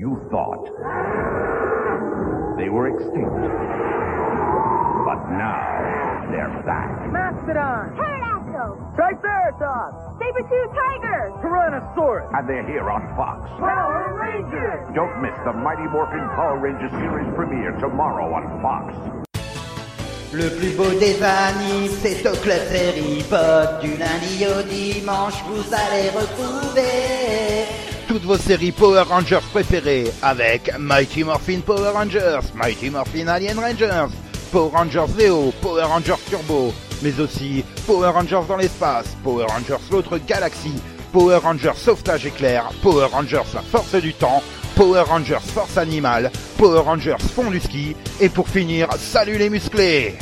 You thought they were extinct. But now they're back. Mastodon! Pterodactyl! Triceratops! Saber-tooth tigers! Tyrannosaurus! And they're here on Fox. Power Rangers! Don't miss the Mighty Morphin Power Rangers series premiere tomorrow on Fox. Le plus beau des animes, c'est au club Série Pod. Du lundi au dimanche, vous allez retrouver toutes vos séries Power Rangers préférées avec Mighty Morphin Power Rangers, Mighty Morphin Alien Rangers, Power Rangers Zeo, Power Rangers Turbo, mais aussi Power Rangers dans l'espace, Power Rangers l'autre galaxie, Power Rangers Sauvetage éclair, Power Rangers La Force du Temps, Power Rangers Force Animale, Power Rangers Fond du Ski, et pour finir, Salut les musclés.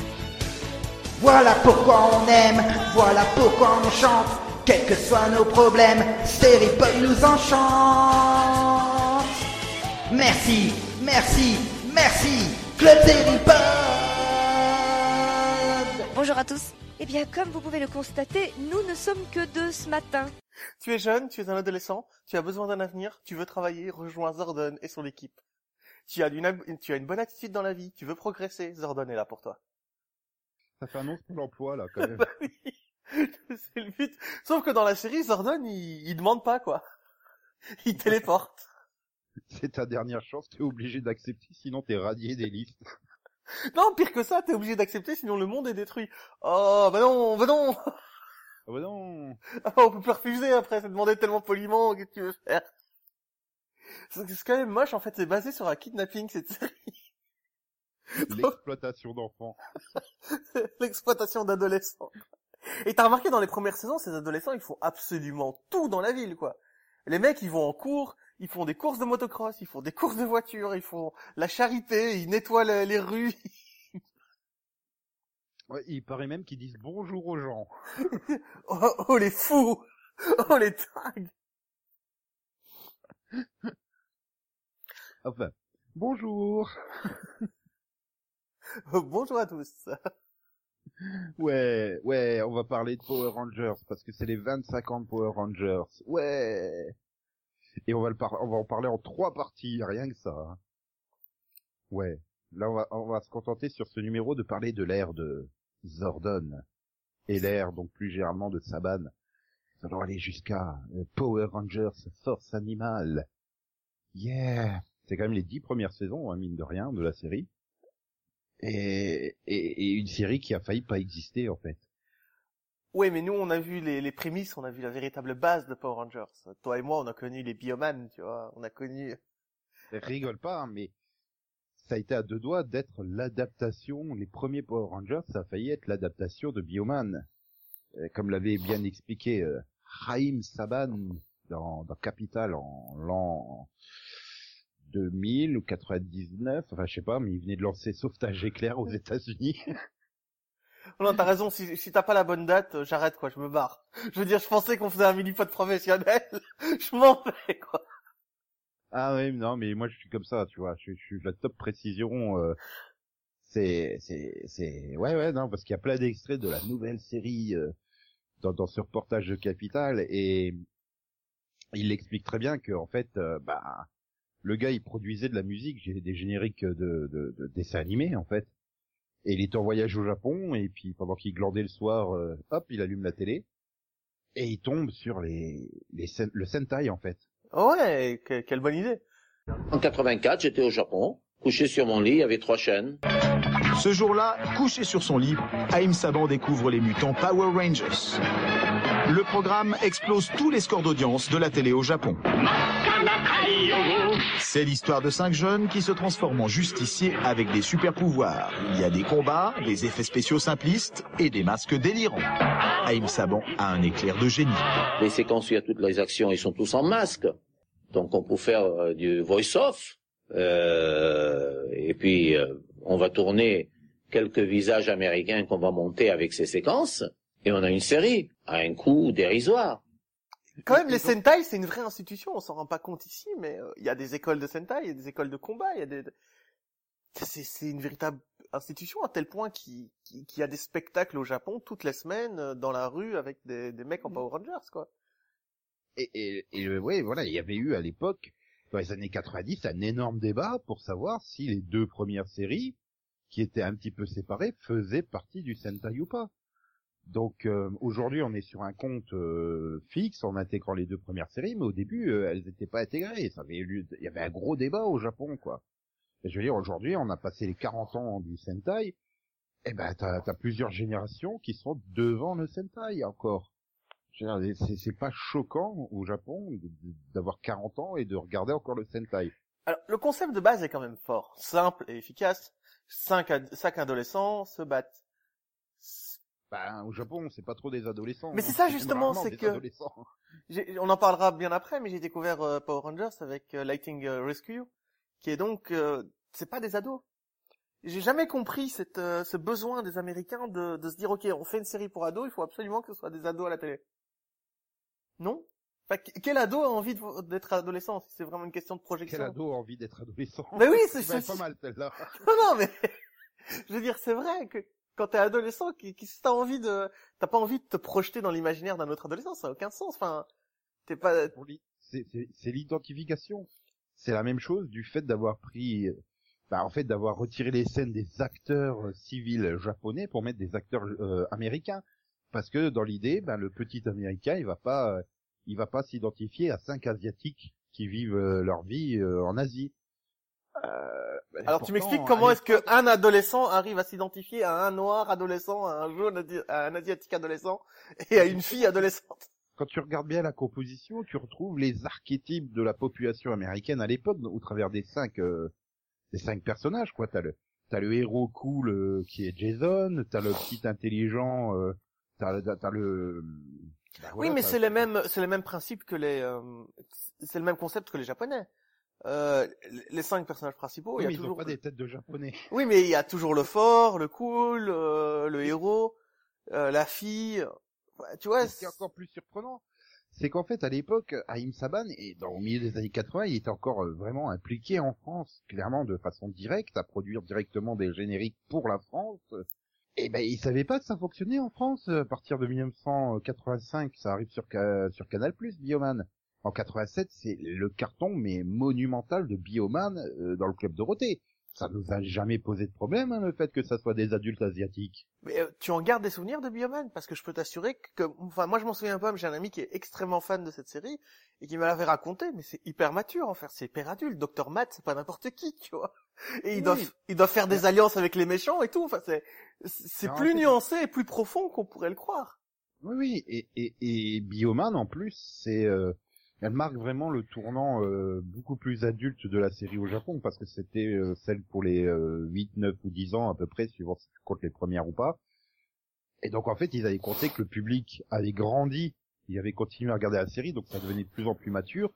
Voilà pourquoi on aime, voilà pourquoi on chante, quels que soient nos problèmes, Stéripod nous enchante Merci, merci, merci, Club Stéripod Bonjour à tous. Eh bien, comme vous pouvez le constater, nous ne sommes que deux ce matin. Tu es jeune, tu es un adolescent, tu as besoin d'un avenir, tu veux travailler, rejoins Zordon et son équipe. Tu as, une, tu as une bonne attitude dans la vie, tu veux progresser, Zordon est là pour toi. Ça fait annonce pour l'emploi, là, quand même. Bah oui, c'est le but. Sauf que dans la série, Zordon, il, il demande pas, quoi. Il téléporte. C'est ta dernière chance, t'es obligé d'accepter, sinon t'es radié des listes. Non, pire que ça, t'es obligé d'accepter, sinon le monde est détruit. Oh, bah non, bah non Ah bah non Ah, On peut plus refuser après, c'est demander tellement poliment, qu'est-ce que tu veux faire? C'est c'est quand même moche, en fait, c'est basé sur un kidnapping, cette série. L'exploitation d'enfants. L'exploitation d'adolescents. Et t'as remarqué dans les premières saisons, ces adolescents, ils font absolument tout dans la ville, quoi. Les mecs, ils vont en cours, ils font des courses de motocross, ils font des courses de voitures, ils font la charité, ils nettoient les, les rues. Ouais, il paraît même qu'ils disent bonjour aux gens. oh, oh, les fous Oh les tags Enfin, bonjour Bonjour à tous Ouais, ouais, on va parler de Power Rangers, parce que c'est les 25 ans de Power Rangers. Ouais Et on va, va en parler en trois parties, rien que ça. hein. Ouais, là on va, va se contenter sur ce numéro de parler de l'ère de Zordon. Et l'ère, donc plus généralement, de Saban. Nous allons aller jusqu'à euh, Power Rangers Force Animale. Yeah C'est quand même les dix premières saisons, hein, mine de rien, de la série. Et, et, et une série qui a failli pas exister, en fait. Ouais, mais nous, on a vu les, les prémices, on a vu la véritable base de Power Rangers. Toi et moi, on a connu les Bioman, tu vois, on a connu... Rigole pas, hein, mais ça a été à deux doigts d'être l'adaptation, les premiers Power Rangers, ça a failli être l'adaptation de Bioman. Euh, Comme l'avait bien expliqué euh, Haïm Saban dans, dans Capital en l'an 2000 ou 99, enfin je sais pas, mais il venait de lancer Sauvetage éclair aux États-Unis. Non, t'as raison, si, si t'as pas la bonne date, euh, j'arrête, quoi, je me barre. Je veux dire, je pensais qu'on faisait un mini-pod professionnel, je m'en vais, quoi. Ah oui, non, mais moi je suis comme ça, tu vois, je, je suis la top précision. euh, c'est, c'est, c'est, ouais, ouais, non, parce qu'il y a plein d'extraits de la nouvelle série euh, dans, dans ce reportage de Capital et il explique très bien que en fait, euh, bah, le gars il produisait de la musique, j'ai des génériques de, de, de dessins animés en fait, et il était en voyage au Japon et puis pendant qu'il glandait le soir, euh, hop, il allume la télé et il tombe sur les, les sen- le Sentai en fait. Ouais, que- quelle bonne idée. En 84, j'étais au Japon, couché sur mon lit, il y avait trois chaînes. Ce jour-là, couché sur son lit, Haïm Saban découvre les mutants Power Rangers. Le programme explose tous les scores d'audience de la télé au Japon. C'est l'histoire de cinq jeunes qui se transforment en justiciers avec des super pouvoirs. Il y a des combats, des effets spéciaux simplistes et des masques délirants. Haïm Saban a un éclair de génie. Les séquences où il y a toutes les actions, ils sont tous en masque. Donc on peut faire euh, du voice-off. Euh, et puis euh, on va tourner quelques visages américains qu'on va monter avec ces séquences. Et on a une série à un coût dérisoire. Quand même, les Sentai, c'est une vraie institution, on s'en rend pas compte ici, mais euh, il y a des écoles de Sentai, il y a des écoles de combat, il y a des... C'est, c'est une véritable institution à tel point qu'il, y a des spectacles au Japon toutes les semaines euh, dans la rue avec des, des mecs en Power Rangers, quoi. et, et, et euh, ouais, voilà, il y avait eu à l'époque dans les années 90 un énorme débat pour savoir si les deux premières séries, qui étaient un petit peu séparées, faisaient partie du Sentai ou pas. Donc euh, aujourd'hui, on est sur un compte euh, fixe en intégrant les deux premières séries, mais au début, euh, elles n'étaient pas intégrées. Ça avait eu, il y avait un gros débat au Japon, quoi. Je veux dire, aujourd'hui, on a passé les 40 ans du Sentai, et ben t'as as plusieurs générations qui sont devant le Sentai encore. Je veux dire, C'est pas choquant au Japon d'avoir 40 ans et de regarder encore le Sentai. Alors, le concept de base est quand même fort, simple et efficace. Cinq, cinq adolescents se battent. Ben, au Japon, c'est pas trop des adolescents. Mais hein. c'est ça, même justement, c'est que- On en parlera bien après, mais j'ai découvert euh, Power Rangers avec euh, Lighting euh, Rescue, qui est donc, euh, c'est pas des ados. J'ai jamais compris cette, euh, ce besoin des Américains de, de se dire, ok, on fait une série pour ados, il faut absolument que ce soit des ados à la télé. Non Enfin, Quel ado a envie d'être adolescent? Si c'est vraiment une question de projection Quel ado a envie d'être adolescent? Mais oui, c'est- pas mal celle-là. Non, non, mais je veux dire, c'est vrai que quand t'es adolescent, qui, qui, si t'as envie de, t'as pas envie de te projeter dans l'imaginaire d'un autre adolescent, ça a aucun sens. Enfin, t'es pas. L'i- C'est c'est- c'est l'identification. C'est la même chose du fait d'avoir pris, euh, bah, en fait, d'avoir retiré les scènes des acteurs euh, civils japonais pour mettre des acteurs euh, américains. Parce que dans l'idée, ben, le petit américain, il va pas, euh, il va pas s'identifier à cinq asiatiques qui vivent leur vie euh, en Asie. Euh, ben, Alors tu m'expliques comment est-ce que un adolescent arrive à s'identifier à un noir adolescent, à un jaune, à un asiatique adolescent et à une fille adolescente? Quand tu regardes bien la composition, tu retrouves les archétypes de la population américaine à l'époque, au travers des cinq, euh, des cinq personnages, quoi. T'as le, t'as le héros cool euh, qui est Jason, t'as le petit intelligent, euh, t'as, le- t'as le. bah Oui, mais c'est les mêmes, c'est les mêmes principes que les, euh, c'est le même concept que les japonais. Euh, les cinq personnages principaux, Oui, il y mais a ils ont toujours. pas des têtes de japonais. Oui, mais il y a toujours le fort, le cool, euh, le héros, euh, la fille. Ouais, Tu vois. Ce qui est encore plus surprenant, c'est qu'en fait, à l'époque, Haïm Saban, et dans, au milieu des années 80, il était encore euh, vraiment impliqué en France, clairement de façon directe, à produire directement des génériques pour la France. Et ben, il savait pas que ça fonctionnait en France. À partir de 1985, ça arrive sur, sur Canal+, Bioman. En 87, c'est le carton, mais monumental de Bioman euh, dans le club Dorothée. Ça nous a jamais posé de problème, hein, le fait que ça soit des adultes asiatiques. Mais euh, tu en gardes des souvenirs de Bioman? Parce que je peux t'assurer que, enfin, moi je m'en souviens pas, mais j'ai un ami qui est extrêmement fan de cette série et qui me l'avait raconté, mais c'est hyper mature en fait, c'est hyper adulte. Docteur Matt, c'est pas n'importe qui, tu vois. Et ils Oui. doivent, ils doivent faire des alliances avec les méchants et tout. Enfin, c'est, c'est plus nuancé et plus profond qu'on pourrait le croire. Oui, oui, et, et, et Bioman en plus, c'est, euh, elle marque vraiment le tournant euh, beaucoup plus adulte de la série au Japon parce que c'était euh, celle pour les euh, 8, 9 ou 10 ans à peu près, suivant si tu comptes les premières ou pas. Et donc en fait, ils avaient compté que le public avait grandi, il avait continué à regarder la série, donc ça devenait de plus en plus mature.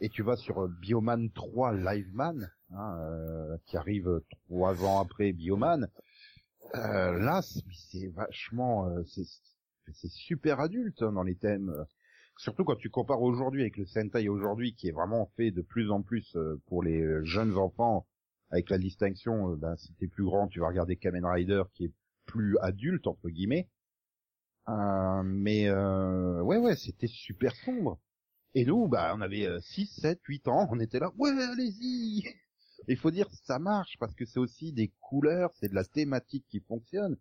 Et tu vas sur euh, Bioman 3 Liveman, hein, euh, qui arrive euh, trois ans après Bioman. Là, c'est vachement, c'est c'est super adulte hein, dans les thèmes. Surtout quand tu compares aujourd'hui avec le Sentai aujourd'hui, qui est vraiment fait de plus en plus euh, pour les euh, jeunes enfants, avec la distinction, euh, ben, si t'es plus grand, tu vas regarder Kamen Rider, qui est plus adulte entre guillemets. Euh, mais euh, ouais, ouais, c'était super sombre. Et nous, bah, on avait 6, 7, 8 ans, on était là, ouais, allez-y Il faut dire, ça marche, parce que c'est aussi des couleurs, c'est de la thématique qui fonctionne.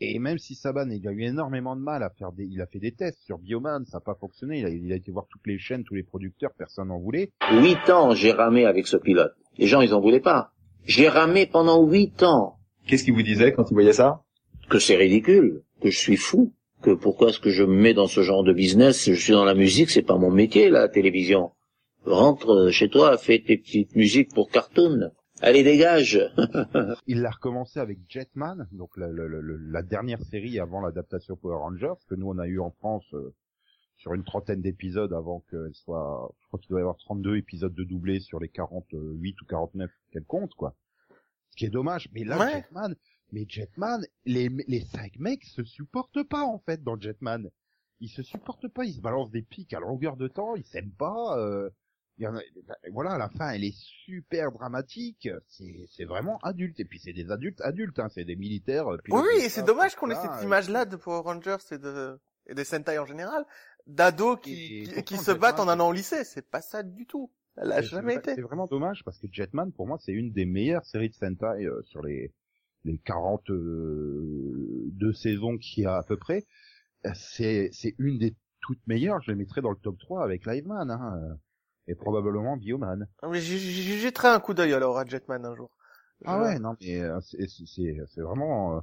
Et même si Saban, il a eu énormément de mal à faire des, il a fait des tests sur Bioman, ça n'a pas fonctionné, il a, il a été voir toutes les chaînes, tous les producteurs, personne n'en voulait. Huit ans, j'ai ramé avec ce pilote. Les gens, ils en voulaient pas. J'ai ramé pendant huit ans. Qu'est-ce qu'il vous disait quand il voyait ça? Que c'est ridicule, que je suis fou, que pourquoi est-ce que je me mets dans ce genre de business Je suis dans la musique, c'est pas mon métier, la télévision. Rentre chez toi, fais tes petites musiques pour cartoon. Allez, dégage Il l'a recommencé avec Jetman, donc la, la- la- la dernière série avant l'adaptation Power Rangers, que nous on a eu en France euh, sur une trentaine d'épisodes avant qu'elle soit, je crois qu'il doit y avoir 32 épisodes de doublé sur les 48 ou 49 qu'elle compte, quoi. Ce qui est dommage, mais là, Ouais. Jetman, mais Jetman, les, les cinq mecs se supportent pas, en fait, dans Jetman. Ils se supportent pas, ils se balancent des pics à longueur de temps, ils s'aiment pas, euh, il y en a, voilà, à la fin, elle est super dramatique, c'est, vraiment adulte, et puis c'est des adultes adultes, hein, c'est des militaires. euh, Oui, et c'est dommage qu'on ait cette euh, image-là de Power Rangers et de et des Sentai en général, d'ados qui, Et- et qui, se battent en allant au lycée. C'est pas ça du tout. Elle a jamais été. C'est vraiment dommage parce que Jetman, pour moi, c'est une des meilleures séries de Sentai euh, sur les les 42 saisons qu'il y a à peu près. Euh, C'est c'est une des toutes meilleures. Je les mettrais dans le top 3 avec Liveman, hein, euh, et probablement Bioman. Ah, Mais j'y- jetterai un coup d'œil alors à Jetman un jour. Ah ouais, non, mais euh, c'est vraiment euh,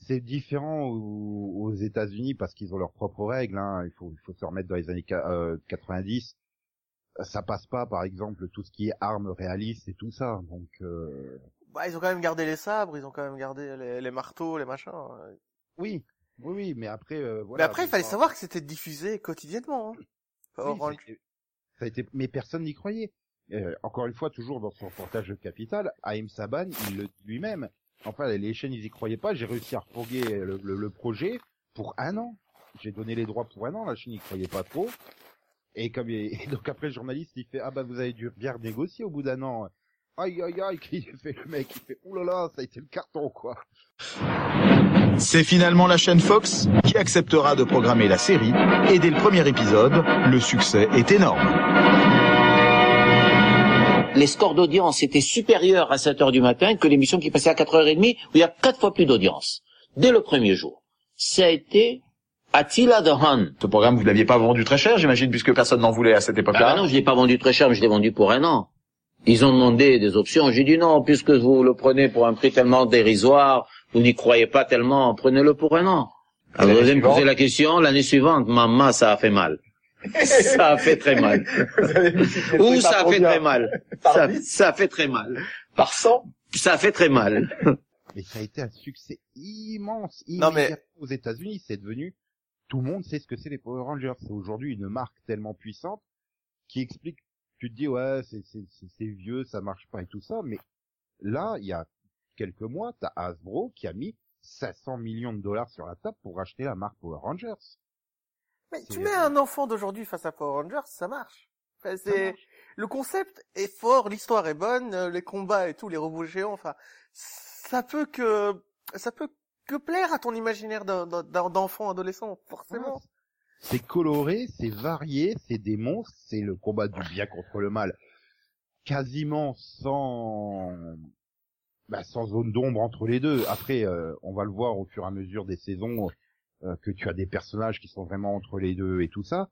c'est différent aux, États-Unis parce qu'ils ont leurs propres règles. Hein. Il faut il faut se remettre dans les années qua- euh, 90. Ça passe pas, par exemple, tout ce qui est armes réalistes et tout ça. Donc euh, Bah, ils ont quand même gardé les sabres, ils ont quand même gardé les, les marteaux, les machins. oui, oui, oui, mais après euh, Mais voilà. après, il fallait savoir que c'était diffusé quotidiennement. Hein. Oui, ça a été- mais personne n'y croyait. Euh, encore une fois, toujours dans son reportage de Capital, Haïm Saban, il le dit lui-même. Enfin, les chaînes, ils y croyaient pas. J'ai réussi à refourguer le, le- le projet pour un an. J'ai donné les droits pour un an. La chaîne, n'y croyait pas trop. Et comme et donc après, le journaliste, il fait ah bah vous avez dû bien négocier au bout d'un an. Aïe aïe aïe, qu'il fait le mec, il fait là, ça a été le carton quoi. C'est finalement la chaîne Fox qui acceptera de programmer la série et dès le premier épisode, le succès est énorme. Les scores d'audience étaient supérieurs à 7 heures du matin que l'émission qui passait à 4h30 où il y a quatre fois plus d'audience. Dès le premier jour. Ça a été Attila the Hun. Ce programme, vous l'aviez pas vendu très cher, j'imagine, puisque personne n'en voulait à cette Ah époque-là. bah non, je l'ai pas vendu très cher, mais je l'ai vendu pour un an. Ils ont demandé des options. J'ai dit non, puisque vous le prenez pour un prix tellement dérisoire, vous n'y croyez pas tellement, prenez-le pour un an. Alors, vous allez me poser la question, l'année suivante, maman, ça a fait mal. ça a fait très mal. Ou ça a fait très mal. Ça, a fait très mal. Par 100 Ça a fait très mal. Mais ça a été un succès immense, Non, mais- aux États-Unis. C'est devenu, tout le monde sait ce que c'est les Power Rangers. C'est aujourd'hui une marque tellement puissante qui explique, tu te dis, ouais, c'est, c'est, c'est, c'est vieux, ça marche pas et tout ça, mais là, il y a quelques mois, t'as Hasbro qui a mis 500 millions de dollars sur la table pour acheter la marque Power Rangers. Mais tu mets un enfant d'aujourd'hui face à Power Rangers, ça marche. Enfin, c'est le concept est fort, l'histoire est bonne, euh, les combats et tout, les robots géants. Enfin, ça peut que ça peut que plaire à ton imaginaire d'enfant adolescent, forcément. C'est coloré, c'est varié, c'est des monstres, c'est le combat du bien contre le mal, quasiment sans, bah, sans zone d'ombre entre les deux. Après, euh, on va le voir au fur et à mesure des saisons euh, que tu as des personnages qui sont vraiment entre les deux et tout ça.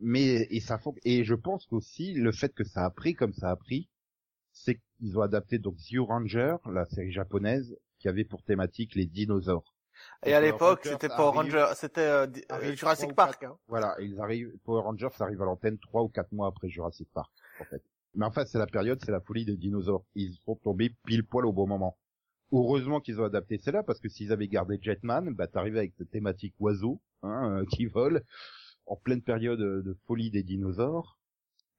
Mais et ça et je pense qu'aussi le fait que ça a pris comme ça a pris, c'est qu'ils ont adapté donc Zio Ranger, la série japonaise, qui avait pour thématique les dinosaures. Et à l'époque, c'était Power Rangers, c'était euh, Jurassic Park. Hein. Voilà, ils arrivent, Power Rangers arrive à l'antenne trois ou quatre mois après Jurassic Park, en fait. Mais en fait, c'est la période, c'est la folie des dinosaures. Ils sont tombés pile poil au bon moment. Heureusement qu'ils ont adapté celle-là, parce que s'ils avaient gardé Jetman, bah t'arrivais avec cette thématique oiseau, hein, euh, qui vole, en pleine période de folie des dinosaures.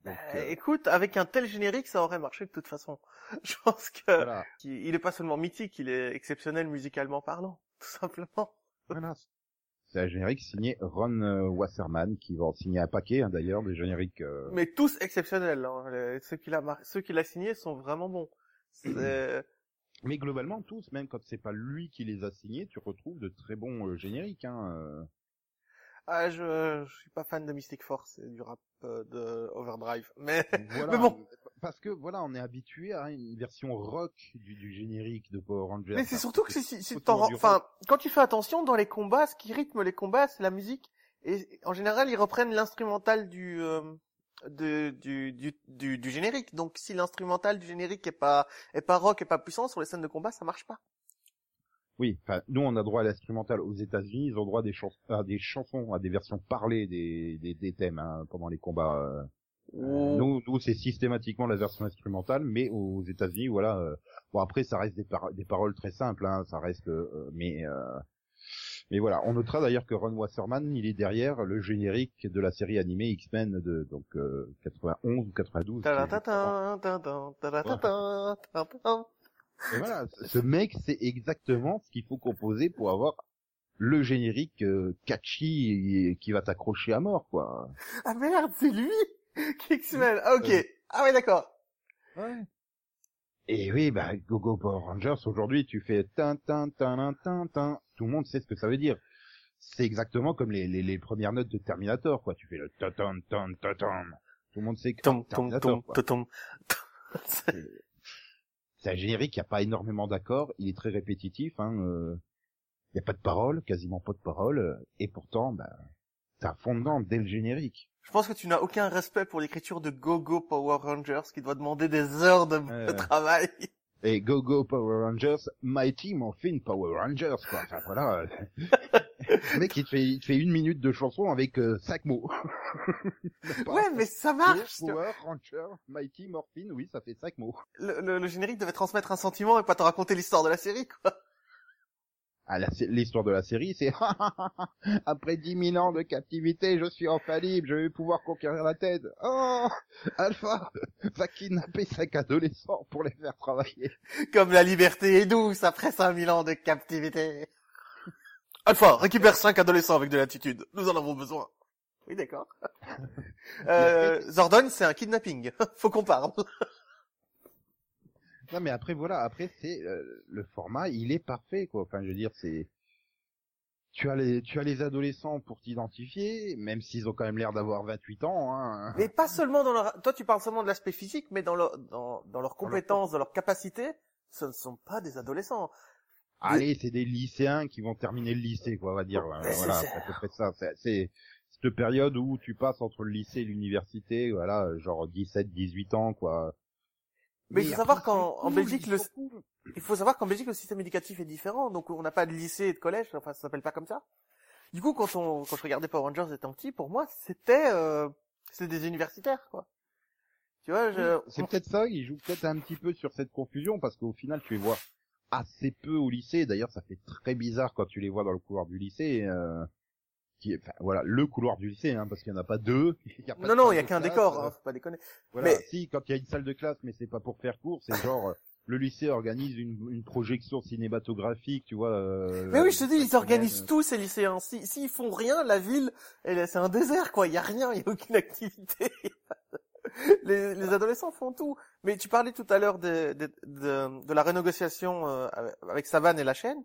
Donc, Euh, écoute, avec un tel générique, ça aurait marché de toute façon. Je pense que voilà, il est pas seulement mythique, il est exceptionnel musicalement parlant, tout simplement. voilà. C'est un générique signé Ron euh, Wasserman, qui va en signer un paquet, hein, d'ailleurs, des génériques... euh, Mais tous exceptionnels. Hein. Les- ceux qu'il a mar- ceux qu'il a signés sont vraiment bons. Mais globalement, tous, même quand c'est pas lui qui les a signés, tu retrouves de très bons euh, génériques. Hein. Ah, je, je suis pas fan de Mystic Force et du rap euh, de Overdrive, mais Voilà, mais bon. Parce que voilà, on est habitué à une version rock du, du générique de Power Rangers. Mais c'est surtout que du enfin, quand tu fais attention dans les combats, ce qui rythme les combats, c'est la musique. Et en général, ils reprennent l'instrumental du, euh, du, du, du, du générique. Donc, si l'instrumental du générique est pas, est pas rock, est pas puissant sur les scènes de combat, ça marche pas. Oui, enfin, nous on a droit à l'instrumental. Aux États-Unis, ils ont droit à des, chans- à des chansons, à des versions parlées des, des, des thèmes hein, pendant les combats. euh. Nous, nous c'est systématiquement la version instrumentale, mais aux États-Unis, voilà. euh, bon après, ça reste des, par- des paroles très simples, hein, ça reste, euh, mais euh, mais voilà. On notera d'ailleurs que Ron Wasserman, il est derrière le générique de la série animée X-Men de donc euh, 91 ou 92. qui est- Ta-da-ta-ta, ta-da, ta-da-ta-ta, ta-da. Et voilà, ce mec sait exactement ce qu'il faut composer pour avoir le générique euh, catchy et qui va t'accrocher à mort, quoi. Ah merde, c'est lui Ah, ok. Euh. Ah ouais, d'accord. Et oui, bah, Gogo Power Rangers, aujourd'hui, tu fais tin, tin, tin, tin, tin, tout le monde sait ce que ça veut dire. C'est exactement comme les, les, les premières notes de Terminator, quoi. Tu fais le ta tan tan ta tan. Tout le monde sait que Tom, tom, Terminator, tom, tom, tom. C'est un générique, il n'y a pas énormément d'accords, il est très répétitif, hein, euh, il n'y a pas de paroles, quasiment pas de paroles, euh, et pourtant, bah, c'est un fondement dès le générique. Je pense que tu n'as aucun respect pour l'écriture de Go Go Power Rangers qui doit demander des heures de, travail. Et Go Go Power Rangers, Mighty Morphin Power Rangers, quoi. Enfin, voilà. le mec, il te fait, il te fait une minute de chanson avec euh, cinq mots. Ouais, mais ça marche. Power Ranger, Mighty Morphin, oui, ça fait cinq mots. Le, le- le générique devait transmettre un sentiment et pas te raconter l'histoire de la série, quoi. Ah, la- l'histoire de la série, c'est après dix mille ans de captivité, je suis enfin libre, je vais pouvoir conquérir la tête. Oh, Alpha va kidnapper cinq adolescents pour les faire travailler. Comme la liberté est douce après 5000 ans de captivité. Alpha, récupère cinq adolescents avec de l'attitude. Nous en avons besoin. Oui, d'accord. Euh, Zordon, c'est un kidnapping. Faut qu'on parle. Non, mais après voilà, après c'est euh, le format, il est parfait quoi. Enfin, je veux dire, c'est tu as les tu as les adolescents pour t'identifier, même s'ils ont quand même l'air d'avoir 28 ans. Hein. Mais pas seulement dans leur... Toi, tu parles seulement de l'aspect physique, mais dans, leur, dans, dans leurs compétences, dans leurs capacités, ce ne sont pas des adolescents. Allez, c'est des lycéens qui vont terminer le lycée, quoi, on va dire. Mais voilà, c'est- à peu près ça. C'est- C'est cette période où tu passes entre le lycée et l'université, voilà, genre 17, 18 ans, quoi. Mais il faut savoir qu'en Belgique, le, il faut savoir qu'en Belgique, le système éducatif est différent. Donc, on n'a pas de lycée et de collège. Enfin, ça s'appelle pas comme ça. Du coup, quand on, quand je regardais Power Rangers étant petit, pour moi, c'était, euh, c'était des universitaires, quoi. Tu vois, je, C'est peut-être ça, ils jouent peut-être un petit peu sur cette confusion, parce qu'au final, tu les vois assez peu au lycée. D'ailleurs, ça fait très bizarre quand tu les vois dans le couloir du lycée. Euh, qui, enfin, voilà, le couloir du lycée, hein, parce qu'il n'y en a pas deux. Il y a pas non, de non, il y a qu'un décor, euh, hein, faut pas déconner. Voilà, Mais- si, quand il y a une salle de classe, mais c'est pas pour faire cours, c'est genre, euh, le lycée organise une, une projection cinématographique, tu vois. euh, Mais oui, je te dis, ils organisent tout, ces lycéens. Si, s'ils font rien, la ville, est- c'est un désert, quoi. Il y a rien, il y a aucune activité. les, les adolescents font tout. Mais tu parlais tout à l'heure de, de, de, de la renégociation euh, avec Savane et la chaîne.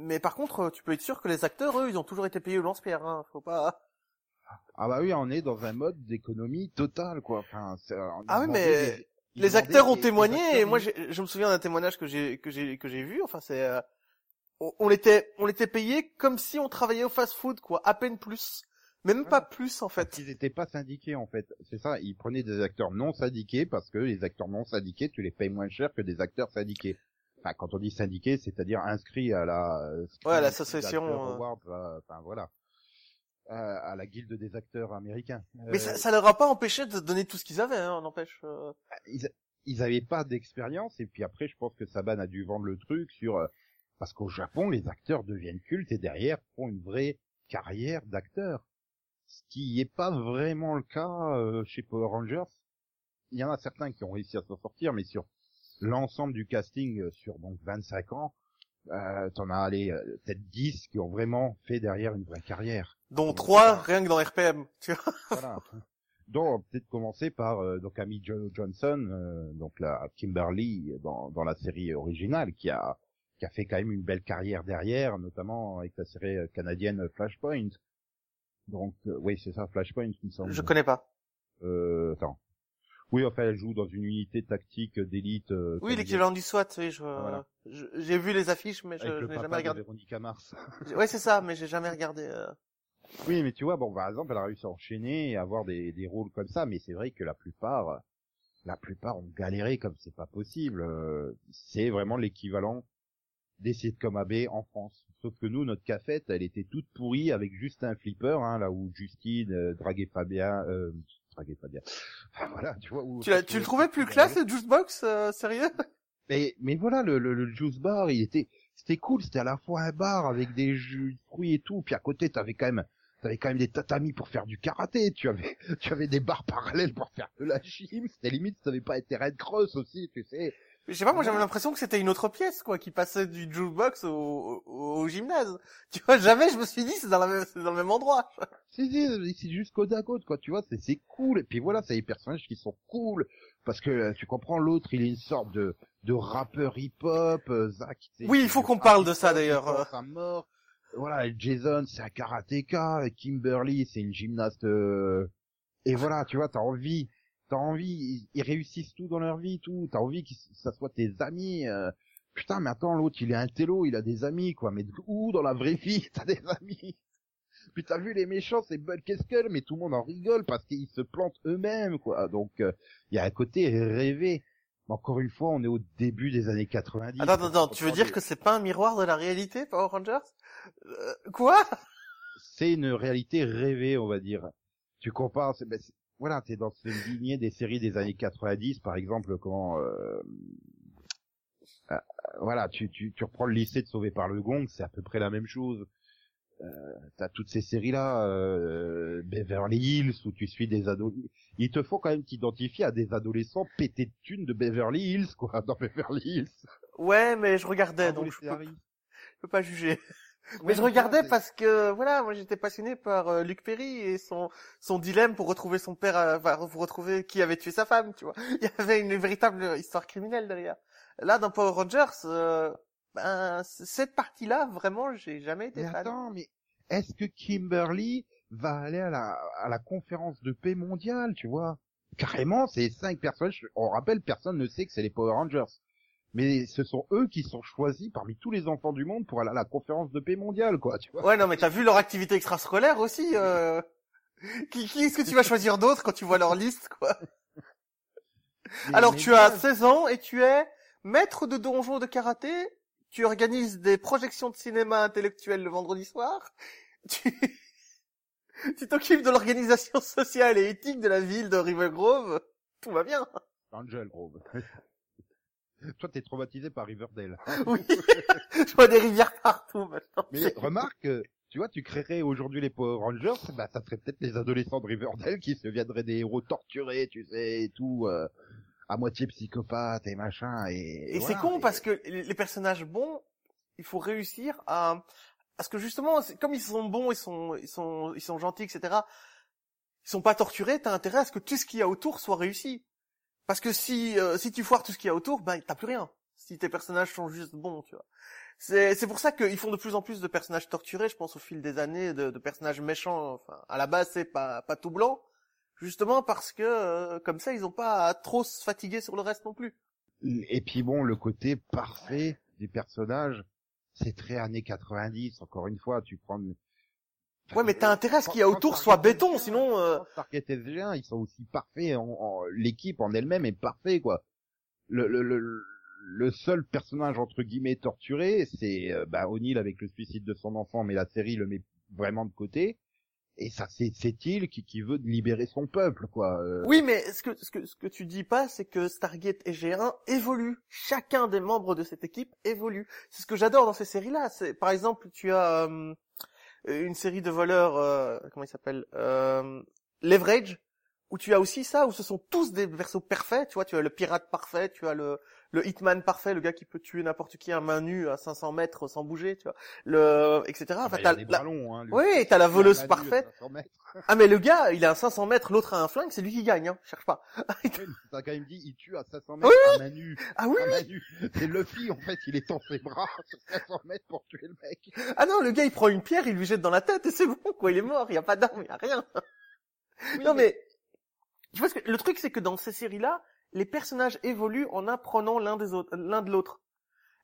Mais par contre, euh, tu peux être sûr que les acteurs, eux, ils ont toujours été payés au lance-pierre. Hein. Faut pas. Ah bah oui, on est dans un mode d'économie totale, quoi. Enfin, on Ah oui, mais des- ils les acteurs ont des- témoigné acteurs et moi, je me souviens d'un témoignage que j'ai que j'ai que j'ai vu. Enfin, c'est euh, on, on était on était payé comme si on travaillait au fast-food, quoi, à peine plus, même pas plus en Parce fait. qu'ils n'étaient pas syndiqués en fait. C'est ça, ils prenaient des acteurs non syndiqués parce que les acteurs non syndiqués, tu les payes moins cher que des acteurs syndiqués. Enfin, quand on dit syndiqués, c'est-à-dire inscrits à la euh, Ouais, à l'association, euh. Enfin voilà, Euh, à la guilde des acteurs américains. Mais ça, Euh, ça leur a pas empêché de donner tout ce qu'ils avaient, hein, n'empêche. euh. ils, ils avaient pas d'expérience et puis après, je pense que Saban a dû vendre le truc sur parce qu'au Japon, les acteurs deviennent cultes et derrière font une vraie carrière d'acteur. Ce qui est pas vraiment le cas euh, chez Power Rangers. Il y en a certains qui ont réussi à s'en sortir, mais sur l'ensemble du casting euh, sur donc 25 ans, euh, t'en as allé euh, peut-être 10 qui ont vraiment fait derrière une vraie carrière. Dont Donc, trois, voilà. rien que dans RPM, tu vois. Voilà. Donc on va peut-être commencer par euh, donc Amy Jo Johnson, euh, donc la Kimberly dans, dans la série originale, qui a qui a fait quand même une belle carrière derrière, notamment avec la série euh, canadienne Flashpoint. Donc euh, oui c'est ça Flashpoint il me semble. Je connais pas. Euh, attends. Oui enfin elle joue dans une unité tactique d'élite. euh, Oui, l'équivalent du SWAT, oui, je, Voilà. j'ai vu les affiches, mais je, avec je n'ai jamais regardé. Véronica Mars. Ouais, c'est ça, mais j'ai jamais regardé. euh. Oui, mais tu vois, bon, par exemple, elle a réussi à enchaîner et avoir des, des rôles comme ça, mais c'est vrai que la plupart, la plupart ont galéré comme c'est pas possible. Euh, C'est vraiment l'équivalent des sitcoms AB en France. Sauf que nous, notre cafette, elle était toute pourrie avec juste un flipper, hein, là où Justine euh, draguait Fabien, euh, Enfin, voilà, tu vois. Où Tu, l'as- tu le trouvais plus classe, le Juicebox, euh, sérieux? Mais, mais voilà, le, le, le juice bar, il était, c'était cool, c'était à la fois un bar avec des jus de fruits et tout, puis à côté, t'avais quand même, t'avais quand même des tatamis pour faire du karaté, tu avais, tu avais des barres parallèles pour faire de la gym, c'était limite, ça avait pas été Red Cross aussi, tu sais. Je sais pas, moi j'avais l'impression que c'était une autre pièce, quoi, qui passait du jukebox au, au, au gymnase. Tu vois, jamais je me suis dit c'est dans, la même, c'est dans le même endroit. Si, si, c'est juste côte à côte, quoi, tu vois, c'est, c'est cool, et puis voilà, c'est des personnages qui sont cool, parce que, euh, tu comprends, l'autre, il est une sorte de, de rappeur hip-hop, euh, Zach. Oui, il faut qu'on parle de ça, il d'ailleurs. mort. Voilà, Jason, c'est un karatéka, Kimberly, c'est une gymnaste, euh, Et voilà, tu vois, t'as envie, t'as envie, ils, ils réussissent tout dans leur vie, tout. T'as envie que ça soit tes amis. euh, Putain, mais attends, l'autre, il est un télo, il a des amis, quoi. Mais où dans la vraie vie, t'as des amis? Puis t'as vu les méchants, c'est Bud Keskel, mais tout le monde en rigole parce qu'ils se plantent eux-mêmes, quoi. Donc, euh, il y a un côté rêvé. Mais encore une fois, on est au début des années 90. Attends, attends, attends, tu veux dire que c'est pas un miroir de la réalité, Power Rangers? Euh, Quoi? C'est une réalité rêvée, on va dire. Tu compares, c'est- ben, c'est- voilà, t'es dans cette lignée des séries des années 90, par exemple, quand, euh, euh, voilà, tu, tu, tu reprends le lycée de Sauvé par le Gong, c'est à peu près la même chose. Euh, t'as toutes ces séries-là, euh, Beverly Hills, où tu suis des ados. Il te faut quand même t'identifier à des adolescents pétés de thunes de Beverly Hills, quoi, dans Beverly Hills. Ouais, mais je regardais, Ah, dans donc je peux, je peux pas juger. Mais je regardais parce que voilà, moi j'étais passionné par euh, Luc Perry et son son dilemme pour retrouver son père, euh, enfin, pour retrouver qui avait tué sa femme, tu vois. Il y avait une véritable histoire criminelle derrière. Là, dans Power Rangers, euh, ben cette partie-là, vraiment, j'ai jamais été Mais fan. attends, mais est-ce que Kimberly va aller à la, à la conférence de paix mondiale, tu vois? Carrément, c'est cinq personnes. je- On rappelle, personne ne sait que c'est les Power Rangers. Mais ce sont eux qui sont choisis parmi tous les enfants du monde pour aller à la conférence de paix mondiale, quoi, tu vois Ouais, non, mais t'as vu leur activité extrascolaire aussi. Euh... Qui, qui est-ce que tu vas choisir d'autre quand tu vois leur liste, quoi Mais- Alors mais tu as ouais, 16 ans et tu es maître de donjon de karaté, tu organises des projections de cinéma intellectuel le vendredi soir, tu tu t'occupes de l'organisation sociale et éthique de la ville de River Grove, tout va bien. Angel Grove. Toi, t'es traumatisé par Riverdale. Oui, je vois des rivières partout maintenant. Mais remarque, euh, tu vois, tu créerais aujourd'hui les Power Rangers, bah ça serait peut-être les adolescents de Riverdale qui se deviendraient des héros torturés, tu sais, et tout, euh, à moitié psychopathes et machin. Et, Et c'est con et- parce que les personnages bons, il faut réussir à, parce que justement, comme ils sont bons, ils sont, ils sont, ils sont gentils, etc. Ils sont pas torturés. T'as intérêt à ce que tout ce qu'il y a autour soit réussi. Parce que si, euh, si tu foires tout ce qu'il y a autour, ben t'as plus rien. Si tes personnages sont juste bons, tu vois. C'est, c'est pour ça qu'ils font de plus en plus de personnages torturés, je pense, au fil des années, de, de personnages méchants. Enfin, à la base, c'est pas, pas tout blanc. Justement parce que, euh, comme ça, ils ont pas à trop se fatiguer sur le reste non plus. Et puis bon, le côté parfait des personnages, c'est très années 90. Encore une fois, tu prends. Ouais, mais t'as intérêt à ce qu'il y a autour soit béton, sinon. Euh... Target SG1, ils sont aussi parfaits. En, en- L'équipe en elle-même est parfaite, quoi. Le, le, le, le seul personnage entre guillemets torturé, c'est euh, bah, O'Neill avec le suicide de son enfant, mais la série le met vraiment de côté. Et ça, c'est c'est il qui, qui veut libérer son peuple, quoi. Euh, Oui, mais ce que, ce que ce que tu dis pas, c'est que Stargate et G1 évoluent. Chacun des membres de cette équipe évolue. C'est ce que j'adore dans ces séries-là. C'est par exemple, tu as euh, une série de voleurs, euh, comment il s'appelle, euh, Leverage, où tu as aussi ça, où ce sont tous des versos parfaits. Tu vois, tu as le pirate parfait, tu as le le hitman parfait, le gars qui peut tuer n'importe qui à main nue à 500 mètres sans bouger, tu vois, le etc. bah, Enfin, il y t'as la- hein. Oui, t'as la voleuse parfaite. 500 mètres. Ah mais le gars, il est à 500 mètres, l'autre a un flingue, c'est lui qui gagne, hein. Cherche pas. Mais T'as quand même dit, il tue à 500 mètres à main nue. Ah oui, oui. C'est Luffy, en fait, il est dans ses bras sur 500 mètres pour tuer le mec. Ah non, le gars il prend une pierre, il lui jette dans la tête et c'est bon quoi, il est mort, il y a pas d'arme, il y a rien. non mais tu vois ce que le truc c'est que dans ces séries-là, les personnages évoluent en apprenant l'un des autres, l'un de l'autre,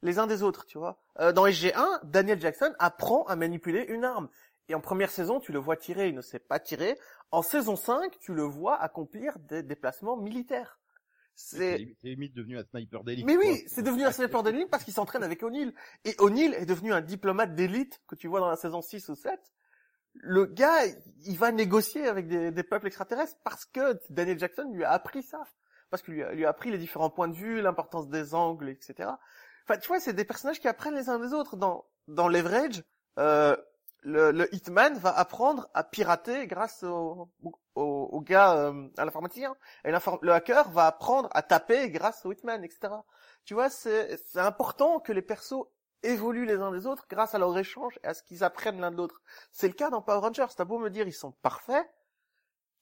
les uns des autres, tu vois. Euh, dans SG1, Daniel Jackson apprend à manipuler une arme. Et en première saison, tu le vois tirer, il ne sait pas tirer. En saison 5, tu le vois accomplir des déplacements militaires. C'est limite- devenu un sniper d'élite. mais oui, c'est devenu un sniper d'élite parce qu'il s'entraîne avec O'Neill. Et O'Neill est devenu un diplomate d'élite que tu vois dans la saison 6 ou 7. Le gars, il va négocier avec des, des peuples extraterrestres parce que Daniel Jackson lui a appris ça. Parce qu'il lui lui a appris les différents points de vue, l'importance des angles, etc. Enfin, tu vois, c'est des personnages qui apprennent les uns des autres. Dans, dans Leverage, euh, le, le Hitman va apprendre à pirater grâce au, au, au gars, euh, à l'informaticien. Et l'inform- le hacker va apprendre à taper grâce au Hitman, etc. Tu vois, c'est important que les persos évoluent les uns des autres grâce à leur échange et à ce qu'ils apprennent l'un de l'autre. C'est le cas dans Power Rangers. T'as beau me dire ils sont parfaits,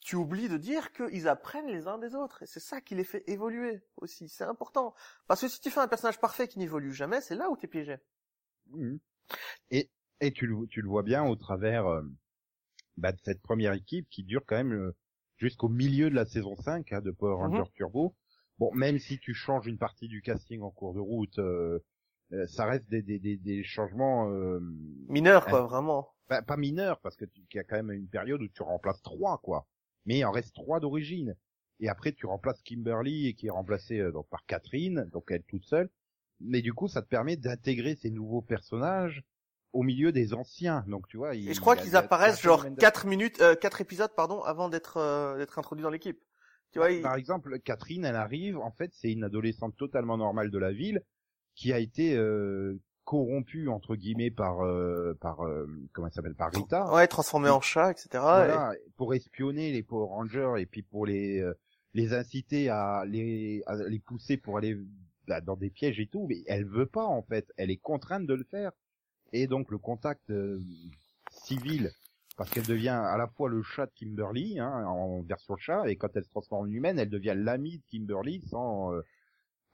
tu oublies de dire qu'ils apprennent les uns des autres. Et c'est ça qui les fait évoluer aussi. C'est important. Parce que si tu fais un personnage parfait qui n'évolue jamais, c'est là où t'es piégé. Mhm. Et, et tu, le, tu le vois bien au travers euh, bah, de cette première équipe qui dure quand même euh, jusqu'au milieu de la saison 5 hein, de Power Mhm. Rangers Turbo. Bon, même si tu changes une partie du casting en cours de route, euh, euh, ça reste des, des, des, des changements euh, Mineur, quoi, vraiment. pas, pas mineurs, parce que tu qu'il y a quand même une période où tu remplaces trois, quoi. Mais il en reste trois d'origine. Et après, tu remplaces Kimberly, qui est remplacée euh, donc, par Catherine, donc elle toute seule. Mais du coup, ça te permet d'intégrer ces nouveaux personnages au milieu des anciens. Donc tu vois, il- Et je crois qu'ils apparaissent genre 4 minutes, euh, 4 épisodes, pardon, avant d'être euh, d'être introduits dans l'équipe. Tu vois, il- Par exemple, Catherine, elle arrive, en fait, c'est une adolescente totalement normale de la ville qui a été euh, corrompue entre guillemets par euh, par euh, comment elle s'appelle par Rita. ouais, transformé en chat, etc. Voilà, pour espionner les Power Rangers et puis pour les euh, les inciter à les à les pousser pour aller bah, dans des pièges et tout, mais elle veut pas en fait, elle est contrainte de le faire. Et donc le contact euh, civil parce qu'elle devient à la fois le chat de Kimberly hein, en version chat et quand elle se transforme en humaine, elle devient l'amie de Kimberly sans euh,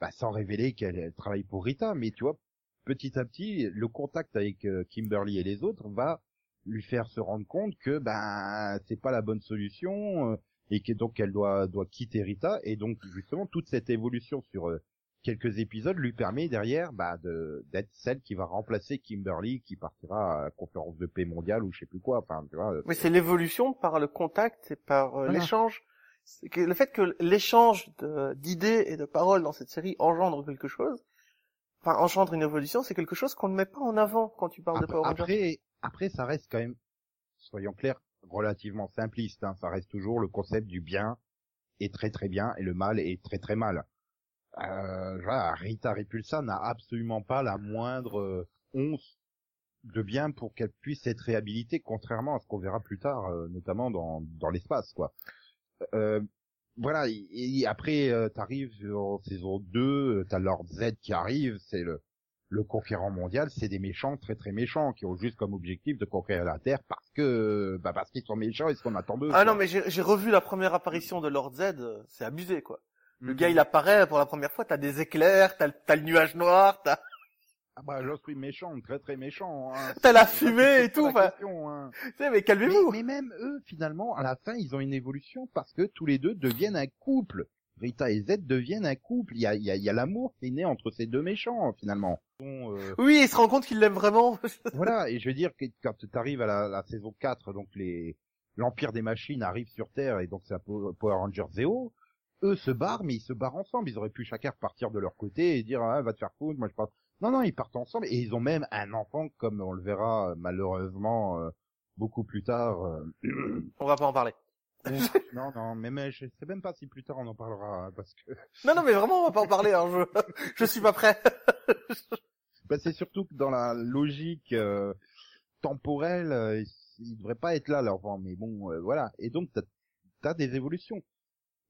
bah, sans révéler qu'elle elle travaille pour Rita, mais tu vois petit à petit le contact avec euh, Kimberly et les autres va lui faire se rendre compte que ben c'est pas la bonne solution euh, et que donc elle doit doit quitter Rita. Et donc justement toute cette évolution sur euh, quelques épisodes lui permet derrière bah de d'être celle qui va remplacer Kimberly qui partira à la conférence de paix mondiale ou je sais plus quoi. Enfin tu vois Mais c'est l'évolution par le contact et par euh, l'échange. Le fait que l'échange d'idées et de paroles dans cette série engendre quelque chose, enfin engendre une évolution, c'est quelque chose qu'on ne met pas en avant quand tu parles de Power Rangers. après après ça reste quand même soyons clairs relativement simpliste hein, ça reste toujours le concept du bien est très très bien et le mal est très très mal euh, voilà, Rita Repulsa n'a absolument pas la moindre euh, once de bien pour qu'elle puisse être réhabilitée, contrairement à ce qu'on verra plus tard, euh, notamment dans, dans l'espace, quoi. Euh, voilà, et, et après, euh, t'arrives en saison 2, euh, t'as Lord Z qui arrive, c'est le, le conquérant mondial, c'est des méchants très très méchants, qui ont juste comme objectif de conquérir la Terre parce que, bah parce qu'ils sont méchants et ce qu'on attend d'eux. Ah quoi. non, mais j'ai revu la première apparition de Lord Z, c'est abusé quoi. Le Mhm. gars il apparaît pour la première fois, t'as des éclairs, t'as le nuage noir, t'as Ah bah, je suis méchant, très très méchant. Hein. T'as la fumée et tout, question, hein. Tu sais, mais Mais, calmez-vous. mais même eux, finalement, à la fin, ils ont une évolution parce que tous les deux deviennent un couple. Rita et Z deviennent un couple. Il y a, il y a, il y a l'amour qui est né entre ces deux méchants, finalement. Bon, euh, Oui, il se rend compte qu'il l'aime vraiment. voilà, et je veux dire que quand tu arrives à la, la saison 4, donc les l'Empire des Machines arrive sur Terre, et donc c'est Power Rangers Zero, eux se barrent, mais ils se barrent ensemble. Ils auraient pu chacun repartir de leur côté et dire, ah, va te faire foutre, moi je pars. Non, non, ils partent ensemble, et ils ont même un enfant, comme on le verra euh, malheureusement euh, beaucoup plus tard. euh, On va pas en parler. non, non, mais, mais je sais même pas si plus tard on en parlera, parce que Non, non, mais vraiment, on va pas en parler. Hein. Je, je suis pas prêt. bah, c'est surtout que dans la logique euh, temporelle, euh, il, devrait pas être là l'enfant, mais bon, euh, voilà. Et donc t'as as des évolutions.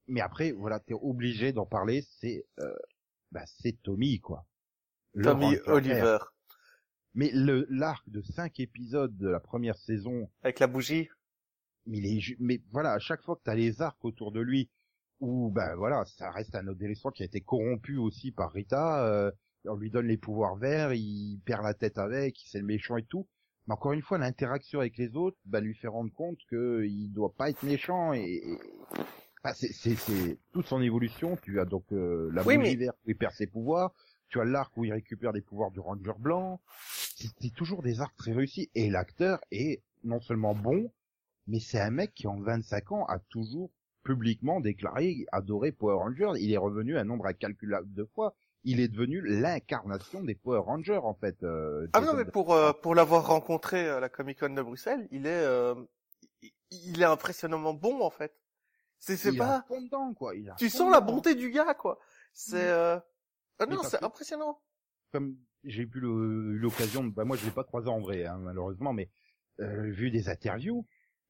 Mais après, voilà, t'es obligé d'en parler. C'est, euh, bah, c'est Tommy quoi. Tommy Oliver. Mais le l'arc de cinq épisodes de la première saison, avec la bougie. mais, il est ju- mais voilà, à chaque fois que t'as les arcs autour de lui, où ben voilà, ça reste un adolescent qui a été corrompu aussi par Rita, euh, on lui donne les pouvoirs verts, il perd la tête avec, c'est le méchant et tout. Mais encore une fois, l'interaction avec les autres, bah, lui fait rendre compte que il doit pas être méchant et, et- bah, c'est, c'est, c'est toute son évolution. Tu as donc euh, la Oui, bougie mais- verte où il perd ses pouvoirs. Tu as l'arc où il récupère des pouvoirs du Ranger blanc. C'est, toujours des arcs très réussis. Et l'acteur est non seulement bon, mais c'est un mec qui en 25 ans a toujours publiquement déclaré adorer Power Rangers. Il est revenu un nombre incalculable de fois. Il est devenu l'incarnation des Power Rangers en fait. euh, Ah non, mais pour euh, pour l'avoir rencontré à la Comic Con de Bruxelles, il est euh, il- est impressionnamment bon en fait. C'est a pas. fond dedans, quoi. Il a Tu sens la bonté du gars quoi. C'est euh... ah non, c'est impressionnant. comme j'ai eu l'occasion, bah moi je l'ai pas croisé en vrai hein, malheureusement, mais euh, vu des interviews,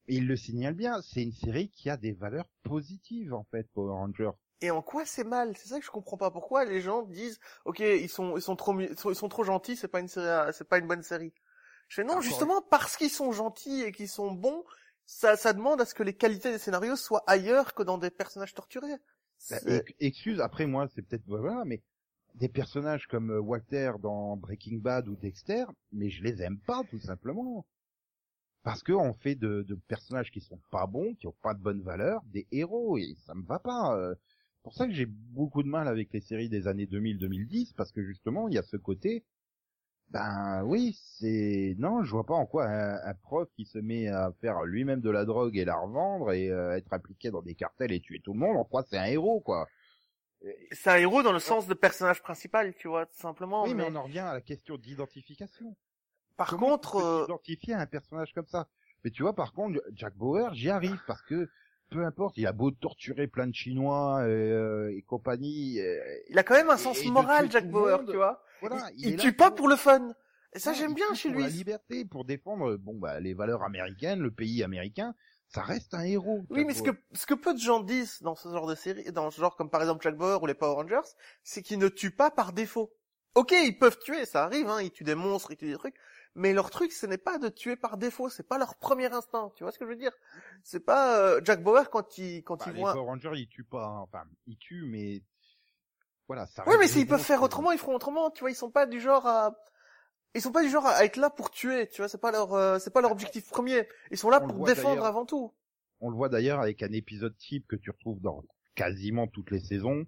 il le signale bien, c'est une série qui a des valeurs positives en fait, Power Rangers. Et en quoi c'est mal? C'est ça que je comprends pas. Pourquoi les gens disent, ok, ils sont ils sont trop ils sont, ils sont trop gentils, c'est pas une série, c'est pas une bonne série. Je fais non, Encore justement parce qu'ils sont gentils et qu'ils sont bons, ça ça demande à ce que les qualités des scénarios soient ailleurs que dans des personnages torturés. Bah, excuse, après moi c'est peut-être voilà, mais des personnages comme euh, Walter dans Breaking Bad ou Dexter, mais je les aime pas tout simplement. Parce que on fait de, de personnages qui sont pas bons, qui ont pas de bonnes valeurs, des héros, et ça me va pas. euh. Pour ça que j'ai beaucoup de mal avec les séries des années 2000-2010, parce que justement, il y a ce côté, ben oui, c'est... Non, je vois pas en quoi un, un prof qui se met à faire lui-même de la drogue et la revendre, et euh, être impliqué dans des cartels et tuer tout le monde, en quoi c'est un héros, quoi. C'est un héros dans le sens de personnage principal, tu vois, tout simplement. Oui, mais mais- on en revient à la question d'identification. Par Comment contre, euh, identifier un personnage comme ça? Mais tu vois, par contre, Jack Bauer, j'y arrive parce que peu importe, il a beau torturer plein de Chinois euh, et compagnie. il a quand même un et- sens et moral, Jack Bauer, monde. tu vois. Voilà, il, tue pas pour le fun. Et ça, j'aime bien chez pour lui. La liberté, pour défendre, bon bah les valeurs américaines, le pays américain, ça reste un héros. Oui, mais ce que, ce que peu de gens disent dans ce genre de série, dans ce genre comme par exemple Jack Bauer ou les Power Rangers, c'est qu'ils ne tuent pas par défaut. Ok, ils peuvent tuer, ça arrive, hein, ils tuent des monstres, ils tuent des trucs, mais leur truc, ce n'est pas de tuer par défaut, c'est pas leur premier instinct, tu vois ce que je veux dire? C'est pas euh, Jack Bauer quand il quand Bah, il les voit. Power Rangers, ils tuent pas, hein. enfin, ils tuent, mais voilà, ça. Oui, mais s'ils peuvent faire autrement, ils feront autrement, tu vois, ils sont pas du genre à ils sont pas du genre à être là pour tuer, tu vois, c'est pas leur euh, c'est pas leur objectif premier. Ils sont là On pour défendre avant tout. On le voit d'ailleurs avec un épisode type que tu retrouves dans quasiment toutes les saisons.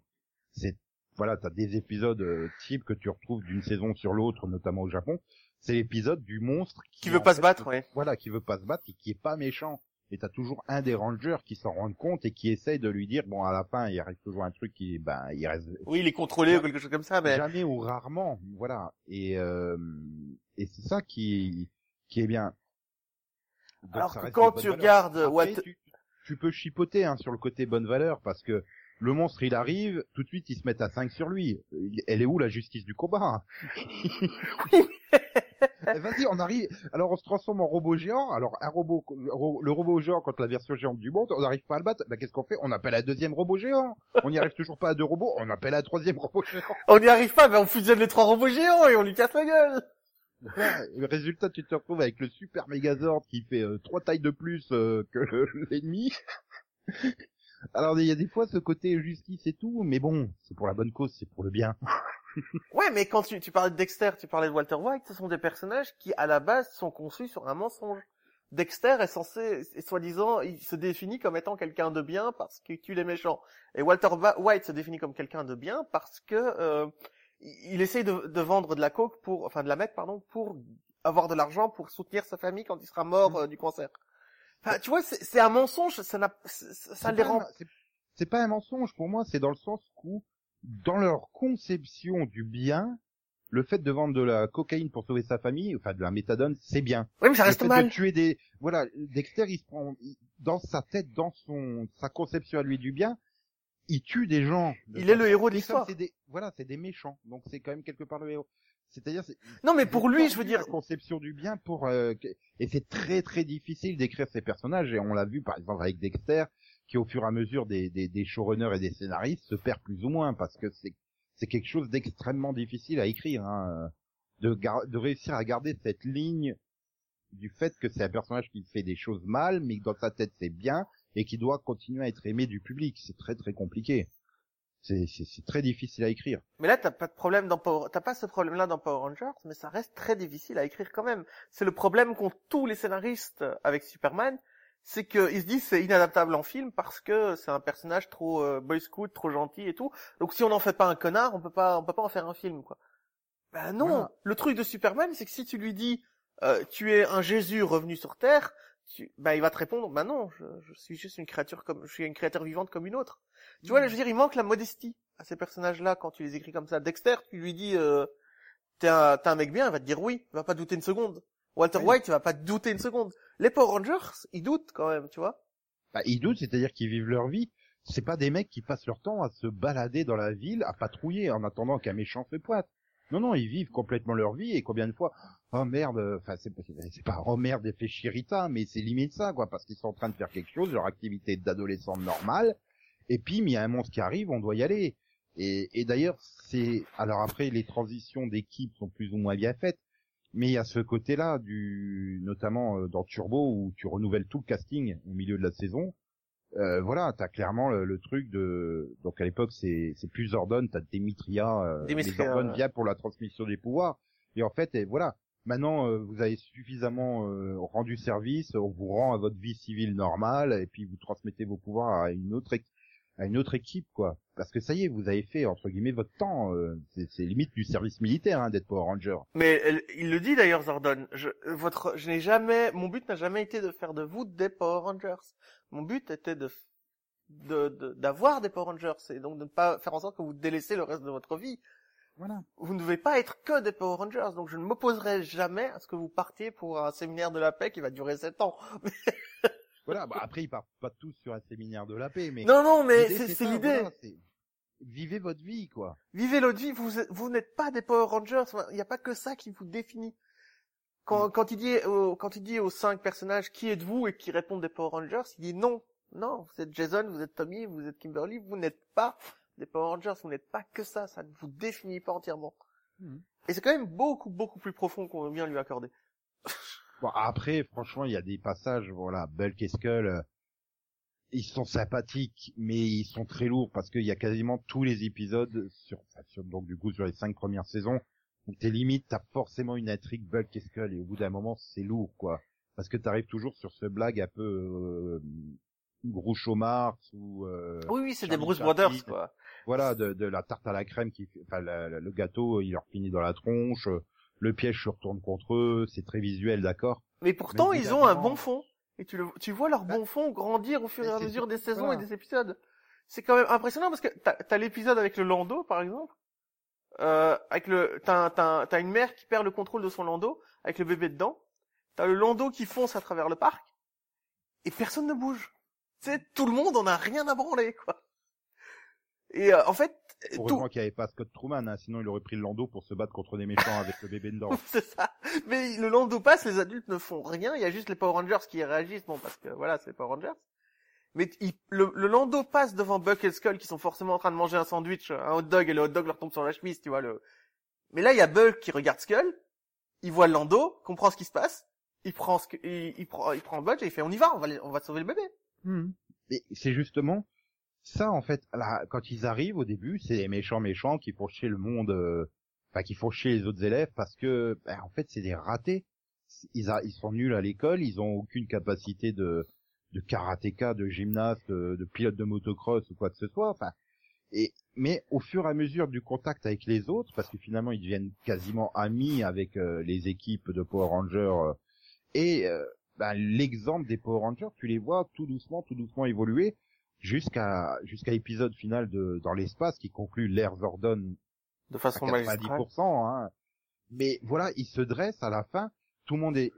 C'est voilà, t'as des épisodes euh, types que tu retrouves d'une saison sur l'autre, notamment au Japon. C'est l'épisode du monstre Qui veut en pas se battre, ouais. Voilà, qui veut pas se battre et qui est pas méchant. Et t'as toujours un des rangers qui s'en rend compte et qui essaye de lui dire bon à la fin il arrive toujours un truc qui ben il reste Oui, il est contrôlé ou quelque chose comme ça, mais jamais ou rarement voilà et euh, et c'est ça qui qui est bien. Donc, Alors que quand tu regardes. Après, What- tu, tu peux chipoter hein, sur le côté bonne valeur parce que le monstre il arrive, tout de suite ils se mettent à 5 sur lui. Elle est où la justice du combat Eh, Vas-y, on arrive. Alors on se transforme en robot géant. Alors un robot, le robot géant contre la version géante du monde, on n'arrive pas à le battre. Ben, qu'est-ce qu'on fait? On appelle un deuxième robot géant. On n'y arrive toujours pas à deux robots. On appelle un troisième robot géant. on n'y arrive pas, mais on fusionne les trois robots géants et on lui casse la gueule. Le résultat, tu te retrouves avec le super Megazord qui fait euh, trois tailles de plus euh, que le- l'ennemi. Alors il y a des fois ce côté justice et tout, mais bon, c'est pour la bonne cause, c'est pour le bien. Ouais, mais quand tu, tu parlais de Dexter, tu parlais de Walter White, ce sont des personnages qui, à la base, sont conçus sur un mensonge. Dexter est censé, soi-disant, il se définit comme étant quelqu'un de bien parce qu'il tue les méchants. Et Walter White se définit comme quelqu'un de bien parce que euh, il essaye de, de vendre de la coke pour, enfin de la meth, pardon, pour avoir de l'argent pour soutenir sa famille quand il sera mort euh, du cancer. Enfin, tu vois, c'est un mensonge, ça n'a, ça, les rend. C'est pas un mensonge pour moi, c'est dans le sens où, dans leur conception du bien, le fait de vendre de la cocaïne pour sauver sa famille, enfin de la méthadone, c'est bien. Oui, mais ça le reste fait mal. de tuer des, voilà, Dexter, il se prend, il- dans sa tête, dans son, sa conception à lui du bien, il tue des gens. Il est le héros de l'histoire. c'est des, voilà, c'est des méchants. Donc c'est quand même quelque part le héros. C'est-à-dire, c'est, Non, mais pour lui, je veux dire, la conception du bien pour, euh, et c'est très très difficile d'écrire ces personnages et on l'a vu par exemple avec Dexter, qui au fur et à mesure des, des, des showrunners et des scénaristes se perd plus ou moins parce que c'est c'est quelque chose d'extrêmement difficile à écrire, hein, de, gar- de réussir à garder cette ligne du fait que c'est un personnage qui fait des choses mal, mais que dans sa tête c'est bien et qui doit continuer à être aimé du public. C'est très très compliqué. C'est très difficile à écrire. Mais là, t'as pas de problème dans Power, t'as pas ce problème-là dans Power Rangers, mais ça reste très difficile à écrire quand même. C'est le problème qu'ont tous les scénaristes avec Superman, c'est qu'ils se disent c'est inadaptable en film parce que c'est un personnage trop euh, boy scout, trop gentil et tout. Donc si on n'en fait pas un connard, on peut pas, on peut pas en faire un film, quoi. Ben non. Voilà. Le truc de Superman, c'est que si tu lui dis euh, tu es un Jésus revenu sur Terre, tu, ben il va te répondre ben non, je, je suis juste une créature comme, je suis une créature vivante comme une autre. Tu vois, je veux dire, il manque la modestie à ces personnages-là quand tu les écris comme ça. Dexter, tu lui dis, euh, t'es un, un mec bien, il va te dire oui, il va pas douter une seconde. Walter Oui. White, il va pas douter une seconde. Les Power Rangers, ils doutent quand même, tu vois. Bah, ils doutent, c'est-à-dire qu'ils vivent leur vie. C'est pas des mecs qui passent leur temps à se balader dans la ville, à patrouiller en attendant qu'un méchant se pointe. Non, non, ils vivent complètement leur vie et combien de fois, oh merde, enfin c'est pas oh merde, fait chirita, mais c'est limite ça quoi, parce qu'ils sont en train de faire quelque chose, leur activité d'adolescent normale, et puis il y a un monstre qui arrive, on doit y aller. Et, et d'ailleurs, c'est alors après les transitions d'équipe sont plus ou moins bien faites, mais il y a ce côté-là du notamment euh, dans Turbo où tu renouvelles tout le casting au milieu de la saison. Euh, voilà, t'as clairement le, le truc de donc à l'époque c'est c'est plus Zordon, t'as Demetria, euh, Demetria, Zordon ouais. vient pour la transmission des pouvoirs. Et en fait, et voilà, Maintenant, euh, vous avez suffisamment euh, rendu service, on vous rend à votre vie civile normale, et puis vous transmettez vos pouvoirs à une autre équipe à une autre équipe, quoi. Parce que ça y est, vous avez fait, entre guillemets, votre temps. euh, c'est- limite du service militaire, hein, d'être Power Ranger. Mais elle- il le dit d'ailleurs, Zordon. Je, votre, je n'ai jamais, mon but n'a jamais été de faire de vous des Power Rangers. Mon but était de, de, de- d'avoir des Power Rangers et donc de ne pas faire en sorte que vous délaissez le reste de votre vie. Voilà. Vous ne devez pas être que des Power Rangers, donc je ne m'opposerai jamais à ce que vous partiez pour un séminaire de la paix qui va durer sept ans. Voilà, bah après, ils partent pas tous sur un séminaire de la paix, mais... Non, non, mais c'est, l'idée. voilà, Vivez votre vie, quoi. Vivez l'autre vie, vous, vous n'êtes pas des Power Rangers, il n'y a pas que ça qui vous définit. Quand, quand il dit quand il dit aux cinq personnages qui êtes-vous et qui répondent des Power Rangers, il dit non, non, vous êtes Jason, vous êtes Tommy, vous êtes Kimberly, vous n'êtes pas des Power Rangers, vous n'êtes pas que ça, ça ne vous définit pas entièrement. Mhm. Et c'est quand même beaucoup, beaucoup plus profond qu'on veut bien lui accorder. Bon, après, franchement, il y a des passages, voilà, Bulk et Skull, euh, ils sont sympathiques, mais ils sont très lourds parce qu'il y a quasiment tous les épisodes sur, sur- donc du coup sur les cinq premières saisons. Donc t'es limite, t'as forcément une intrigue Bulk et Skull et au bout d'un moment c'est lourd quoi, parce que t'arrives toujours sur ce blague un peu euh, Groucho Marx ou euh, Oui, oui, c'est des Bruce. Brothers, quoi. voilà de, de la tarte à la crème qui, fait- enfin la- la- le gâteau il leur finit dans la tronche, le piège se retourne contre eux, c'est très visuel d'accord. Mais pourtant, Mais ils ont un bon fond. Et tu, le, tu vois leur bon fond grandir au fur et à mesure des saisons voilà. et des épisodes. C'est quand même impressionnant parce que t'as as, l'épisode avec le Lando, par exemple. Euh, avec le, t'as, un- t'as une mère qui perd le contrôle de son Lando avec le bébé dedans. T'as le Lando qui fonce à travers le parc et personne ne bouge. Tu sais, tout le monde en a rien à branler, quoi. Et euh, en fait, tout, Heureusement qu'il n'y avait pas Scott Truman, hein, sinon il aurait pris le landau pour se battre contre des méchants avec le bébé dedans. c'est ça. Mais le Lando passe, les adultes ne font rien. Il y a juste les Power Rangers qui réagissent, bon parce que voilà, c'est les Power Rangers. Mais il- le, le Lando passe devant Buck et Skull qui sont forcément en train de manger un sandwich, un hot dog, et le hot dog leur tombe sur la chemise, tu vois. Le... Mais là, il y a Buck qui regarde Skull, il voit le Lando, comprend ce qui se passe, il prend, Sk- il, il prend, il prend Buck et il fait on y va, on va, les- on va sauver le bébé. Mais c'est justement ça en fait. Là, quand ils arrivent au début, c'est les méchants méchants qui font chier le monde, euh, enfin qui font chier les autres élèves parce que, ben, en fait, c'est des ratés. Ils, sont nuls à l'école, ils ont aucune capacité de karatéka, de gymnaste, de, de pilote de motocross ou quoi que ce soit. Enfin, mais au fur et à mesure du contact avec les autres, parce que finalement ils deviennent quasiment amis avec euh, les équipes de Power Rangers euh, et euh, ben, l'exemple des Power Rangers, tu les vois tout doucement, tout doucement évoluer jusqu'à jusqu'à l'épisode final de dans l'espace qui conclut l'ère Zordon De façon magistrale. 90%. Hein. Mais voilà, ils se dressent à la fin. Tout le monde est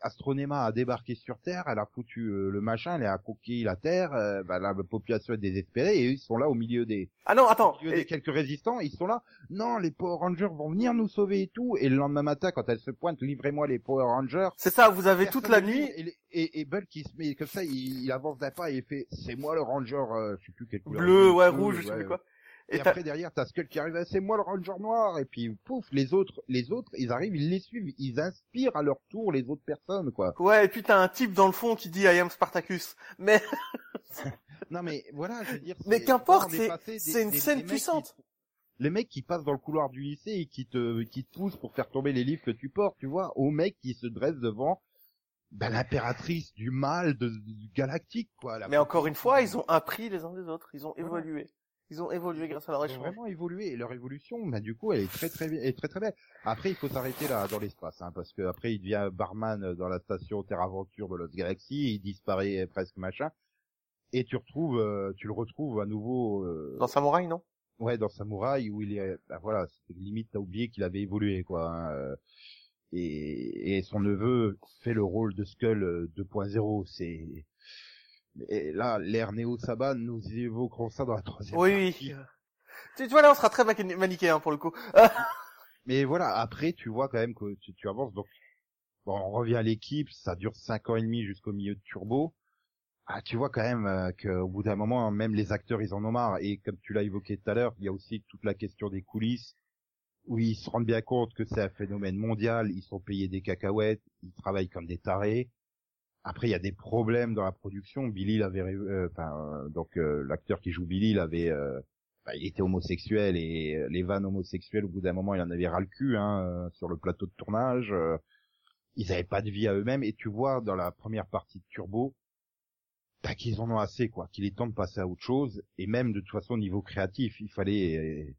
Astronema a débarqué sur Terre, elle a foutu euh, le machin, elle a conquis la Terre, euh, ben, la population est désespérée et ils sont là au milieu des, Ah non, attends. au milieu et- des quelques résistants, ils sont là. Non, les Power Rangers vont venir nous sauver et tout. Et le lendemain matin, quand elle se pointe, livrez-moi les Power Rangers. C'est ça, vous avez Personne toute la nuit. Et, et, et Bulk qui se met comme ça, il, il avance d'un pas et il fait, c'est moi le Ranger, euh, je sais plus couleur. Bleu, ouais, rouge, je sais ouais, plus quoi. Et, après derrière, t'as Skull qui arrive, Ah, c'est moi le Ranger noir. Et puis pouf, les autres, les autres, ils arrivent, ils les suivent, ils inspirent à leur tour les autres personnes, quoi. Ouais, et puis t'as un type dans le fond qui dit I am Spartacus. Mais Non mais voilà, je veux dire. Mais c'est- qu'importe, c'est- c'est une des- scène des puissante. qui- les mecs qui passent dans le couloir du lycée et qui te, qui te poussent pour faire tomber les livres que tu portes, tu vois, aux mecs qui se dressent devant, ben, l'impératrice du mal de, du galactique, quoi. la mais encore une fois, ils ont appris les uns des autres. Ils ont évolué. Ils ont évolué grâce à leur Ils ont échange. vraiment évolué et leur évolution, bah du coup, elle est très très est très très belle. Après, il faut s'arrêter là dans l'espace, hein, parce que après, il devient barman dans la station Terre Aventure de Lost Galaxy, il disparaît presque machin, et tu retrouves, euh, tu le retrouves à nouveau euh, Dans Samouraï, non? Ouais dans Samouraï où il est, bah voilà, limite t'as oublié qu'il avait évolué quoi. hein, euh, et, et son neveu fait le rôle de Skull euh, 2.0, c'est et là, l'ère Néo Saban, nous évoquerons ça dans la troisième Oui, partie. oui. Tu, tu vois, là, on sera très manichéen manichéen pour le coup. Mais voilà, après, tu vois quand même que tu, tu avances. Donc, bon, on revient à l'équipe, ça dure cinq ans et demi jusqu'au milieu de Turbo. Ah, tu vois quand même euh, qu'au bout d'un moment, même les acteurs, ils en ont marre. Et comme tu l'as évoqué tout à l'heure, il y a aussi toute la question des coulisses, où ils se rendent bien compte que c'est un phénomène mondial. Ils sont payés des cacahuètes, ils travaillent comme des tarés. Après, il y a des problèmes dans la production. Billy l'avait, euh, enfin, euh, donc euh, l'acteur qui joue Billy l'avait, euh, bah, il était homosexuel et euh, les vannes homosexuelles au bout d'un moment il en avait ras le cul hein, sur le plateau de tournage. ils avaient pas de vie à eux-mêmes et tu vois dans la première partie de Turbo, bah, qu'ils en ont assez quoi, qu'il est temps de passer à autre chose et même de toute façon au niveau créatif il fallait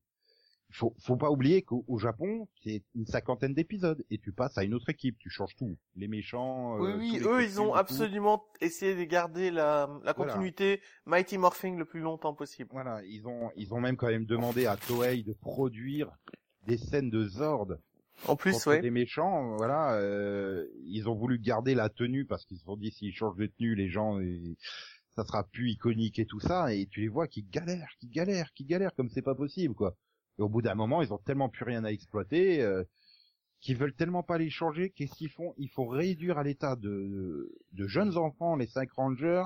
faut, faut pas oublier qu'au au Japon, c'est une cinquantaine d'épisodes et tu passes à une autre équipe, tu changes tout. Les méchants. Oui, euh, oui, les eux, ils ont et absolument essayé de garder la, la Voilà. continuité Mighty Morphing le plus longtemps possible. Voilà, ils ont, ils ont même quand même demandé à Toei de produire des scènes de Zord En plus, ouais. des méchants. Voilà, euh, ils ont voulu garder la tenue parce qu'ils se sont dit s'ils changent de tenue, les gens, ils- ça sera plus iconique et tout ça. Et tu les vois qui galèrent, qui galèrent, qui galèrent comme c'est pas possible quoi. Et au bout d'un moment, ils ont tellement plus rien à exploiter. Euh, qu'ils veulent tellement pas les changer, qu'est-ce qu'ils font? Il faut réduire à l'état de, de jeunes enfants les cinq rangers.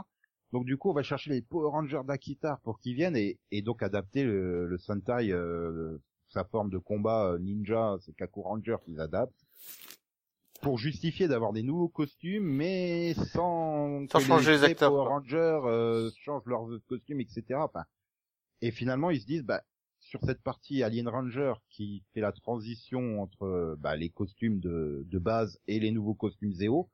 Donc du coup, on va chercher les Power Rangers d'Akitar pour qu'ils viennent et, et donc adapter le, le Sentai, euh, sa forme de combat euh, ninja, c'est Kaku Ranger qu'ils adaptent, pour justifier d'avoir des nouveaux costumes, mais sans, Sans que changer les vrais acteurs, Power. Rangers euh, changent leurs costumes, etc. Enfin, et finalement, ils se disent, bah, sur cette partie Alien Ranger qui fait la transition entre bah, les costumes de, de base et les nouveaux costumes Zéo,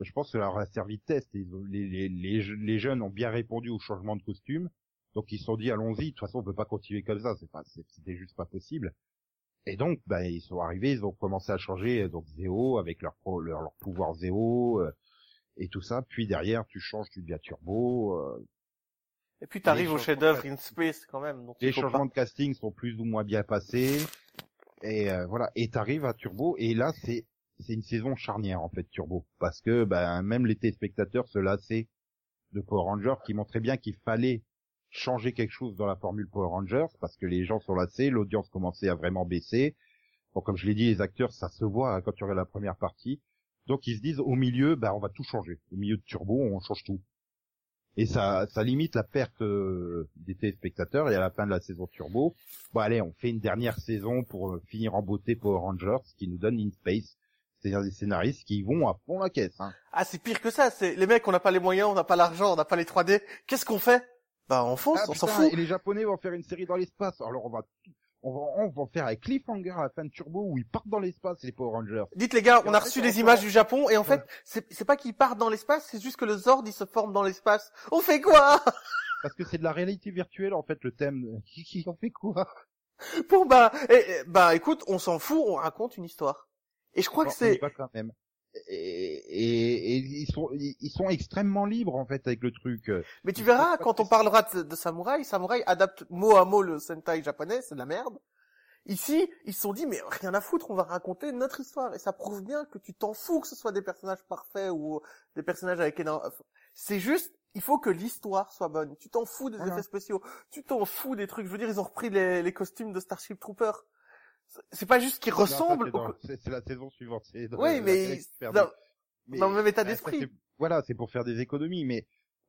je pense que ça leur a servi de test. Les, les, les, les jeunes ont bien répondu au changement de costume, donc ils se sont dit allons-y. De toute façon, on peut pas continuer comme ça. C'est pas, c'était juste pas possible. Et donc, bah, ils sont arrivés, ils ont commencé à changer donc Zéo avec leur leur, leur pouvoir Zéo euh, et tout ça. Puis derrière, tu changes, tu deviens Turbo. euh, Et puis t'arrives au chef-d'œuvre in space quand même. Donc les changements pas- de casting sont plus ou moins bien passés. Et euh, voilà, et t'arrives à Turbo, et là c'est c'est une saison charnière en fait Turbo, parce que ben même les téléspectateurs se lassaient de Power Rangers, qui montraient bien qu'il fallait changer quelque chose dans la formule Power Rangers, parce que les gens sont lassés, l'audience commençait à vraiment baisser. Bon, comme je l'ai dit, les acteurs, ça se voit hein, quand tu regardes la première partie. Donc ils se disent au milieu, ben on va tout changer. Au milieu de Turbo, on change tout. Et ça, ça limite la perte euh, des téléspectateurs. Et à la fin de la saison Turbo, bon allez, on fait une dernière saison pour euh, finir en beauté Power Rangers, ce qui nous donne In Space, c'est-à-dire des scénaristes qui vont à fond la caisse. Hein. Ah, c'est pire que ça. C'est les mecs, on n'a pas les moyens, on n'a pas l'argent, on n'a pas les 3D. Qu'est-ce qu'on fait? Bah, on fonce, Ah, on s'en fout. Et les Japonais vont faire une série dans l'espace. Alors on va, on va, on va faire un cliffhanger à la fin de Turbo où ils partent dans l'espace les Power Rangers. Dites les gars, Et on a reçu va- images du Japon et en fait, c'est c'est pas qu'ils partent dans l'espace, c'est juste que le Zord il se forme dans l'espace. On fait quoi? Parce que c'est de la réalité virtuelle en fait le thème. Qui, qui en fait quoi? Bon bah, eh, eh, bah écoute, on s'en fout, on raconte une histoire. Et je crois Bon, que c'est va quand même. Et, et, ils sont ils sont extrêmement libres en fait avec le truc. Mais tu verras, quand on parlera de, de Samouraï, Samouraï adapte mot à mot le Sentai japonais, c'est de la merde. Ici, ils se sont dit, mais rien à foutre, on va raconter notre histoire. Et ça prouve bien que tu t'en fous que ce soit des personnages parfaits ou des personnages avec énorme... C'est juste, il faut que l'histoire soit bonne. Tu t'en fous des Voilà. effets spéciaux. Tu t'en fous des trucs. Je veux dire, ils ont repris les, les costumes de Starship Trooper. C'est- pas juste qu'ils Non, ça, ressemblent. c'est la saison suivante. c'est dans Oui, mais dans, des- mais- dans le même état bah, d'esprit. Voilà, c'est pour faire des économies, mais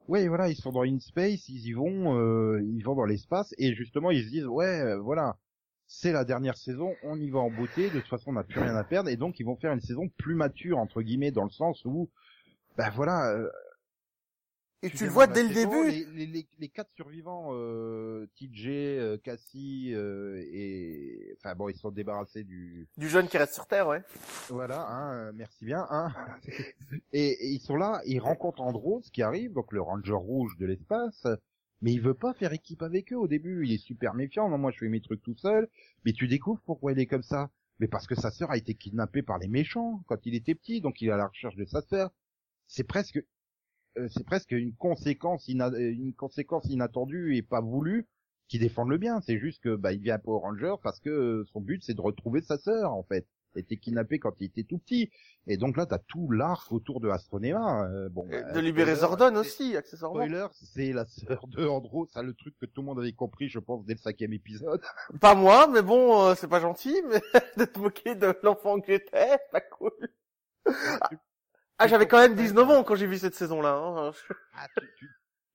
ouais, voilà, ils sont dans In Space, ils y vont, euh, ils vont dans l'espace, et justement, ils se disent, ouais, euh, voilà, c'est la dernière saison, on y va en beauté, de toute façon, on n'a plus rien à perdre, et donc ils vont faire une saison plus mature entre guillemets, dans le sens où, bah voilà. euh, Et tu le vois dès le début. Les, les, les, les quatre survivants, euh, TJ, euh, Cassie euh, et, enfin bon, ils se sont débarrassés du, Du jeune qui reste sur Terre, ouais. voilà, hein, euh, merci bien. Hein. et, et ils sont là, ils rencontrent Andros qui arrive, donc le ranger rouge de l'espace, mais il veut pas faire équipe avec eux au début. Il est super méfiant. Non, moi je fais mes trucs tout seul. Mais tu découvres pourquoi il est comme ça. Mais parce que sa sœur a été kidnappée par les méchants quand il était petit, donc il est à la recherche de sa sœur. C'est presque, c'est presque une conséquence, ina- euh, une conséquence inattendue et pas voulue qui défendent le bien. C'est juste que bah il vient à Power Ranger parce que euh, son but c'est de retrouver sa sœur en fait. Il était kidnappé quand il était tout petit. Et donc là t'as tout l'arc autour de Astronema. Euh, bon, bah, de libérer spoiler, Zordon aussi, accessoirement. Spoiler, c'est la sœur de Andros, ça le truc que tout le monde avait compris, je pense, dès le cinquième épisode. Pas moi, mais bon, euh, c'est pas gentil, mais de te moquer de l'enfant que j'étais, pas cool. Ah, j'avais quand même 19 ans quand j'ai vu cette saison-là. Hein. Ah, tu, tu,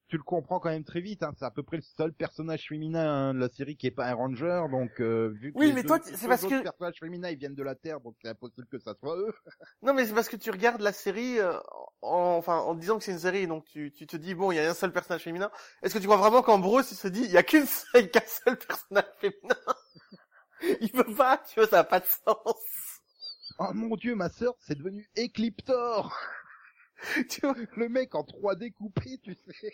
tu le comprends quand même très vite. Hein. C'est à peu près le seul personnage féminin hein, de la série qui est pas un ranger, donc euh, vu que Oui, les mais deux- toi, les c'est parce autres que- personnages féminins ils viennent de la Terre, donc c'est impossible que ça soit eux. Non, mais c'est parce que tu regardes la série euh, en, enfin, en disant que c'est une série, donc tu, tu te dis bon, il y a un seul personnage féminin. Est-ce que tu crois vraiment qu'en Bruce il se dit il y a qu'une seule, qu'un seul personnage féminin Il veut pas, tu vois, ça a pas de sens. Oh mon dieu, ma sœur, c'est devenu Ecliptor. Tu vois, Le mec en 3D coupé, tu sais.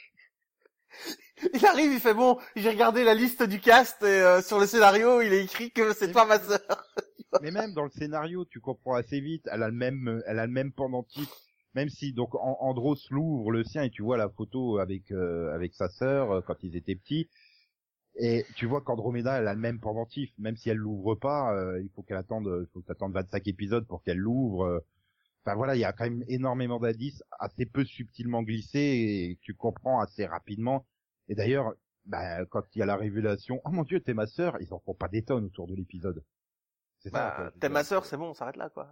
il arrive, il fait bon, j'ai regardé la liste du cast et euh, sur le scénario, il est écrit que c'est pas ma sœur. Mais même dans le scénario, tu comprends assez vite, elle a le même, elle a le même pendentif. Même si donc An- Andros l'ouvre le sien et tu vois la photo avec euh, avec sa sœur euh, quand ils étaient petits. Et tu vois qu'Andromeda, elle a le même pendentif, même si elle l'ouvre pas, euh, il faut qu'elle attende, il faut attendre 25 épisodes pour qu'elle l'ouvre. Enfin voilà, il y a quand même énormément d'indices, assez peu subtilement glissés, et tu comprends assez rapidement. Et d'ailleurs, bah, quand il y a la révélation, oh mon dieu, t'es ma sœur, ils en font pas des tonnes autour de l'épisode. C'est. Bah, t'es ma sœur, c'est bon, on s'arrête là, quoi.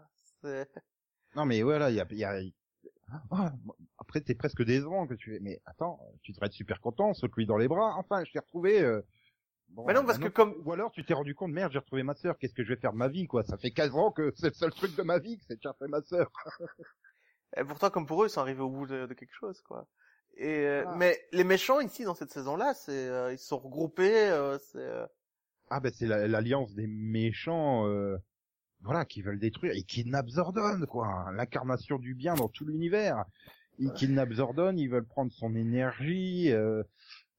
Non mais voilà, il y a, y a... Ah, après t'es presque décevant que tu fais. Mais attends, tu devrais être super content, saute-lui dans les bras. Enfin, je t'ai retrouvé. euh, Bon, Mais non, parce que comme- Ou alors tu t'es rendu compte, merde, j'ai retrouvé ma sœur. Qu'est-ce que je vais faire de ma vie, quoi? Ça fait 15 ans que c'est le seul truc de ma vie, que c'est de chercher ma sœur. Et pourtant, comme pour eux, ils sont arrivés au bout de, de quelque chose, quoi. Et euh, Ah. mais les méchants ici dans cette saison-là, c'est euh, ils sont regroupés. euh, c'est euh, Ah ben c'est la- l'alliance des méchants, euh, voilà, qui veulent détruire. Ils kidnappent Zordon, quoi, l'incarnation du bien dans tout l'univers. Ils kidnappent Zordon, ils veulent prendre son énergie, euh,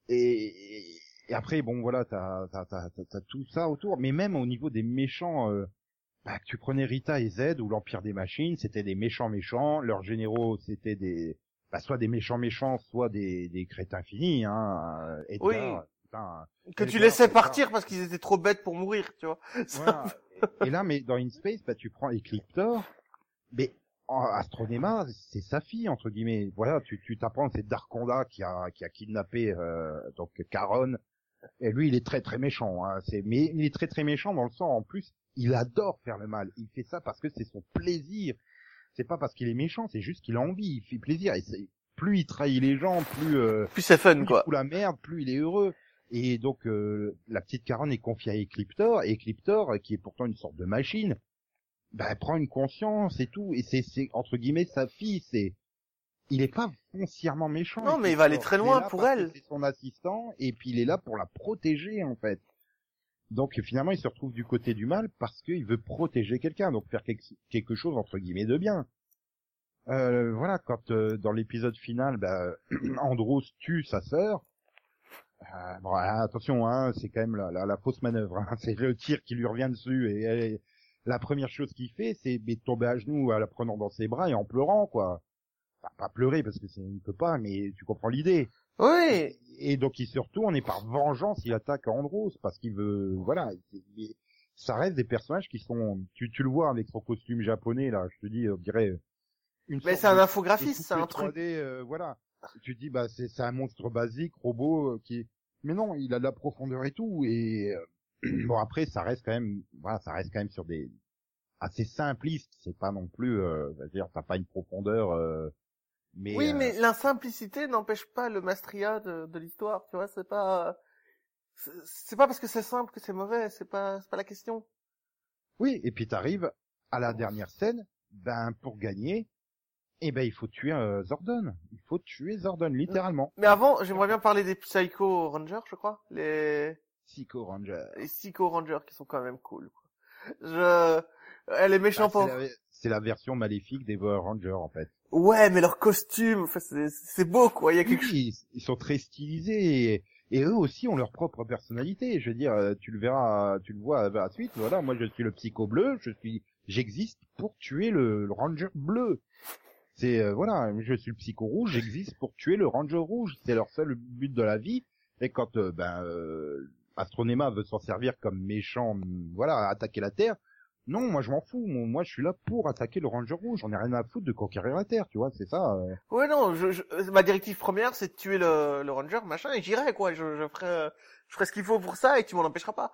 et, et après bon voilà, t'as t'as t'as t'as- tout ça autour. Mais même au niveau des méchants, euh, bah, tu prenais Rita et Z ou l'Empire des Machines, c'était des méchants méchants. Leurs généraux, c'était des bah, soit des méchants méchants, soit des des crétins finis. Hein. Edgar, Oui. putain, que Edgar, tu laissais ça. partir parce qu'ils étaient trop bêtes pour mourir, tu vois. Voilà. Et là, mais dans InSpace, bah, tu prends Ecliptor, mais Astronema, c'est sa fille, entre guillemets. Voilà, tu, tu t'apprends, c'est Darkonda qui a, qui a kidnappé, euh, donc, Caron. Et lui, il est très très méchant, hein. C'est, mais il est très très méchant dans le sens, en plus, il adore faire le mal. Il fait ça parce que c'est son plaisir. C'est pas parce qu'il est méchant, c'est juste qu'il a envie, il fait plaisir. Et c'est, plus il trahit les gens, plus, euh, Puis c'est fun, plus quoi. fout la merde, plus il est heureux. Et donc euh, la petite Caron est confiée à Ecliptor, et Ecliptor, qui est pourtant une sorte de machine, ben, elle prend une conscience et tout, et c'est entre guillemets sa fille, c'est il est pas foncièrement méchant. Non, mais il va aller très loin pour elle. C'est son assistant, et puis il est là pour la protéger en fait. Donc finalement, il se retrouve du côté du mal parce qu'il veut protéger quelqu'un, donc faire quelque, chose entre guillemets de bien. Euh, voilà, quand euh, dans l'épisode final, bah, Andros tue sa sœur. Euh, bon, ah, attention, hein, c'est quand même la, la, la fausse manœuvre. hein. C'est le tir qui lui revient dessus et elle- la première chose qu'il fait, c'est tomber à genoux en la prenant dans ses bras et en pleurant, quoi. Pas pleurer parce que c'est, il peut pas, mais tu comprends l'idée. Oui. Et donc il se retourne et par vengeance il attaque Andros parce qu'il veut, voilà. Ça reste des personnages qui sont, tu, tu le vois avec son costume japonais là, je te dis, on dirait une Mais c'est un infographiste, c'est un truc. 3D, euh, voilà. Tu te dis bah c'est c'est un monstre basique, robot euh, qui, mais non, il a de la profondeur et tout et euh, bon après ça reste quand même, voilà, ça reste quand même sur des assez simplistes. C'est pas non plus, euh, je veux dire, t'as pas une profondeur. euh, mais oui, euh, mais la simplicité n'empêche pas le mastria de, de l'histoire, tu vois. C'est pas, c'est- pas parce que c'est simple que c'est mauvais. C'est pas, c'est pas la question. Oui, et puis t'arrives à la dernière scène, ben pour gagner, eh ben il faut tuer euh, Zordon. Il faut tuer Zordon, littéralement. Mais avant, j'aimerais bien parler des Psycho Rangers, je crois. Les, Psycho Ranger. les Psycho Rangers qui sont quand même cool. Quoi. Je, elle est méchante Ah, pour. c'est la- c'est la version maléfique des Rangers en fait. Ouais, mais leur costume, enfin, c'est, beau quoi. Il y a quelque. Oui, ils, ils sont très stylisés et, et eux aussi ont leur propre personnalité. Je veux dire, euh, tu le verras, tu le vois à la suite. Voilà, moi je suis le psycho bleu, je suis, j'existe pour tuer le, le Ranger bleu. C'est euh, voilà, je suis le psycho rouge, j'existe pour tuer le Ranger rouge. C'est leur seul but de la vie. Et quand euh, ben euh, Astronema veut s'en servir comme méchant, voilà, attaquer la Terre. Non, moi je m'en fous. Moi, moi, je suis là pour attaquer le Ranger rouge. J'en ai rien à foutre de conquérir la Terre, tu vois. C'est ça. euh. Ouais, non, je, je- ma directive première, c'est de tuer le, le ranger, machin, et j'irai, quoi. Je, je ferai, euh, je ferai ce qu'il faut pour ça, et tu m'en empêcheras pas.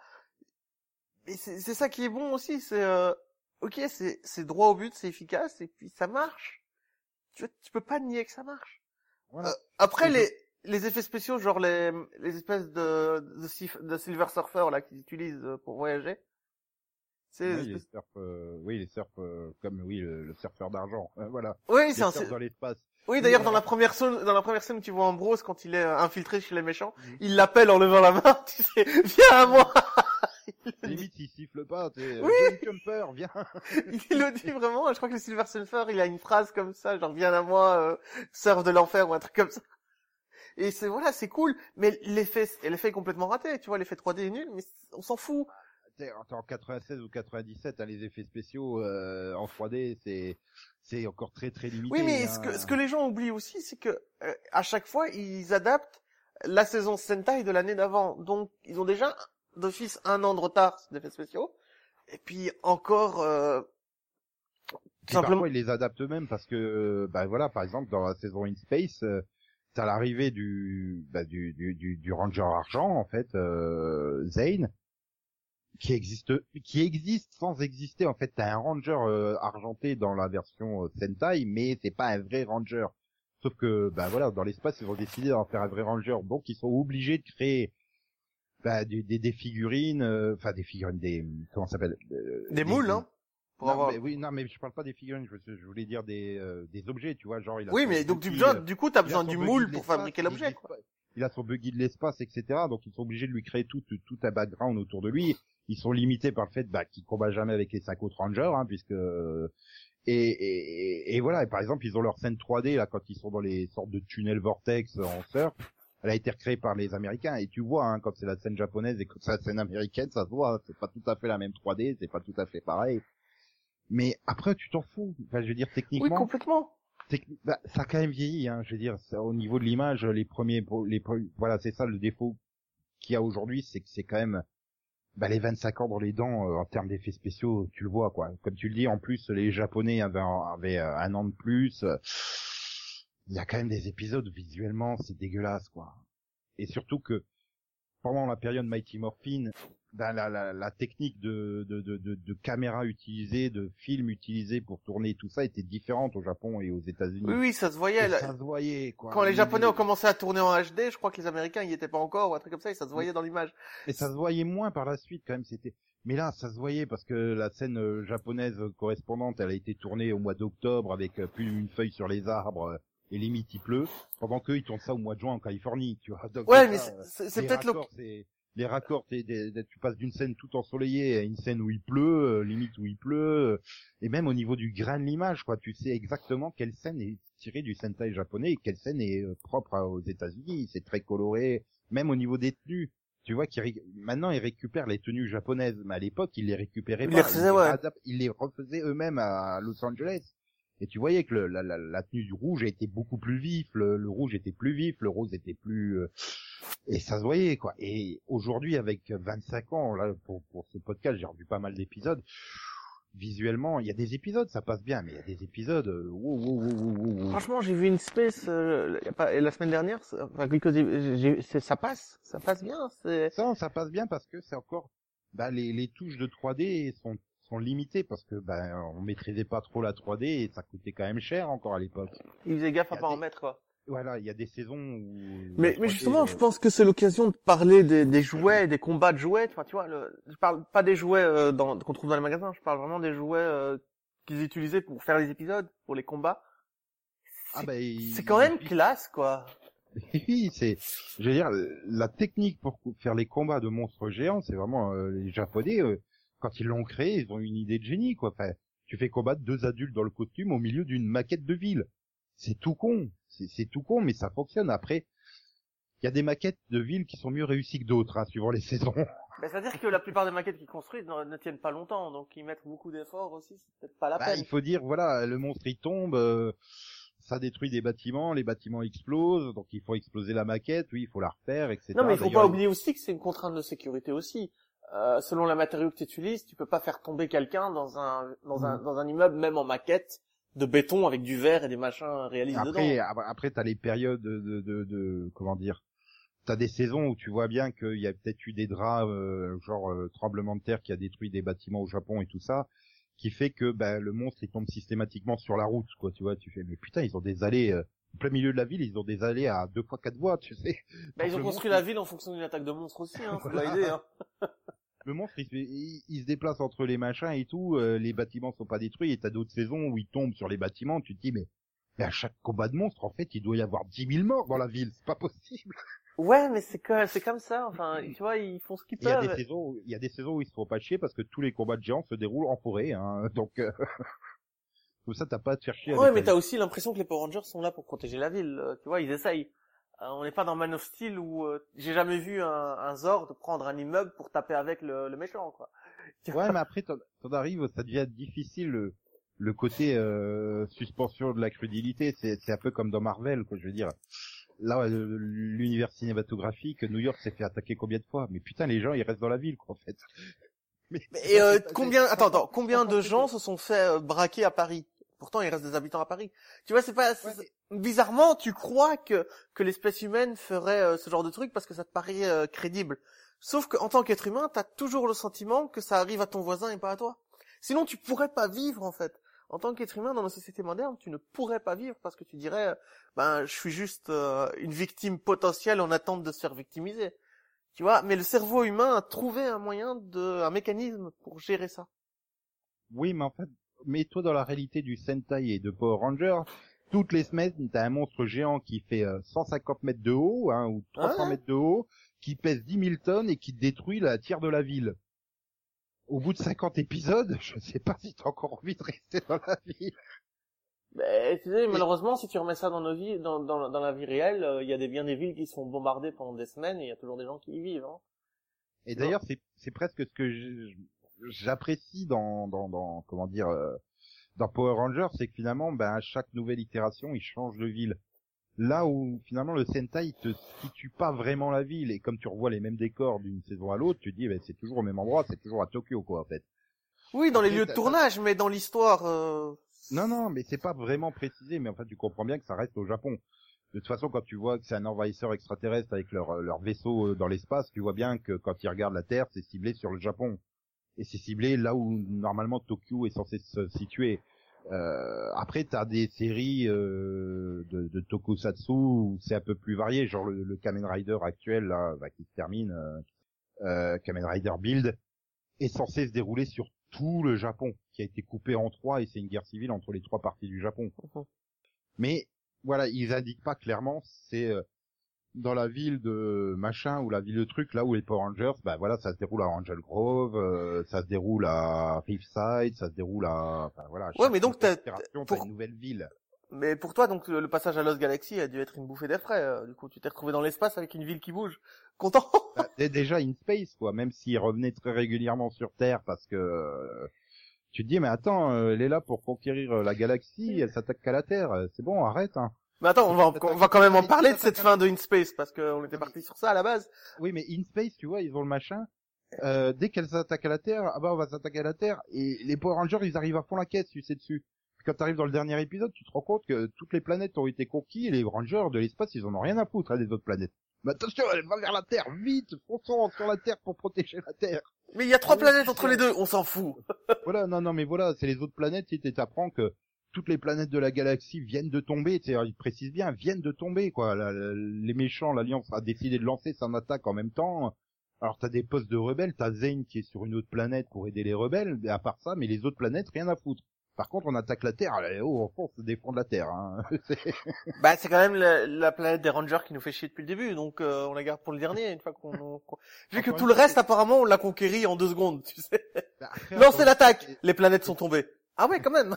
Et c'est, ça qui est bon aussi, c'est, euh, ok, c'est, droit au but, c'est efficace, et puis ça marche. Tu, tu peux pas nier que ça marche. Voilà. Euh, après, les, les effets spéciaux, genre les, les espèces de, de, de Silver Surfer là qu'ils utilisent euh, pour voyager. C'est Oui, les surfs, euh, oui, les surfs, euh, comme oui, le, le surfeur d'argent. Euh, voilà. Oui, c'est un, dans l'espace. Oui, d'ailleurs, dans la première scène, dans la première scène où tu vois Ambrose quand il est euh, infiltré chez les méchants, Mhm. il l'appelle en levant la main, tu sais, viens à moi. Limite, il siffle pas, tu sais. Oui. Jumper, viens. il le dit vraiment. Je crois que le Silver Surfer, il a une phrase comme ça, genre viens à moi, euh, surf de l'enfer ou un truc comme ça. Et c'est voilà, c'est cool, mais l'effet, l'effet est complètement raté. Tu vois, l'effet 3D est nul, mais on s'en fout. En 96 ou 97, hein, les effets spéciaux euh, en 3D, c'est c'est encore très très limité. Oui, mais hein. ce que, ce que les gens oublient aussi, c'est que euh, à chaque fois, ils adaptent la saison Sentai de l'année d'avant. Donc, ils ont déjà d'office un an de retard d'effets spéciaux. Et puis encore, euh, Et simplement. parfois, ils les adaptent eux-mêmes parce que, bah voilà, par exemple, dans la saison In Space, euh, t'as l'arrivée du, bah, du, du, du, du Ranger Argent, en fait, euh, Zane, qui existe, qui existe sans exister. En fait, t'as un Ranger euh, argenté dans la version euh, Sentai, mais c'est pas un vrai Ranger. Sauf que, bah voilà, dans l'espace, ils ont décidé d'en faire un vrai Ranger, donc ils sont obligés de créer bah, des, des, des figurines, euh, enfin des figurines, des comment s'appelle euh, Des moules, hein, pour non, avoir- mais, oui, non, mais je parle pas des figurines, je, je voulais dire des, euh, des objets, tu vois, genre il a Oui, mais donc du, besoin, euh, du coup, t'as besoin du moule pour fabriquer l'objet. Il a son buggy de l'espace, etc. Donc ils sont obligés de lui créer tout, tout, tout un background autour de lui. Ils sont limités par le fait bah, qu'il combat jamais avec les cinq autres rangers, hein, puisque et, et, et voilà. Et par exemple, ils ont leur scène 3D là quand ils sont dans les sortes de tunnels vortex en surf. Elle a été recréée par les Américains et tu vois hein, quand c'est la scène japonaise et quand c'est la scène américaine, ça se voit. hein, C'est pas tout à fait la même 3D, c'est pas tout à fait pareil. Mais après, tu t'en fous. Enfin, je veux dire Oui, techniquement. complètement. Techni- bah, ça a quand même vieilli, hein, je veux dire, ça, au niveau de l'image, les premiers, les voilà, c'est ça le défaut qu'il y a aujourd'hui, c'est que c'est quand même, bah, les 25 ans dans les dents, euh, en termes d'effets spéciaux, tu le vois, quoi. Comme tu le dis, en plus, les Japonais avaient, euh, un an de plus, il y a quand même des épisodes, visuellement, c'est dégueulasse, quoi. Et surtout que, pendant la période Mighty Morphin, ben, la, la, la technique de, de, de, de, de caméra utilisée, de film utilisé pour tourner tout ça était différente au Japon et aux États-Unis. Oui, oui, ça se voyait. Là. ça se voyait, quoi. Quand les Japonais ont commencé à tourner en HD, je crois que les Américains y étaient pas encore ou un truc comme ça, et ça se voyait dans l'image. Et ça se voyait moins par la suite quand même. C'était. Mais là, ça se voyait parce que la scène euh, japonaise correspondante, elle a été tournée au mois d'octobre avec euh, plus d'une feuille sur les arbres euh, et limite il pleut, pendant qu'eux ils tournent ça au mois de juin en Californie, tu vois. Donc, Ouais, mais c'est- c'est c'est les raccords, tu passes d'une scène tout ensoleillée à une scène où il pleut, euh, limite où il pleut, euh, et même au niveau du grain de l'image, quoi, tu sais exactement quelle scène est tirée du Sentai japonais et quelle scène est euh, propre aux États-Unis. C'est très coloré, même au niveau des tenues. Tu vois qu'ils ré- maintenant ils récupèrent les tenues japonaises, mais à l'époque ils les récupéraient Ils pas. les ouais. ils les refaisaient eux-mêmes à Los Angeles. Et tu voyais que le- la, la, la tenue du rouge était beaucoup plus vif, le, le rouge était plus vif, le rose était plus et ça se voyait quoi. Et aujourd'hui avec 25 ans là pour pour ce podcast, j'ai revu pas mal d'épisodes. Visuellement, il y a des épisodes ça passe bien, mais il y a des épisodes euh, wow, wow, wow. Franchement, j'ai vu une space euh, la semaine dernière, enfin, quelques, ça passe, ça passe bien. C'est Ça, passe bien parce que c'est encore, bah, les, les touches de 3D sont, sont limitées parce que, bah, on maîtrisait pas trop la 3D et ça coûtait quand même cher encore à l'époque. ils faisaient gaffe à pas en mettre quoi. Voilà, il y a des saisons où. Mais, mais 3D, justement, je pense que c'est l'occasion de parler des, des jouets, des combats de jouets. Enfin, tu vois, le, je parle pas des jouets euh, dans- qu'on trouve dans les magasins. Je parle vraiment des jouets euh, qu'ils utilisaient pour faire les épisodes, pour les combats. Ah, bah, il- C'est quand même classe, quoi. Oui, c'est, je veux dire, la technique pour faire les combats de monstres géants, c'est vraiment euh, les Japonais euh, quand ils l'ont créé, ils ont une idée de génie quoi. Enfin, tu fais combattre deux adultes dans le costume au milieu d'une maquette de ville. C'est tout con, c'est tout con, mais ça fonctionne. Après, il y a des maquettes de villes qui sont mieux réussies que d'autres, hein, suivant les saisons. Ben, C'est-à-dire que la plupart des maquettes qu'ils construisent ne, ne tiennent pas longtemps, donc ils mettent beaucoup d'efforts aussi. C'est peut-être pas la Bah, peine. il faut dire, voilà, le monstre il tombe, euh, ça détruit des bâtiments, les bâtiments explosent, donc il faut exploser la maquette, oui, il faut la refaire, etc. Non, mais il faut pas oublier aussi que c'est une contrainte de sécurité aussi. Euh, selon la matériau que tu utilises, tu peux pas faire tomber quelqu'un dans un dans un Mhm. dans un immeuble même en maquette de béton avec du verre et des machins réalistes Après, dedans. ap- après t'as les périodes de, de, de, de- comment dire, t'as des saisons où tu vois bien qu'il y a peut-être eu des draps, euh, genre euh, tremblement de terre qui a détruit des bâtiments au Japon et tout ça, qui fait que ben le monstre il tombe systématiquement sur la route, quoi. Tu vois, tu fais mais putain ils ont des allées euh, plein milieu de la ville, ils ont des allées à deux fois quatre voies, tu sais. Bah, ils ont construit monstre, la ville en fonction d'une attaque de monstres aussi, hein. Faut Voilà. pas aider, hein. Le monstre, il, se- il- il se déplace entre les machins et tout, euh, les bâtiments sont pas détruits, et t'as d'autres saisons où il tombe sur les bâtiments, tu te dis, mais, mais à chaque combat de monstre, en fait, il doit y avoir 10 000 morts dans la ville, c'est pas possible. Ouais, mais c'est que, c'est comme ça, enfin, tu vois, ils font ce qu'ils Il y a des peuvent. saisons, il y a des saisons où ils se font pas chier parce que tous les combats de géants se déroulent en forêt, hein, donc, euh, comme ça, t'as pas à te faire chier. Ouais, mais t'as aussi l'impression que les Power Rangers sont là pour protéger la ville, euh, tu vois, ils essayent. Euh, on n'est pas dans Man of Steel où euh, j'ai jamais vu un, un Zord prendre un immeuble pour taper avec le, le méchant, quoi. Ouais, mais après, t'en arrives, ça devient difficile le, le côté euh, suspension de la crudité. C'est un peu comme dans Marvel, quoi. Je veux dire, là, euh, l'univers cinématographique, New York s'est fait attaquer combien de fois? Mais putain, les gens, ils restent dans la ville, quoi, en fait. Mais, Et euh, combien, attends, attends, combien de gens se sont fait braquer à Paris? Pourtant, il reste des habitants à Paris. Tu vois, c'est pas c'est- c'est- bizarrement, tu crois que que l'espèce humaine ferait euh, ce genre de truc parce que ça te paraît euh, crédible. Sauf qu'en tant qu'être humain, t'as toujours le sentiment que ça arrive à ton voisin et pas à toi. Sinon, tu pourrais pas vivre en fait. En tant qu'être humain dans nos sociétés modernes, tu ne pourrais pas vivre parce que tu dirais, euh, ben, je suis juste euh, une victime potentielle en attente de se faire victimiser. Tu vois, mais le cerveau humain a trouvé un moyen de, un mécanisme pour gérer ça. Oui, mais en fait, mets-toi dans la réalité du Sentai et de Power Ranger. Toutes les semaines, t'as un monstre géant qui fait euh, 150 mètres de haut, hein, ou 300 Ouais. mètres de haut, qui pèse 10 000 tonnes et qui détruit la tiers de la ville. Au bout de 50 épisodes, je sais pas si t'as encore envie de rester dans la ville. Mais tu sais, malheureusement, si tu remets ça dans nos vies, dans, dans, dans la vie réelle, euh, il y a des, bien des villes qui sont bombardées pendant des semaines et il y a toujours des gens qui y vivent. Hein. Et d'ailleurs, c'est c'est presque ce que je- j'apprécie dans, dans, dans, comment dire, euh, dans Power Rangers, c'est que finalement, ben, à chaque nouvelle itération, il change de ville. Là où finalement le Sentai il te situe pas vraiment la ville et comme tu revois les mêmes décors d'une saison à l'autre, tu te dis ben, c'est toujours au même endroit, c'est toujours à Tokyo quoi en fait. Oui, dans les lieux de tournage, mais dans l'histoire, euh, Non non, mais c'est pas vraiment précisé, mais en fait tu comprends bien que ça reste au Japon. De toute façon, quand tu vois que c'est un envahisseur extraterrestre avec leur leur vaisseau euh, dans l'espace, tu vois bien que quand ils regardent la Terre, c'est ciblé sur le Japon et c'est ciblé là où normalement Tokyo est censé se situer. Euh, après, t'as des séries euh, de, de tokusatsu où c'est un peu plus varié, genre le, le Kamen Rider actuel là, bah, qui se termine, euh, euh, Kamen Rider Build, est censé se dérouler sur tout le Japon, qui a été coupé en trois et c'est une guerre civile entre les trois parties du Japon. Mais voilà, ils indiquent pas clairement c'est euh, dans la ville de machin ou la ville de truc là où les Power Rangers, bah voilà, ça se déroule à Angel Grove, euh, ça se déroule à Riverside, ça se déroule à, enfin voilà. Ouais, mais donc t'as- pour- une nouvelle ville. mais pour toi, donc le, passage à Lost Galaxy a dû être une bouffée d'air frais. euh, du coup, tu t'es retrouvé dans l'espace avec une ville qui bouge. Content Bah, dé- déjà in space quoi, même s'il revenait très régulièrement sur Terre parce que euh, tu te dis mais attends, euh, elle est là pour conquérir la galaxie, elle s'attaque qu'à la Terre, c'est bon, arrête hein. Mais attends, on va, on va quand même en parler de cette fin de In Space parce qu'on était parti sur ça à la base. Oui, mais in space, tu vois, ils ont le machin. Euh, dès qu'elles s'attaquent à la Terre, ah bah on va s'attaquer à la Terre. Et les Power Rangers, ils arrivent à fond la caisse, tu sais dessus. Puis quand t'arrives dans le dernier épisode, tu te rends compte que toutes les planètes ont été conquises et les Rangers de l'espace, ils en ont rien à foutre hein, des autres planètes. Mais attention, elle va vers la Terre, vite, fonçons sur la Terre pour protéger la Terre. Mais il y a trois planètes entre les deux, on s'en fout. voilà, non, non, mais voilà, c'est les autres planètes, tu sais, t'apprends que toutes les planètes de la galaxie viennent de tomber, tu sais, ils précisent bien, viennent de tomber, quoi. La- la- les méchants, l'Alliance a décidé de lancer son attaque en même temps. Alors t'as des postes de rebelles, t'as Zane qui est sur une autre planète pour aider les rebelles, à part ça, mais les autres planètes, rien à foutre. Par contre, on attaque la Terre, allez, oh, on se défendre la Terre. Hein. C'est- Bah, c'est quand même la, la planète des Rangers qui nous fait chier depuis le début, donc euh, on la garde pour le dernier une fois qu'on... Vu que tout le reste, apparemment, on l'a conquéri en deux secondes, tu sais. Bah, Lancez l'attaque Les planètes sont tombées. Ah ouais, quand même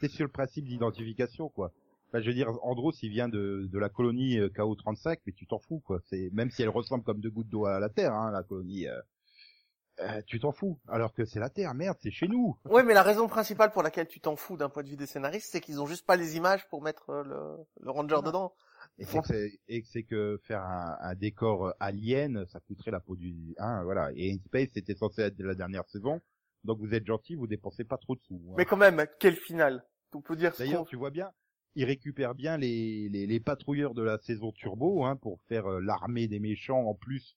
c'est sur le principe d'identification, quoi. Enfin, je veux dire, Andros, il vient de, de la colonie euh, KO35, mais tu t'en fous, quoi. C'est même si elle ressemble comme deux gouttes d'eau à la Terre, hein, la colonie. euh, euh, tu t'en fous. Alors que c'est la Terre, merde, c'est chez nous. Ouais, mais la raison principale pour laquelle tu t'en fous d'un point de vue des scénaristes, c'est qu'ils ont juste pas les images pour mettre le, le Ranger dedans. Et c'est que, c'est- et que c'est que faire un, un décor alien, ça coûterait la peau du... Hein, voilà. Et In Space, c'était censé être de la dernière saison. Donc vous êtes gentil, vous dépensez pas trop de sous. hein. Mais quand même, quel final On peut dire D'ailleurs, tu vois bien, ils récupèrent bien les, les, les patrouilleurs de la saison Turbo hein, pour faire euh, l'armée des méchants en plus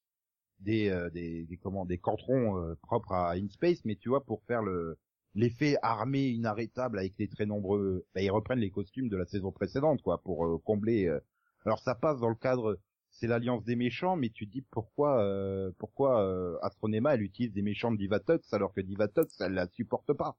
des euh, des, des comment des cantrons euh, propres à InSpace, mais tu vois pour faire le l'effet armée inarrêtable avec les très nombreux, bah, ils reprennent les costumes de la saison précédente, quoi, pour euh, combler. euh. Alors ça passe dans le cadre, c'est l'alliance des méchants, mais tu te dis pourquoi, euh, pourquoi euh, Astronema elle utilise des méchants de Divatox alors que Divatox elle la supporte pas.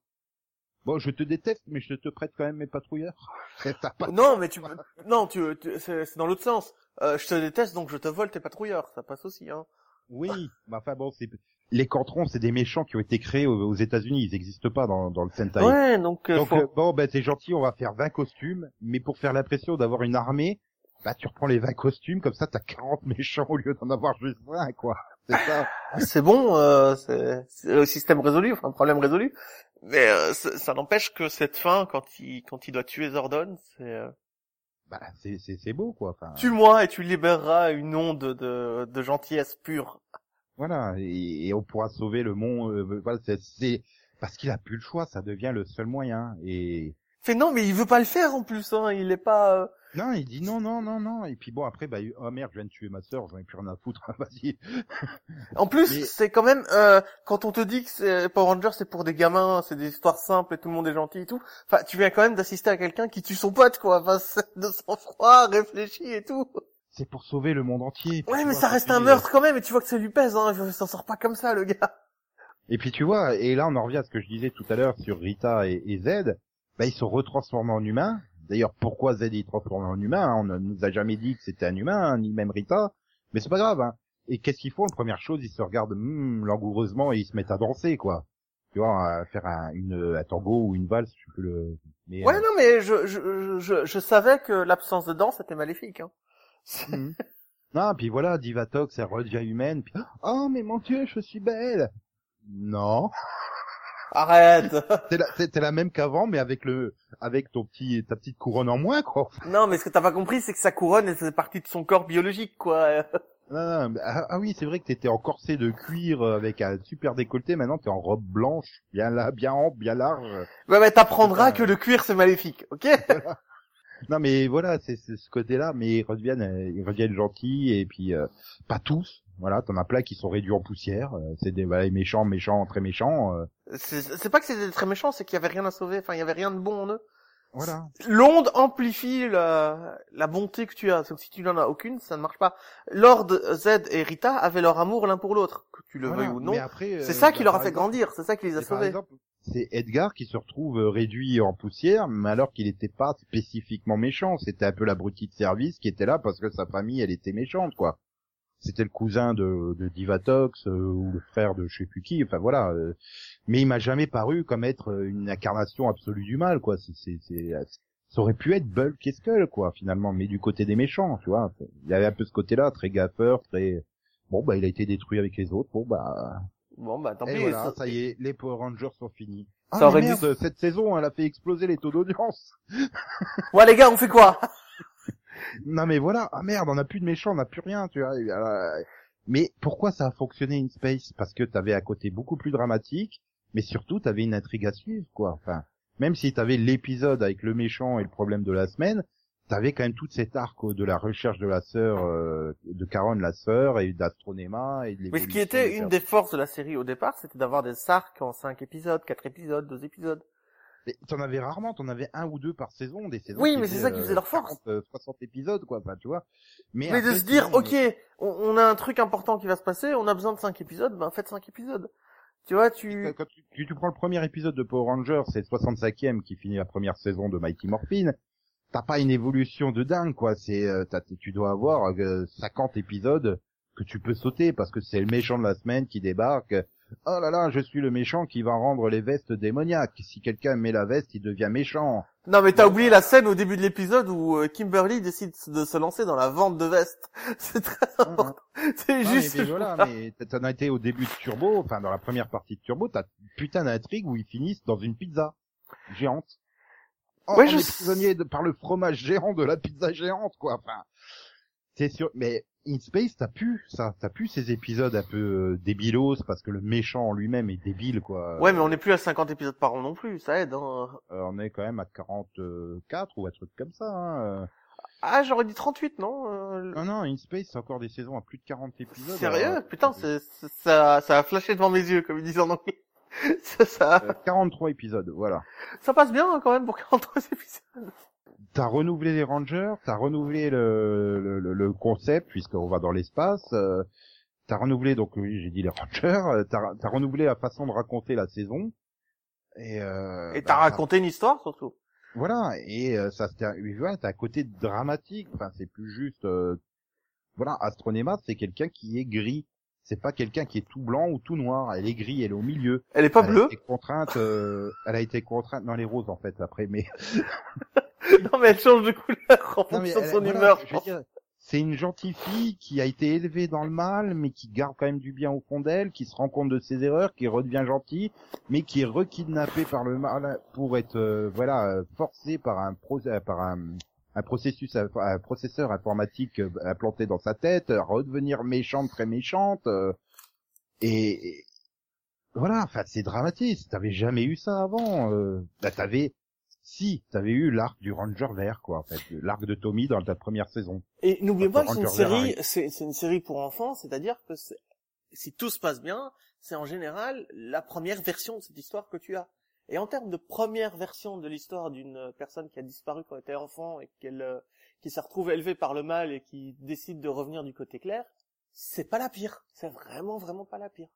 Bon, je te déteste, mais je te prête quand même mes patrouilleurs. Pas- Non, mais tu, non, tu, tu- c'est dans l'autre sens. Euh, je te déteste, donc je te vole tes patrouilleurs. Ça passe aussi, hein. Oui, mais enfin bon, c'est les Cantrons, c'est des méchants qui ont été créés aux, aux États-Unis, ils n'existent pas dans, dans le Sentai. Ouais, donc, euh, Donc faut- euh, bon, ben c'est gentil, on va faire 20 costumes, mais pour faire l'impression d'avoir une armée, bah tu reprends les 20 costumes, comme ça t'as 40 méchants au lieu d'en avoir juste 20, quoi. C'est ça. c'est bon, euh, c'est le système résolu, enfin, un problème résolu. Mais euh, ça, n'empêche que cette fin, quand il, quand il doit tuer Zordon, c'est euh, Bah c'est c'est c'est beau, quoi. Enfin, tue-moi et tu libéreras une onde de, de gentillesse pure. voilà, et, et on pourra sauver le monde. euh, voilà, c'est parce qu'il a plus le choix, ça devient le seul moyen. Et Fait non, mais il veut pas le faire en plus, hein. Il est pas. euh, non, il dit non, non, non, non. Et puis bon, après, bah oh merde, je viens de tuer ma sœur, j'en ai plus rien à foutre. Vas-y. En plus, Mais- c'est quand même euh, quand on te dit que c'est Power Rangers c'est pour des gamins, c'est des histoires simples et tout le monde est gentil et tout. Enfin, tu viens quand même d'assister à quelqu'un qui tue son pote, quoi. Enfin, c'est de sang-froid, réfléchi et tout. C'est pour sauver le monde entier. Puis Ouais, tu mais vois, ça puis, reste un euh, meurtre quand même, et tu vois que ça lui pèse, hein. Il s'en sort pas comme ça, le gars. Et puis tu vois, et là on en revient à ce que je disais tout à l'heure sur Rita et, et Z, bah ils sont retransformés en humains. D'ailleurs, pourquoi Z est transformé en humain hein On ne nous a jamais dit que c'était un humain, hein, ni même Rita. Mais c'est pas grave. Hein. Et qu'est-ce qu'ils font? La première chose, ils se regardent hmm, langoureusement et ils se mettent à danser, quoi. Tu vois, à faire un, une, un tango ou une valse, je sais plus le. Mais, Ouais, euh, non, mais je, je, je, je savais que l'absence de danse était maléfique, hein. Mhm. Non, puis voilà, Divatox, elle redevient humaine. Puis, oh, mais mon Dieu, je suis belle. Non. Arrête T'es la, t'es- t'es la même qu'avant, mais avec le, avec ton petit, ta petite couronne en moins, quoi. Non, mais ce que t'as pas compris, c'est que sa couronne, elle faisait partie de son corps biologique, quoi. Non, non, mais- ah, ah oui, c'est vrai que t'étais en corset de cuir euh, avec un super décolleté. Maintenant, t'es en robe blanche, bien là, bien ample, bien large. Ouais, mais t'apprendras que le cuir, c'est maléfique, ok Non, mais voilà, c'est c'est ce côté-là. Mais ils reviennent, euh, ils reviennent gentils et puis euh, pas tous. Voilà, t'en as plein qui sont réduits en poussière. euh, C'est des voilà, méchants, méchants, très méchants. euh, C'est c'est pas que c'était très méchant, c'est qu'il y avait rien à sauver, enfin, il y avait rien de bon en eux. voilà. L'onde amplifie la, la bonté que tu as. Donc si tu n'en as aucune, ça ne marche pas. Lord Z et Rita avaient leur amour l'un pour l'autre, que tu le Voilà. veuilles ou non. C'est euh, ça qui bah, leur a fait exemple- grandir, c'est ça qui les a sauvés. c'est Edgar qui se retrouve euh, réduit en poussière, mais alors qu'il n'était pas spécifiquement méchant. C'était un peu l'abruti de service qui était là parce que sa famille, elle était méchante, quoi. C'était le cousin de, de Divatox euh, ou le frère de je sais plus qui. Enfin voilà. euh, mais il m'a jamais paru comme être euh, une incarnation absolue du mal, quoi. C'est, c'est, c'est- ça aurait pu être Bulk et Skull, quoi, finalement, mais du côté des méchants, tu vois. Il y avait un peu ce côté-là, très gaffeur, très. Bon bah il a été détruit avec les autres. Bon bah Bon, bah, tant pis. voilà, ça- ça y est, les Power Rangers sont finis. Ça Ah aurait dû- cette saison, elle a fait exploser les taux d'audience. Ouais, les gars, on fait quoi? Non mais voilà, ah merde, on n'a plus de méchants, on n'a plus rien, tu vois. voilà. Mais pourquoi ça a fonctionné in space? Parce que t'avais à côté beaucoup plus dramatique, mais surtout t'avais une intrigue à suivre, quoi. Enfin, même si t'avais l'épisode avec le méchant et le problème de la semaine, t'avais quand même toute cette arc euh, de la recherche de la sœur, euh, de Caron, la sœur, et d'Astronema, et de Mais ce qui était une des forces de la série au départ, c'était d'avoir des arcs en 5 épisodes, 4 épisodes, 2 épisodes. Mais t'en avais rarement, t'en avais un ou deux par saison, des saisons. Oui, mais c'est ça qui euh, faisait leur force. 40, euh, 60 épisodes, quoi, enfin, tu vois. Mais, Mais de se dire, sinon, ok, on, on a un truc important qui va se passer, on a besoin de 5 épisodes, ben faites 5 épisodes. Tu vois, tu... Quand, tu, tu, tu prends le premier épisode de Power Rangers, c'est le 65e qui finit la première saison de Mighty Morphin, t'as pas une évolution de dingue, quoi. C'est, euh, tu dois avoir euh, 50 épisodes que tu peux sauter parce que c'est le méchant de la semaine qui débarque. Oh là là, je suis le méchant qui va rendre les vestes démoniaques. Si quelqu'un met la veste, il devient méchant. Non, mais t'as oublié la scène au début de l'épisode où euh, Kimberly décide de se lancer dans la vente de vestes. C'est très important. C'est Ah, juste... mais, voilà, mais t'en as été au début de Turbo, enfin dans la première partie de Turbo, t'as putain d'intrigue où ils finissent dans une pizza géante. Oh, Ouais, on je est sais. prisonnier de, par le fromage géant de la pizza géante, quoi. Enfin, c'est sûr. Mais In Space, t'as pu ça, t'as pu ces épisodes un peu euh, débilos parce que le méchant en lui-même est débile, quoi. Ouais, mais on n'est plus à 50 épisodes par an non plus, ça aide. Hein. Euh, on est quand même à 44 ou un truc comme ça. Hein. euh. Ah, j'aurais dit 38, non euh, Non, non, In Space, c'est encore des saisons à plus de 40 épisodes. Sérieux alors, Putain, c'est, ça, ça a flashé devant mes yeux, comme ils disent en anglais. Ça. Euh, 43 épisodes, voilà. Ça passe bien hein, quand même pour 43 épisodes. T'as renouvelé les Rangers, t'as renouvelé le, le, le- concept puisqu'on va dans l'espace. Euh, t'as renouvelé donc oui j'ai dit les Rangers. euh, T'as as renouvelé la façon de raconter la saison. Et, euh, Et bah, t'as ça- raconté une histoire surtout. Voilà et euh, ça termine. Ouais, t'as un côté dramatique. Enfin c'est plus juste. euh, voilà, Astronema c'est quelqu'un qui est gris. C'est pas quelqu'un qui est tout blanc ou tout noir. Elle est gris, elle est au milieu. Elle est pas elle a bleue été contrainte. euh, elle a été contrainte dans les roses en fait après, mais Non mais elle change de couleur en Non, mais fonction de son voilà, humeur. c'est une gentille fille qui a été élevée dans le mal, mais qui garde quand même du bien au fond d'elle, qui se rend compte de ses erreurs, qui redevient gentille, mais qui est rekidnappée par le mal pour être, euh, voilà, euh, forcée par un pro- euh, par un, un processus, un processeur informatique euh, implanté dans sa tête, redevenir méchante, très méchante, euh, et, et voilà, enfin c'est dramatique. T'avais jamais eu ça avant. Euh, bah t'avais si, t'avais eu l'arc du Ranger vert, quoi, en fait, l'arc de Tommy dans ta première saison. Et n'oubliez pas que c'est une série, c'est c'est une série pour enfants, c'est-à-dire que c'est- si tout se passe bien, c'est en général la première version de cette histoire que tu as. Et en termes de première version de l'histoire d'une personne qui a disparu quand elle était enfant et qu'elle euh, qui s'est retrouvée élevée par le mal et qui décide de revenir du côté clair, c'est pas la pire. C'est vraiment vraiment pas la pire.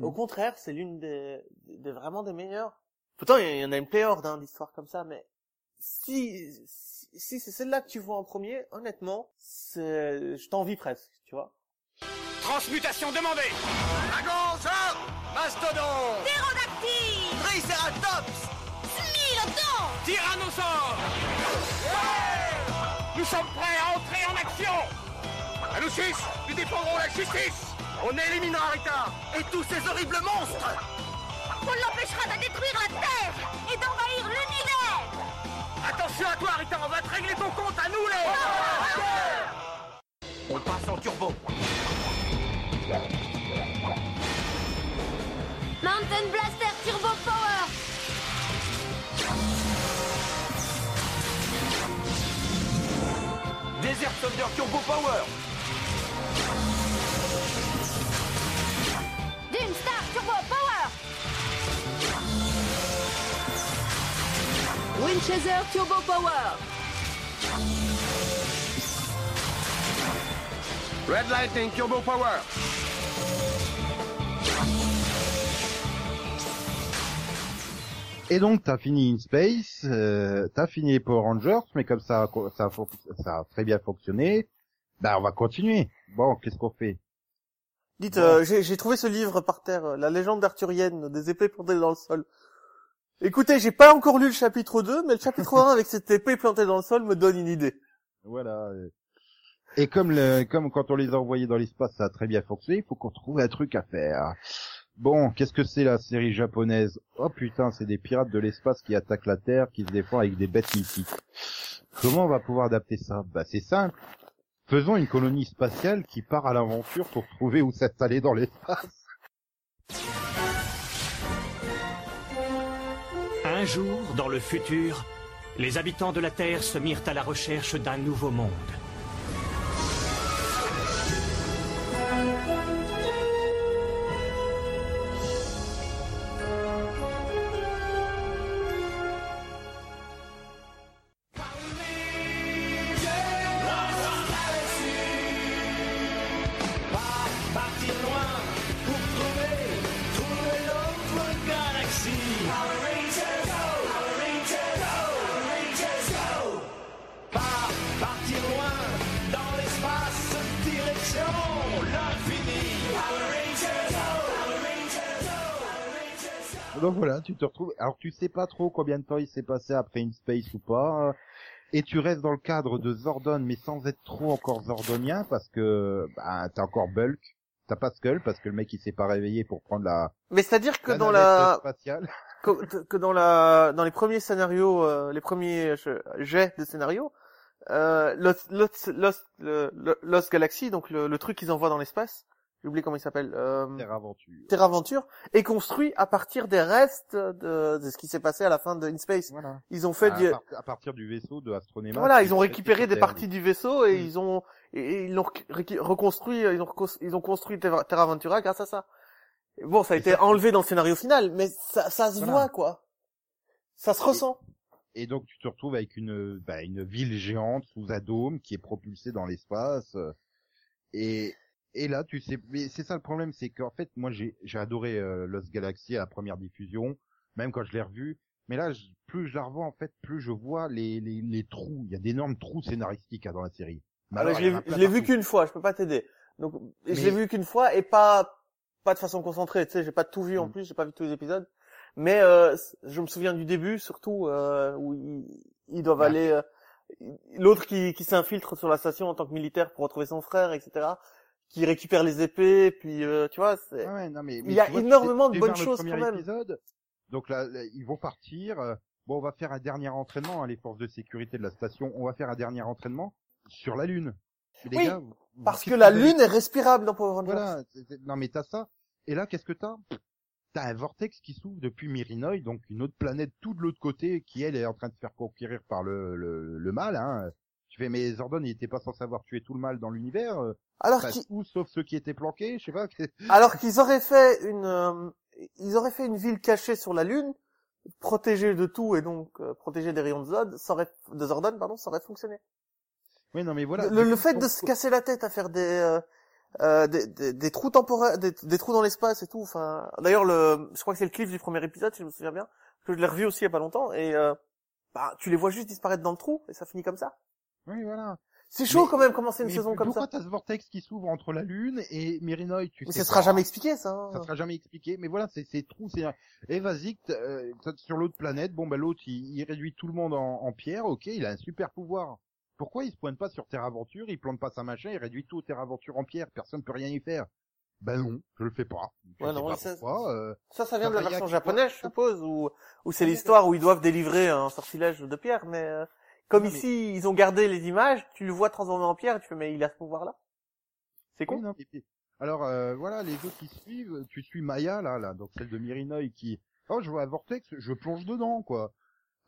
Au contraire, c'est l'une des, des vraiment des meilleures. Pourtant, il y en a une pléiade hein, d'histoires comme ça, mais si si, si c'est celle-là que tu vois en premier, honnêtement, c'est je t'envie presque, tu vois. Transmutation demandée. Dragonzor Mastodon. Pterodactyle Triceratops. Smilodon Tyrannosaure. Nous sommes prêts à entrer en action. À nous six, nous défendrons la justice. On éliminera Rita et tous ces horribles monstres On l'empêchera de détruire la Terre et d'envahir l'univers. Attention à toi Rita, on va te régler ton compte à nous les On passe en turbo. Mountain Blaster Turbo Power. Desert Thunder Turbo Power. Dune Star Turbo Power Winchester Turbo Power Red Lightning Turbo Power Et donc t'as fini In Space, euh, t'as fini les Power Rangers, mais comme ça, ça, ça a très bien fonctionné, bah on va continuer. Bon, qu'est-ce qu'on fait? Dites, euh, j'ai j'ai trouvé ce livre par terre, euh, la légende arthurienne des épées plantées dans le sol. Écoutez, j'ai pas encore lu le chapitre 2, mais le chapitre 1 avec cette épée plantée dans le sol me donne une idée. Voilà. Et comme le, comme quand on les a envoyés dans l'espace, ça a très bien fonctionné, il faut qu'on trouve un truc à faire. Bon, qu'est-ce que c'est la série japonaise? Oh putain, c'est des pirates de l'espace qui attaquent la Terre, qui se défendent avec des bêtes mythiques. Comment on va pouvoir adapter ça? Bah c'est simple. Faisons une colonie spatiale qui part à l'aventure pour trouver où s'installer dans l'espace. Un jour, dans le futur, les habitants de la Terre se mirent à la recherche d'un nouveau monde. Tu te retrouves. Alors tu sais pas trop combien de temps il s'est passé après une space ou pas, et tu restes dans le cadre de Zordon, mais sans être trop encore Zordonien parce que bah, t'as encore Bulk, t'as pas Skull parce que le mec il s'est pas réveillé pour prendre la. Mais c'est-à-dire que la dans la, spatiale. que, que dans la, dans les premiers scénarios, euh, les premiers je- jets de scénarios, euh, Lost, Lost, Lost, Lost Galaxy, donc le, le truc qu'ils envoient dans l'espace, j'ai oublié comment il s'appelle, euh, Terre Aventure. Terre Aventure, est construit à partir des restes de, de ce qui s'est passé à la fin de In Space. Voilà. Ils ont fait à, du, par- à partir du vaisseau de Astronema. voilà, ils ont récupéré des parties du vaisseau et Mm. ils ont, et, ils l'ont rec- reconstruit, ils ont, recon- ils ont construit Terra Terra Ventura grâce à ça. Bon, ça a Et été ça- enlevé dans le scénario final, mais ça, ça se Voilà. voit, quoi. Ça se ressent. Et donc tu te retrouves avec une bah, une ville géante sous un dôme qui est propulsée dans l'espace. euh, Et et là tu sais, mais c'est ça le problème, c'est qu'en fait moi j'ai j'ai adoré euh, Lost Galaxy à la première diffusion, même quand je l'ai revu. Mais là, je- plus je la revois en fait, plus je vois les les, les trous. Il y a d'énormes trous scénaristiques hein, dans la série. Mais Alors, alors, je l'ai vu- qu'une fois, je peux pas t'aider. Donc, et je Mais- l'ai vu qu'une fois et pas, pas de façon concentrée, tu sais, j'ai pas tout vu en Mm. plus, j'ai pas vu tous les épisodes. Mais, euh, je me souviens du début, surtout, euh, où ils, ils doivent Bah. aller, euh, l'autre qui, qui s'infiltre sur la station en tant que militaire pour retrouver son frère, etc., qui récupère les épées, puis, euh, tu vois, c'est, Ouais, ouais, non, mais, Il y a vois, énormément de bonnes choses quand même. épisode, donc là, là, ils vont partir. euh, Bon, on va faire un dernier entraînement, hein, les forces de sécurité de la station. On va faire un dernier entraînement sur la Lune. Les Oui, gars, parce que la avez- lune est respirable dans Power Rangers. Voilà. Non, mais t'as ça. Et là, qu'est-ce que t'as? T'as un vortex qui s'ouvre depuis Mirinoi, donc une autre planète tout de l'autre côté, qui elle est en train de se faire conquérir par le, le, le mal. Hein. Tu fais, mais Zordon, il était pas censé avoir tué tout le mal dans l'univers. euh, Alors enfin, tout sauf ceux qui étaient planqués, je sais pas. Alors qu'ils auraient fait une, euh, ils auraient fait une ville cachée sur la Lune, protégée de tout et donc euh, protégée des rayons de Zod, ça aurait, de Zordon, pardon, ça aurait fonctionné. Oui, non, mais voilà. le, le fait de se casser la tête à faire des, euh, euh, des, des, des trous temporaires, des, des trous dans l'espace et tout. Enfin, d'ailleurs, le, je crois que c'est le cliff du premier épisode, si je me souviens bien, que je l'ai revu aussi il y a pas longtemps et euh, bah, tu les vois juste disparaître dans le trou et ça finit comme ça. Oui, voilà. C'est chaud Mais- quand même commencer une saison comme pourquoi ça. t'as ce vortex qui s'ouvre entre la Lune et Mirinoi tu Mais sais ça sera jamais expliqué ça. hein. Ça sera jamais expliqué. Mais voilà, c'est ces trous. C'est et vas-y, que t'- euh, sur l'autre planète, bon bah l'autre il, il réduit tout le monde en, en pierre. Ok, il a un super pouvoir. Pourquoi il se pointe pas sur Terre Aventure Il plante pas sa machin, il réduit tout Terre Aventure en pierre. Personne peut rien y faire. Ben non, je le fais pas. Je Ouais, non, pas ça- pourquoi. euh, Ça, ça vient de la version japonaise, je suppose, où, où c'est l'histoire où ils doivent délivrer un sortilège de pierre, mais euh, comme Non, mais- ici, ils ont gardé les images, tu le vois transformé en pierre, et tu fais, mais il a ce pouvoir-là C'est con non, Alors euh, voilà, les autres qui suivent, tu suis Maya là, là, donc celle de Mirinoi qui, oh je vois un vortex, je plonge dedans quoi.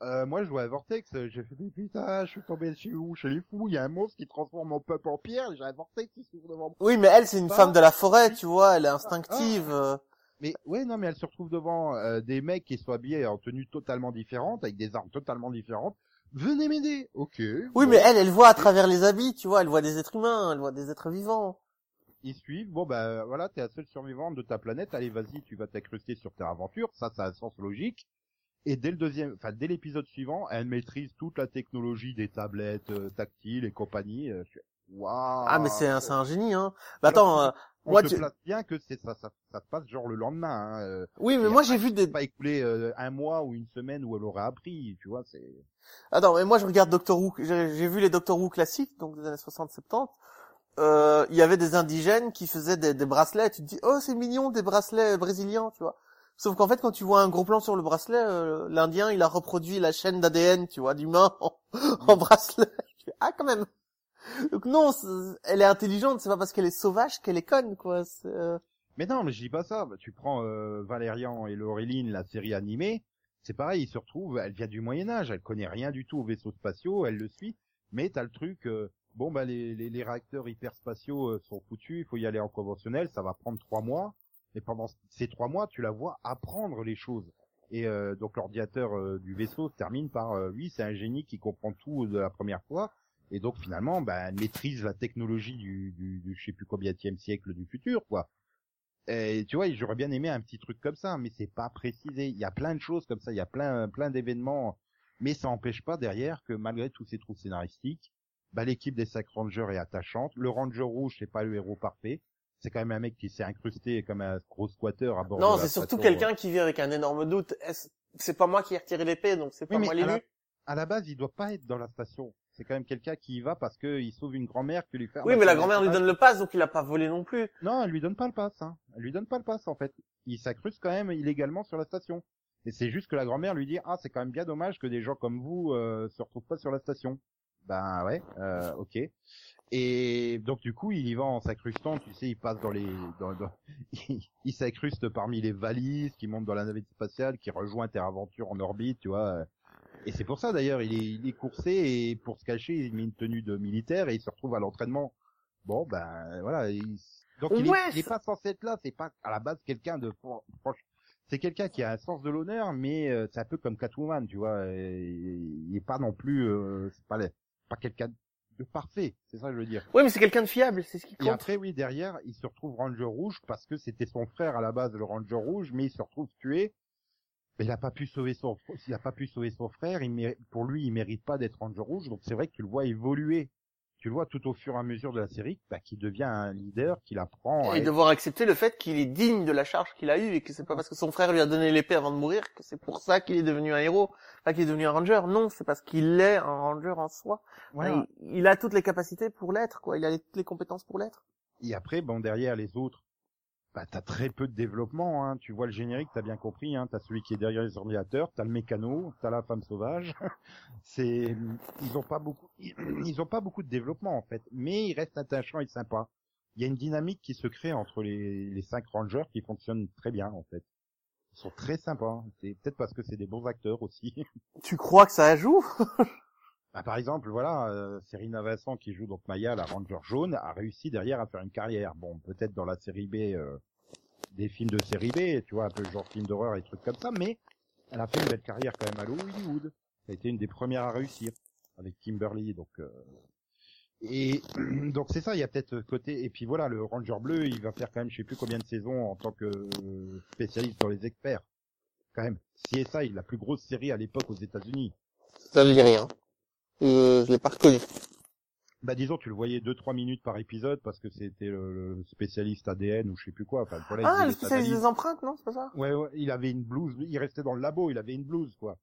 Euh, moi je vois un vortex, j'ai fait mais putain, je suis tombé chez où? Chez les fous, il y a un monstre qui transforme mon peuple en pierre, j'ai un vortex qui s'ouvre devant moi. Oui, mais elle, c'est une femme de la forêt, tu vois, elle est instinctive. euh. Mais ouais non mais elle se retrouve devant euh, des mecs qui sont habillés en tenue totalement différente, avec des armes totalement différentes. Venez m'aider, ok. Oui, bon. mais elle, elle voit à travers les habits, tu vois, elle voit des êtres humains, elle voit des êtres vivants. ils suivent. Bon bah voilà, t'es la seule survivante de ta planète. Allez, vas-y, tu vas t'incruster sur Terre Aventure. Ça, ça a un sens logique. Et dès le deuxième, enfin dès l'épisode suivant, elle maîtrise toute la technologie des tablettes euh, tactiles et compagnie. Euh, Waouh. Ah, mais c'est un, c'est un génie, hein. Bah, attends, euh, On moi, te tu... place bien que c'est ça, ça, ça se passe genre le lendemain. Hein. euh, Oui, mais et moi, j'ai vu des... Pas écoulé euh, un mois ou une semaine où elle aurait appris, tu vois. C'est. Attends, mais moi je regarde Doctor Who, j'ai j'ai vu les Doctor Who classiques, donc des années 60-70. Euh, il y avait des indigènes qui faisaient des, des bracelets, tu te dis, oh c'est mignon, des bracelets brésiliens, tu vois. Sauf qu'en fait, quand tu vois un gros plan sur le bracelet, euh, l'Indien, il a reproduit la chaîne d'ADN, tu vois, d'humain en, en bracelet. Ah, quand même. Donc non, elle est intelligente, c'est pas parce qu'elle est sauvage qu'elle est conne, quoi. c'est, euh, Mais non, mais je dis pas ça. Tu prends euh, Valérian et Laureline, la série animée, c'est pareil, ils se retrouvent, elle vient du Moyen Âge, elle connaît rien du tout aux vaisseaux spatiaux, elle le suit, mais t'as le truc, euh, bon bah les, les, les réacteurs hyperspatiaux euh, sont foutus, il faut y aller en conventionnel, ça va prendre trois mois, et pendant ces trois mois, tu la vois apprendre les choses. Et euh, donc l'ordinateur euh, du vaisseau se termine par, euh, oui, c'est un génie qui comprend tout de la première fois, et donc finalement, bah, elle maîtrise la technologie du, du, du je sais plus combien siècle du futur, quoi. Et tu vois, j'aurais bien aimé un petit truc comme ça, mais c'est pas précisé. Il y a plein de choses comme ça, il y a plein, plein d'événements, mais ça n'empêche pas derrière que malgré tous ces trous scénaristiques, bah, l'équipe des Sac Rangers est attachante. Le Ranger rouge, c'est pas le héros parfait. C'est quand même un mec qui s'est incrusté comme un gros squatter à bord Non, de la c'est surtout quelqu'un qui vit avec un énorme doute. C'est pas moi qui ai retiré l'épée, donc c'est pas Oui, moi à la, l'élu. à la base, il doit pas être dans la station. C'est quand même quelqu'un qui y va parce qu'il sauve une grand-mère qui lui fait. Oui, mais la grand-mère lui donne le pass, donc il a pas volé non plus. Non, elle lui donne pas le pass. Hein. Elle lui donne pas le pass en fait. Il s'incruste quand même illégalement sur la station. Et c'est juste que la grand-mère lui dit ah c'est quand même bien dommage que des gens comme vous euh, se retrouvent pas sur la station. Ben ouais, euh, ok. Et donc du coup il y va en s'incrustant, tu sais, il passe dans les, dans, dans- il, il s'incruste parmi les valises, qui monte dans la navette spatiale, qui rejoint Terre Aventure en orbite, tu vois. Et c'est pour ça d'ailleurs il est, il est coursé et pour se cacher il met une tenue de militaire et il se retrouve à l'entraînement. Bon ben voilà, il, Donc il, Ouais, est, il est ça- pas censé être là, c'est pas à la base quelqu'un de franche. C'est quelqu'un qui a un sens de l'honneur, mais euh, c'est un peu comme Catwoman, tu vois. et il est pas non plus, euh, c'est pas, les- pas quelqu'un de parfait, c'est ça que je veux dire. Ouais, mais c'est quelqu'un de fiable, c'est ce qui Et compte. après, oui, derrière, il se retrouve Ranger Rouge parce que c'était son frère à la base, le Ranger Rouge, mais il se retrouve tué. Il a pas pu sauver son, s'il a pas pu sauver son frère, il mérite- pour lui, il mérite pas d'être Ranger Rouge. Donc c'est vrai que tu le vois évoluer. Tu le vois tout au fur et à mesure de la série, bah, qu'il devient un leader, qu'il apprend. à Et être- devoir accepter le fait qu'il est digne de la charge qu'il a eue et que c'est pas parce que son frère lui a donné l'épée avant de mourir que c'est pour ça qu'il est devenu un héros, pas qu'il est devenu un ranger. Non, c'est parce qu'il est un ranger en soi. Voilà. Il, il a toutes les capacités pour l'être, quoi. Il a les- toutes les compétences pour l'être. Et après, bon, derrière les autres, bah, t'as très peu de développement, hein. Tu vois le générique, t'as bien compris, hein. T'as celui qui est derrière les ordinateurs, t'as le mécano, t'as la femme sauvage. C'est, ils ont pas beaucoup, ils ont pas beaucoup de développement, en fait. Mais ils restent attachants et sympas. Il y a une dynamique qui se crée entre les, les cinq rangers qui fonctionne très bien, en fait. Ils sont très sympas. C'est peut-être parce que c'est des bons acteurs aussi. Tu crois que ça joue? Bah, par exemple, voilà, euh, Serena Vincent qui joue donc Maya, la Ranger jaune, a réussi derrière à faire une carrière. Bon, peut-être dans la série B, euh, des films de série B, tu vois, un peu genre film d'horreur et trucs comme ça, mais elle a fait une belle carrière quand même à Hollywood. Ça a été une des premières à réussir avec Kimberly, donc. euh, Et donc c'est ça, il y a peut-être côté. Et puis voilà, le Ranger bleu, il va faire quand même, je sais plus combien de saisons en tant que euh, spécialiste dans les experts. Quand même, CSI, la plus grosse série à l'époque aux États-Unis. Ça ne dit rien. Euh, je l'ai pas reconnu. Bah disons, tu le voyais deux trois minutes par épisode parce que c'était le, le spécialiste ADN ou je sais plus quoi. Enfin, voilà, il Ah, faisait le des spécialiste des empreintes, non C'est pas ça? Ouais, ouais, il avait une blouse. Il restait dans le labo, il avait une blouse quoi.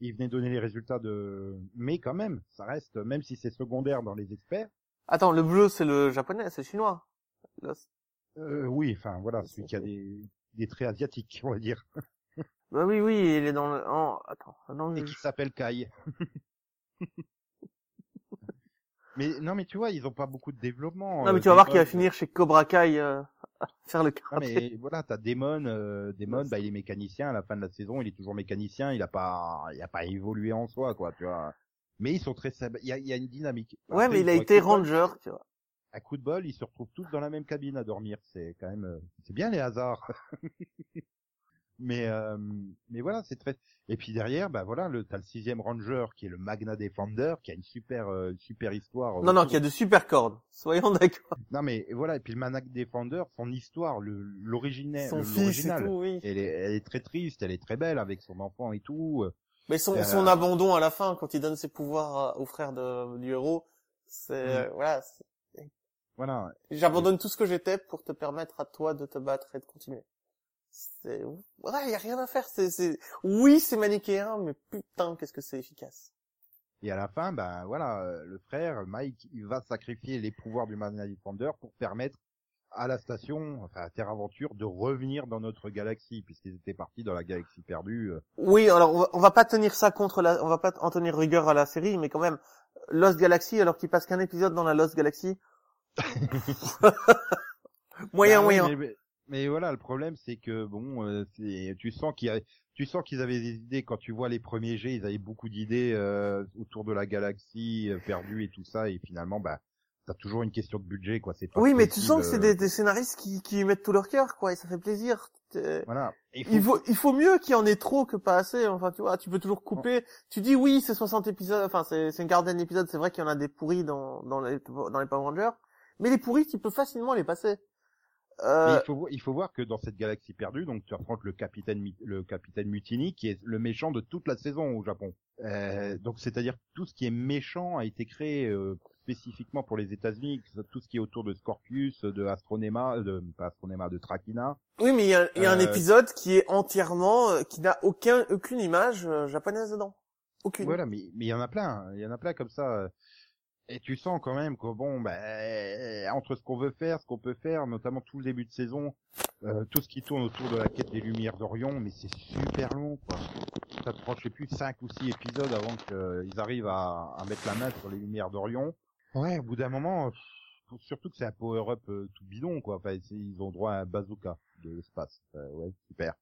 Il venait donner les résultats de. Mais quand même, ça reste, même si c'est secondaire dans les experts. Attends, le bleu, c'est le japonais, c'est le chinois. Là, Euh, oui, enfin voilà, celui qui a des des traits asiatiques, on va dire, Bah oui, oui, il est dans le... oh, attends, dans le... et qui s'appelle Kai. mais non, mais tu vois, ils ont pas beaucoup de développement. Non, mais euh, tu vas voir qu'il va finir chez Cobra Kai euh, faire le karaté. mais voilà, t'as Damon, euh, Damon, bah il est mécanicien à la fin de la saison, il est toujours mécanicien, il a pas, il a pas évolué en soi quoi, tu vois. Mais ils sont très, il y a, il y a une dynamique. Ouais, mais il a été bol- ranger, tu vois. À coup de bol, ils se retrouvent tous dans la même cabine à dormir. C'est quand même, euh, c'est bien les hasards. mais euh, mais voilà, c'est très. Et puis derrière, bah voilà, le t'as le sixième ranger qui est le Magna Defender, qui a une super euh, super histoire. Non, non, y a de super cordes. Soyons d'accord. Non mais voilà, et puis le Magna Defender, son histoire, le et l'original, tout, oui. elle est, elle est très triste, elle est très belle avec son enfant et tout. euh, Mais son, Euh, son abandon à la fin, quand il donne ses pouvoirs à- au frère de, du héros, c'est, euh, voilà. Voilà. J'abandonne tout ce que j'étais pour te permettre à toi de te battre et de continuer. C'est, ouais, y a rien à faire. C'est, c'est, oui, c'est manichéen, mais putain, qu'est-ce que c'est efficace. Et à la fin, ben voilà, euh, le frère Mike, il va sacrifier les pouvoirs du Magna Defender pour permettre à la station, enfin à Terre Aventure, de revenir dans notre galaxie, puisqu'ils étaient partis dans la galaxie perdue. euh. Oui, alors on va, on va pas tenir ça contre la, on va pas en tenir rigueur à la série, mais quand même, Lost Galaxy, alors qu'il passe qu'un épisode dans la Lost Galaxy. moyen, Ben moyen. mais, mais voilà, le problème c'est que bon, euh, c'est, tu sens qu'il y a, tu sens qu'ils avaient des idées quand tu vois les premiers jets, ils avaient beaucoup d'idées euh, autour de la galaxie euh, perdue et tout ça, et finalement, bah, t'as toujours une question de budget, quoi. C'est pas Oui, mais tu sens que c'est euh, des, des scénaristes qui, qui y mettent tout leur cœur, quoi, et ça fait plaisir. T'es- Voilà. Il faut, il faut mieux qu'il y en ait trop que pas assez. Enfin, tu vois, tu peux toujours couper. Tu dis oui, c'est 60 épisodes. Enfin, c'est, c'est une quarantaine d'épisodes. C'est vrai qu'il y en a des pourris dans, dans les, dans les Power Rangers. Mais les pourris, tu peux facilement les passer. Euh, il faut, il faut voir que dans cette galaxie perdue, donc tu affrontes le capitaine, le capitaine Mutiny, qui est le méchant de toute la saison au Japon. Euh, donc c'est-à-dire tout ce qui est méchant a été créé euh, spécifiquement pour les États-Unis, tout ce qui est autour de Scorpius, de Astronema, de pas Astronema, de Trakina. oui, mais il y a, y a un euh, épisode qui est entièrement, euh, qui n'a aucun, aucune image euh, japonaise dedans. Aucune. Voilà, mais mais il y en a plein, il y en a plein comme ça. Euh. Et tu sens quand même que bon, ben entre ce qu'on veut faire, ce qu'on peut faire, notamment tout le début de saison, euh, tout ce qui tourne autour de la quête des Lumières d'Orion, mais c'est super long, quoi. Ça te prend, je sais plus, cinq ou six épisodes avant qu'ils arrivent à, à mettre la main sur les Lumières d'Orion. Ouais, au bout d'un moment, pff, surtout que c'est un power-up euh, tout bidon, quoi. Enfin, ils ont droit à un bazooka de l'espace. Euh, ouais, super.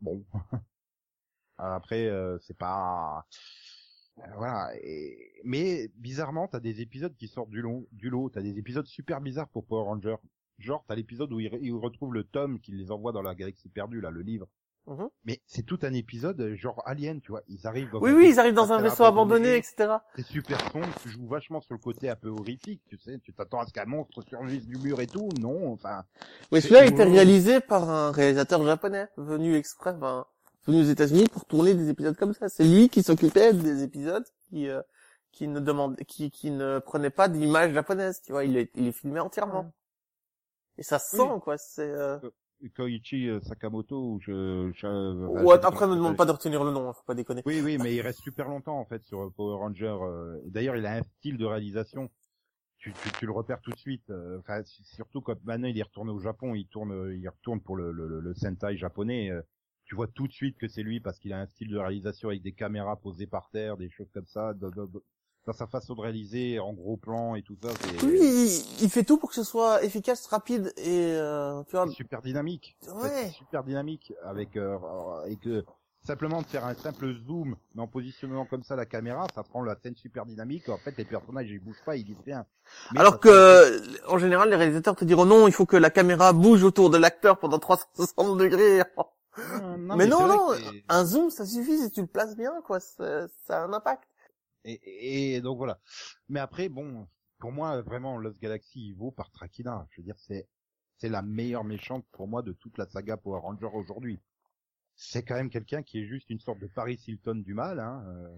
Bon. Après, euh, c'est pas... Euh, voilà. Et... Mais bizarrement, t'as des épisodes qui sortent du lot. Du lot. T'as des épisodes super bizarres pour Power Ranger. Genre, t'as l'épisode où ils, re- ils retrouvent le tome qui les envoie dans la galaxie perdue, là, le livre. Mhm. Mais c'est tout un épisode, genre Alien, tu vois. Ils arrivent dans Oui, oui, ils arrivent dans un vaisseau abandonné, etc. C'est super sombre, tu joues vachement sur le côté un peu horrifique, tu sais. Tu t'attends à ce qu'un monstre surgisse du mur et tout. Non, enfin. Oui, celui-là a été réalisé par un réalisateur japonais, venu exprès, enfin, venu aux États-Unis pour tourner des épisodes comme ça. C'est lui qui s'occupait des épisodes qui, euh, qui ne demandait, qui, qui ne prenait pas d'images japonaises, tu vois. Il est, il est filmé entièrement. Et ça se sent, Oui. quoi. C'est. Euh... Koichi euh, Sakamoto, ou je, je- euh, Ouais, je- après, me demande pas de retenir le nom, hein, faut pas déconner. Oui, oui, mais il reste super longtemps en fait sur euh, Power Ranger. euh, D'ailleurs, il a un style de réalisation. Tu, tu, tu le repères tout de suite. euh, Enfin, surtout quand maintenant il est retourné au Japon, il tourne, euh, il retourne pour le, le, le- le Sentai japonais. Tu vois tout de suite que c'est lui parce qu'il a un style de réalisation avec des caméras posées par terre, des choses comme ça. Dans, sa façon de réaliser, en gros plan et tout ça, Oui, il, il fait tout pour que ce soit efficace, rapide et, euh, tu vois. super dynamique. Ouais. super dynamique avec euh, et que simplement de faire un simple zoom, mais en positionnant comme ça la caméra, ça te rend la scène super dynamique. En fait, les personnages ils bougent pas, ils disent rien. Mais Alors que, en général, les réalisateurs te diront non, il faut que la caméra bouge autour de l'acteur pendant 360 degrés. Non, non, mais mais non, non, un zoom, ça suffit si tu le places bien, quoi. Ça a un impact. Et, et donc voilà. Mais après, bon, pour moi, vraiment, Lost Galaxy il vaut par Trakina. Je veux dire, c'est c'est la meilleure méchante pour moi de toute la saga Power Ranger aujourd'hui. C'est quand même quelqu'un qui est juste une sorte de Paris Hilton du mal. Hein. euh.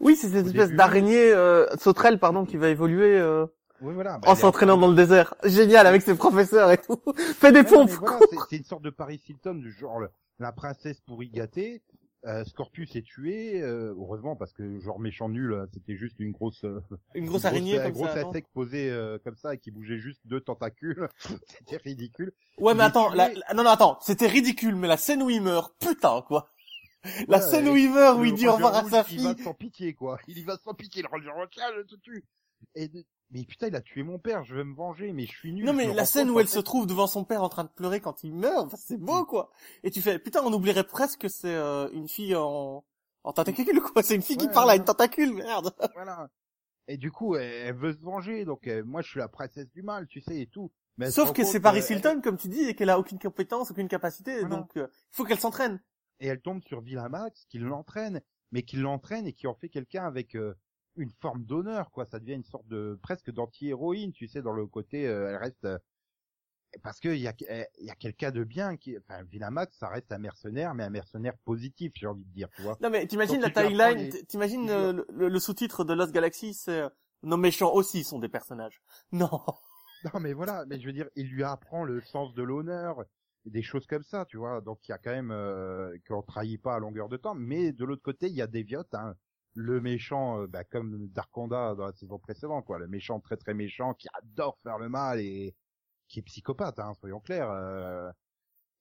Oui, c'est cette espèce d'araignée euh, sauterelle, pardon, qui va évoluer euh, Oui, voilà. Bah, en s'entraînant en- dans le désert. Génial, avec ses professeurs et tout. Fais des Ouais, pompes. voilà, c'est- une sorte de Paris Hilton du genre la princesse pourri gâtée. Euh, Scorpius est tué, euh, heureusement parce que genre méchant nul, euh, c'était juste une grosse euh, Une grosse araignée un comme gros ça, non insecte posé euh, comme ça et qui bougeait juste deux tentacules. c'était ridicule. Ouais, mais attends, tué. la- la- non, non, attends, c'était ridicule, mais la scène où il meurt, putain, quoi. La Ouais, scène où il meurt, où le il dit au revoir à sa Il va fille. sans pitié quoi. Il y va sans pitié le Ranger je te tue. Et mais putain, il a tué mon père, je vais me venger, mais je suis nul. Non mais la scène où elle se trouve devant son père en train de pleurer quand il meurt, c'est beau quoi. Et tu fais putain on oublierait presque que c'est euh, une fille en en tentacule quoi, c'est une fille qui Ouais, parle à une tentacule, merde. Voilà. Et du coup, elle, elle veut se venger, donc euh, moi je suis la princesse du mal, tu sais, et tout. Mais elle Sauf que c'est Paris euh, elle- Hilton comme tu dis et qu'elle a aucune compétence, aucune capacité, Voilà. donc euh, il faut qu'elle s'entraîne. et elle tombe sur Villamax qui l'entraîne, mais qui l'entraîne et qui en fait quelqu'un avec euh, une forme d'honneur, quoi. Ça devient une sorte de presque d'anti-héroïne, tu sais, dans le côté, euh, elle reste euh, parce que il y a eh, il y a quelqu'un de bien qui, enfin, Villamax, ça reste un mercenaire, mais un mercenaire positif, j'ai envie de dire, tu vois. Non mais t'imagines la tagline, les- t'imagines euh, le, le- le sous-titre de Lost Galaxy, c'est euh, nos méchants aussi sont des personnages. Non. Non, mais voilà, mais je veux dire, il lui apprend le sens de l'honneur, des choses comme ça, tu vois. Donc il y a quand même euh, qu'on trahit pas à longueur de temps, mais de l'autre côté, il y a Deviot, hein, le méchant, euh, bah, comme Darkonda dans la saison précédente, quoi, le méchant très très méchant qui adore faire le mal et qui est psychopathe, hein, soyons clairs. euh.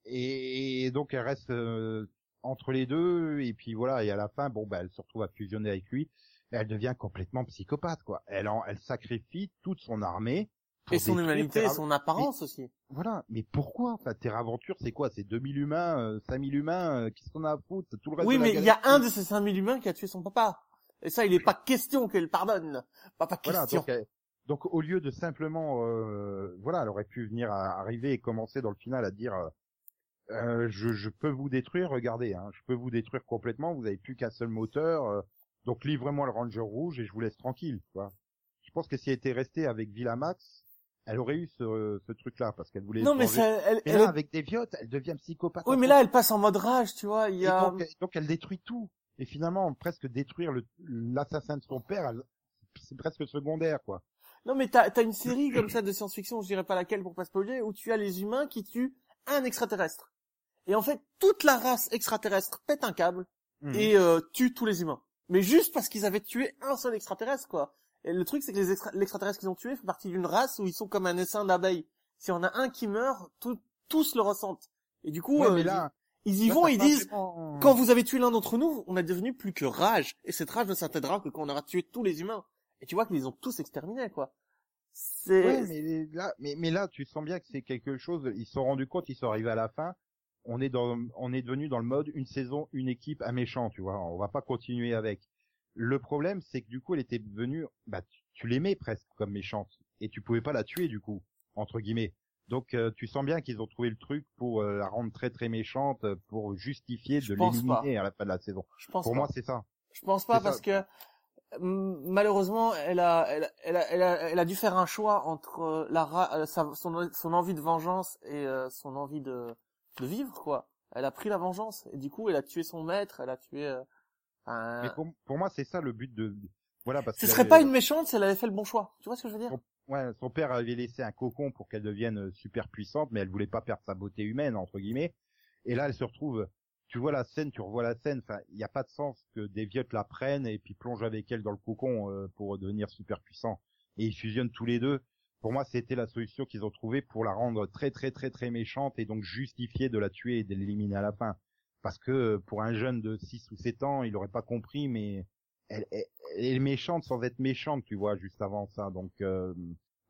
Et, et donc elle reste euh, entre les deux, et puis voilà, et à la fin, bon, bah, elle se retrouve à fusionner avec lui. et Elle devient complètement psychopathe, quoi. Elle, en, elle sacrifie toute son armée Et son humanité et son apparence aussi. voilà, mais pourquoi Enfin, Terre Aventure, c'est quoi? C'est 2000 humains, euh, 5000 humains, euh, qui sont à foutre Tout le reste Oui de la mais il y a un de ces 5000 humains qui a tué son papa. Et ça il est pas question qu'elle pardonne. Pas pas Voilà, question. donc, euh, donc au lieu de simplement, euh, voilà, elle aurait pu venir à, arriver et commencer dans le final à dire, euh, euh, je, je peux vous détruire, regardez, hein, je peux vous détruire complètement, vous avez plus qu'un seul moteur, euh, donc livrez-moi le Ranger rouge et je vous laisse tranquille, quoi. Je pense que si elle était restée avec Villamax, elle aurait eu ce, ce truc-là parce qu'elle voulait. Non mais ça, elle, Mais là, avec des viottes, elle devient psychopathe. Oui mais là elle passe en mode rage, tu vois. Il y a. donc, donc elle détruit tout. Et finalement, presque détruire l'assassin de son père, c'est presque secondaire, quoi. Non mais t'as as une série comme ça de science-fiction, je dirais pas laquelle pour pas spoiler, où tu as les humains qui tuent un extraterrestre. Et en fait, toute la race extraterrestre pète un câble Mhm. et euh, tue tous les humains. Mais juste parce qu'ils avaient tué un seul extraterrestre, quoi. Et le truc, c'est que les extra- l'extraterrestre qu'ils ont tué fait partie d'une race où ils sont comme un essaim d'abeilles. Si on a un qui meurt, tout- tous le ressentent. Et du coup, Ouais, euh, mais là, ils, y là, vont et ils disent, vraiment- quand vous avez tué l'un d'entre nous, on est devenu plus que rage. Et cette rage ne s'atteindra que quand on aura tué tous les humains. Et tu vois qu'ils les ont tous exterminés, quoi. C'est... Ouais, mais là, mais, mais là, tu sens bien que c'est quelque chose. Ils se sont rendus compte, ils sont arrivés à la fin. On est dans, on est devenu dans le mode une saison, une équipe, un méchant, tu vois. On va pas continuer avec. Le problème, c'est que du coup, elle était venue, bah, tu, tu l'aimais presque comme méchante, et tu pouvais pas la tuer du coup, entre guillemets, Donc euh, tu sens bien qu'ils ont trouvé le truc pour euh, la rendre très très méchante, euh, pour justifier Je de l'éliminer à la fin de la saison. Je pense Pour pas. moi, c'est ça. Je pense pas parce ça. que malheureusement, elle a, elle, a- elle, a, elle, a, elle a dû faire un choix entre euh, la, euh, sa- son, son envie de vengeance et euh, son envie de, de vivre, quoi. Elle a pris la vengeance et du coup, elle a tué son maître, elle a tué. euh, un- Mais pour, pour moi, c'est ça le but de. Voilà parce Ce serait avait- pas une méchante si elle avait fait le bon choix. Tu vois ce que je veux dire? Ouais, son père avait laissé un cocon pour qu'elle devienne euh, super puissante, mais elle voulait pas perdre sa beauté humaine entre guillemets. Et là, elle se retrouve. Tu vois la scène, tu revois la scène. Enfin, il n'y a pas de sens que des viottes la prennent et puis plongent avec elle dans le cocon euh, pour devenir super puissant. Et ils fusionnent tous les deux. Pour moi, c'était la solution qu'ils ont trouvée pour la rendre très très très très méchante et donc justifier de la tuer et de l'éliminer à la fin. Parce que euh, pour un jeune de 6 ou 7 ans, il aurait pas compris, mais elle, elle- elle est méchante sans être méchante, tu vois, juste avant ça. Donc euh,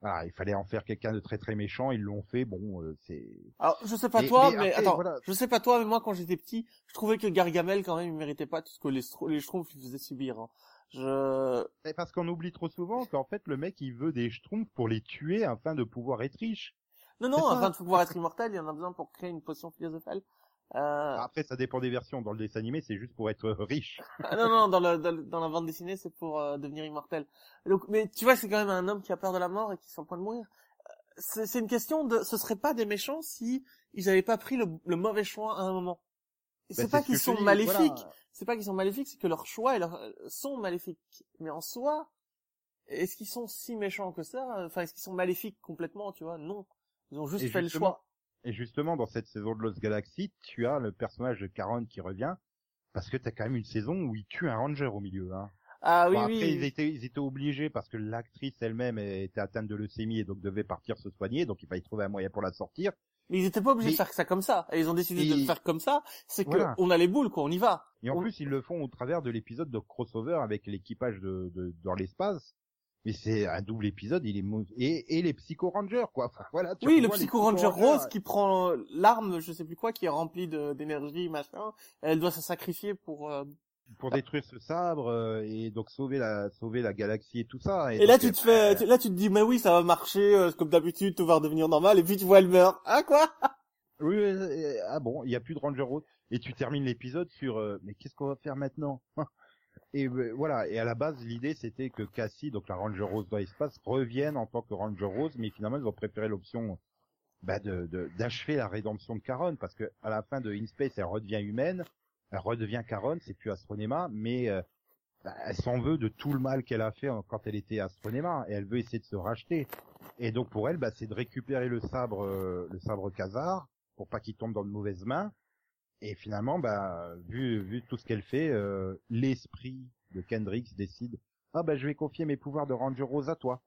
voilà, il fallait en faire quelqu'un de très très méchant. Ils l'ont fait. Bon, euh, c'est. Alors, je sais pas Mais- toi, mais mais, après, attends, voilà. je sais pas toi, mais moi quand j'étais petit, je trouvais que Gargamel quand même il méritait pas tout ce que les, les Schtroumpfs lui faisaient subir. hein. Je Mais parce qu'on oublie trop souvent qu'en fait le mec il veut des schtroumpfs pour les tuer afin de pouvoir être riche. non non, afin de pouvoir être immortel, il en a besoin pour créer une potion philosophale. Euh... Après ça dépend des versions. Dans le dessin animé c'est juste pour être riche. Ah non non, dans, le, dans, dans la bande dessinée c'est pour euh, devenir immortel. Donc, mais tu vois, c'est quand même un homme qui a peur de la mort et qui est sur le point de mourir. Euh, C'est une question de, ce serait pas des méchants si ils avaient pas pris le, le mauvais choix à un moment. Bah, c'est pas ce qu'ils sont maléfiques. c'est pas qu'ils sont maléfiques, c'est que leurs choix et euh, sont maléfiques. Mais en soi, est-ce qu'ils sont si méchants que ça? Enfin, est-ce qu'ils sont maléfiques complètement Tu vois? Non. Ils ont juste Et fait le choix. Et justement, dans cette saison de Lost Galaxy, tu as le personnage de Caron qui revient, parce que t'as quand même une saison où il tue un ranger au milieu. Hein. Ah oui, Bon, oui. après, ils étaient, ils étaient obligés parce que l'actrice elle-même était atteinte de leucémie et donc devait partir se soigner, donc il fallait trouver un moyen pour la sortir. Mais ils étaient pas obligés Mais- de faire ça comme ça. Et ils ont décidé de le faire comme ça. C'est que Voilà. on a les boules, quoi. On y va. Et en On- plus, ils le font au travers de l'épisode de crossover avec l'équipage de, de, dans l'espace. Mais c'est un double épisode, il est et, et les Psycho Rangers, quoi. Enfin, voilà. tu Oui, le Psycho Ranger Rangers. rose qui prend euh, l'arme, je sais plus quoi, qui est remplie de- d'énergie, machin. Elle doit se sacrifier pour. euh, pour détruire ce sabre euh, et donc sauver la sauver la galaxie et tout ça. Et, là, donc, tu euh, te fais, tu- là, tu te dis, mais oui, ça va marcher euh, comme d'habitude, tout va redevenir normal. Et puis tu vois, elle meurt. Ah quoi? Oui, euh, ah bon, il y a plus de Ranger Rose et tu termines l'épisode sur euh, mais qu'est-ce qu'on va faire maintenant? Et euh, voilà, et à la base l'idée c'était que Cassie, donc la Ranger Rose dans l'espace, revienne en tant que Ranger Rose, mais finalement ils ont préféré l'option bah, de d'achever la rédemption de Caron parce que à la fin de In Space elle redevient humaine, elle redevient Caron, c'est plus Astronema, mais euh, bah, elle s'en veut de tout le mal qu'elle a fait quand elle était Astronema et elle veut essayer de se racheter. Et donc pour elle, bah, c'est de récupérer le sabre, euh, le sabre Khazar pour pas qu'il tombe dans de mauvaises mains. Et finalement, bah, vu, vu tout ce qu'elle fait, euh, l'esprit de Kendricks décide, ah bah je vais confier mes pouvoirs de Ranger Rose à toi.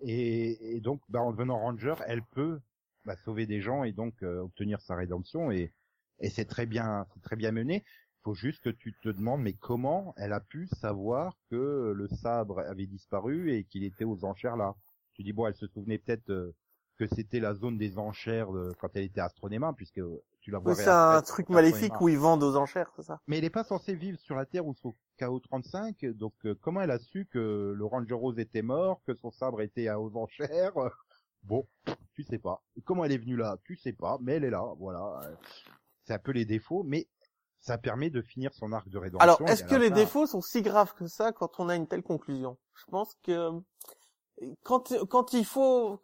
Et, et donc, bah, en devenant Ranger, elle peut bah, sauver des gens et donc euh, obtenir sa rédemption. Et, et c'est très bien, c'est très bien mené. Faut juste que tu te demandes, mais comment elle a pu savoir que le sabre avait disparu et qu'il était aux enchères là? Tu dis bon, elle se souvenait peut-être euh, que c'était la zone des enchères euh, quand elle était Astronema, puisque tu la vois. C'est un truc maléfique où ils vendent aux enchères, c'est ça? Mais elle n'est pas censée vivre sur la Terre ou sur KO35, donc euh, comment elle a su que le Ranger Rose était mort, que son sabre était à aux enchères? Bon, tu sais pas. Comment elle est venue là? Tu sais pas, mais elle est là, voilà. C'est un peu les défauts, mais ça permet de finir son arc de rédemption. Alors, est-ce que les fin- défauts sont si graves que ça quand on a une telle conclusion? Je pense que quand quand il faut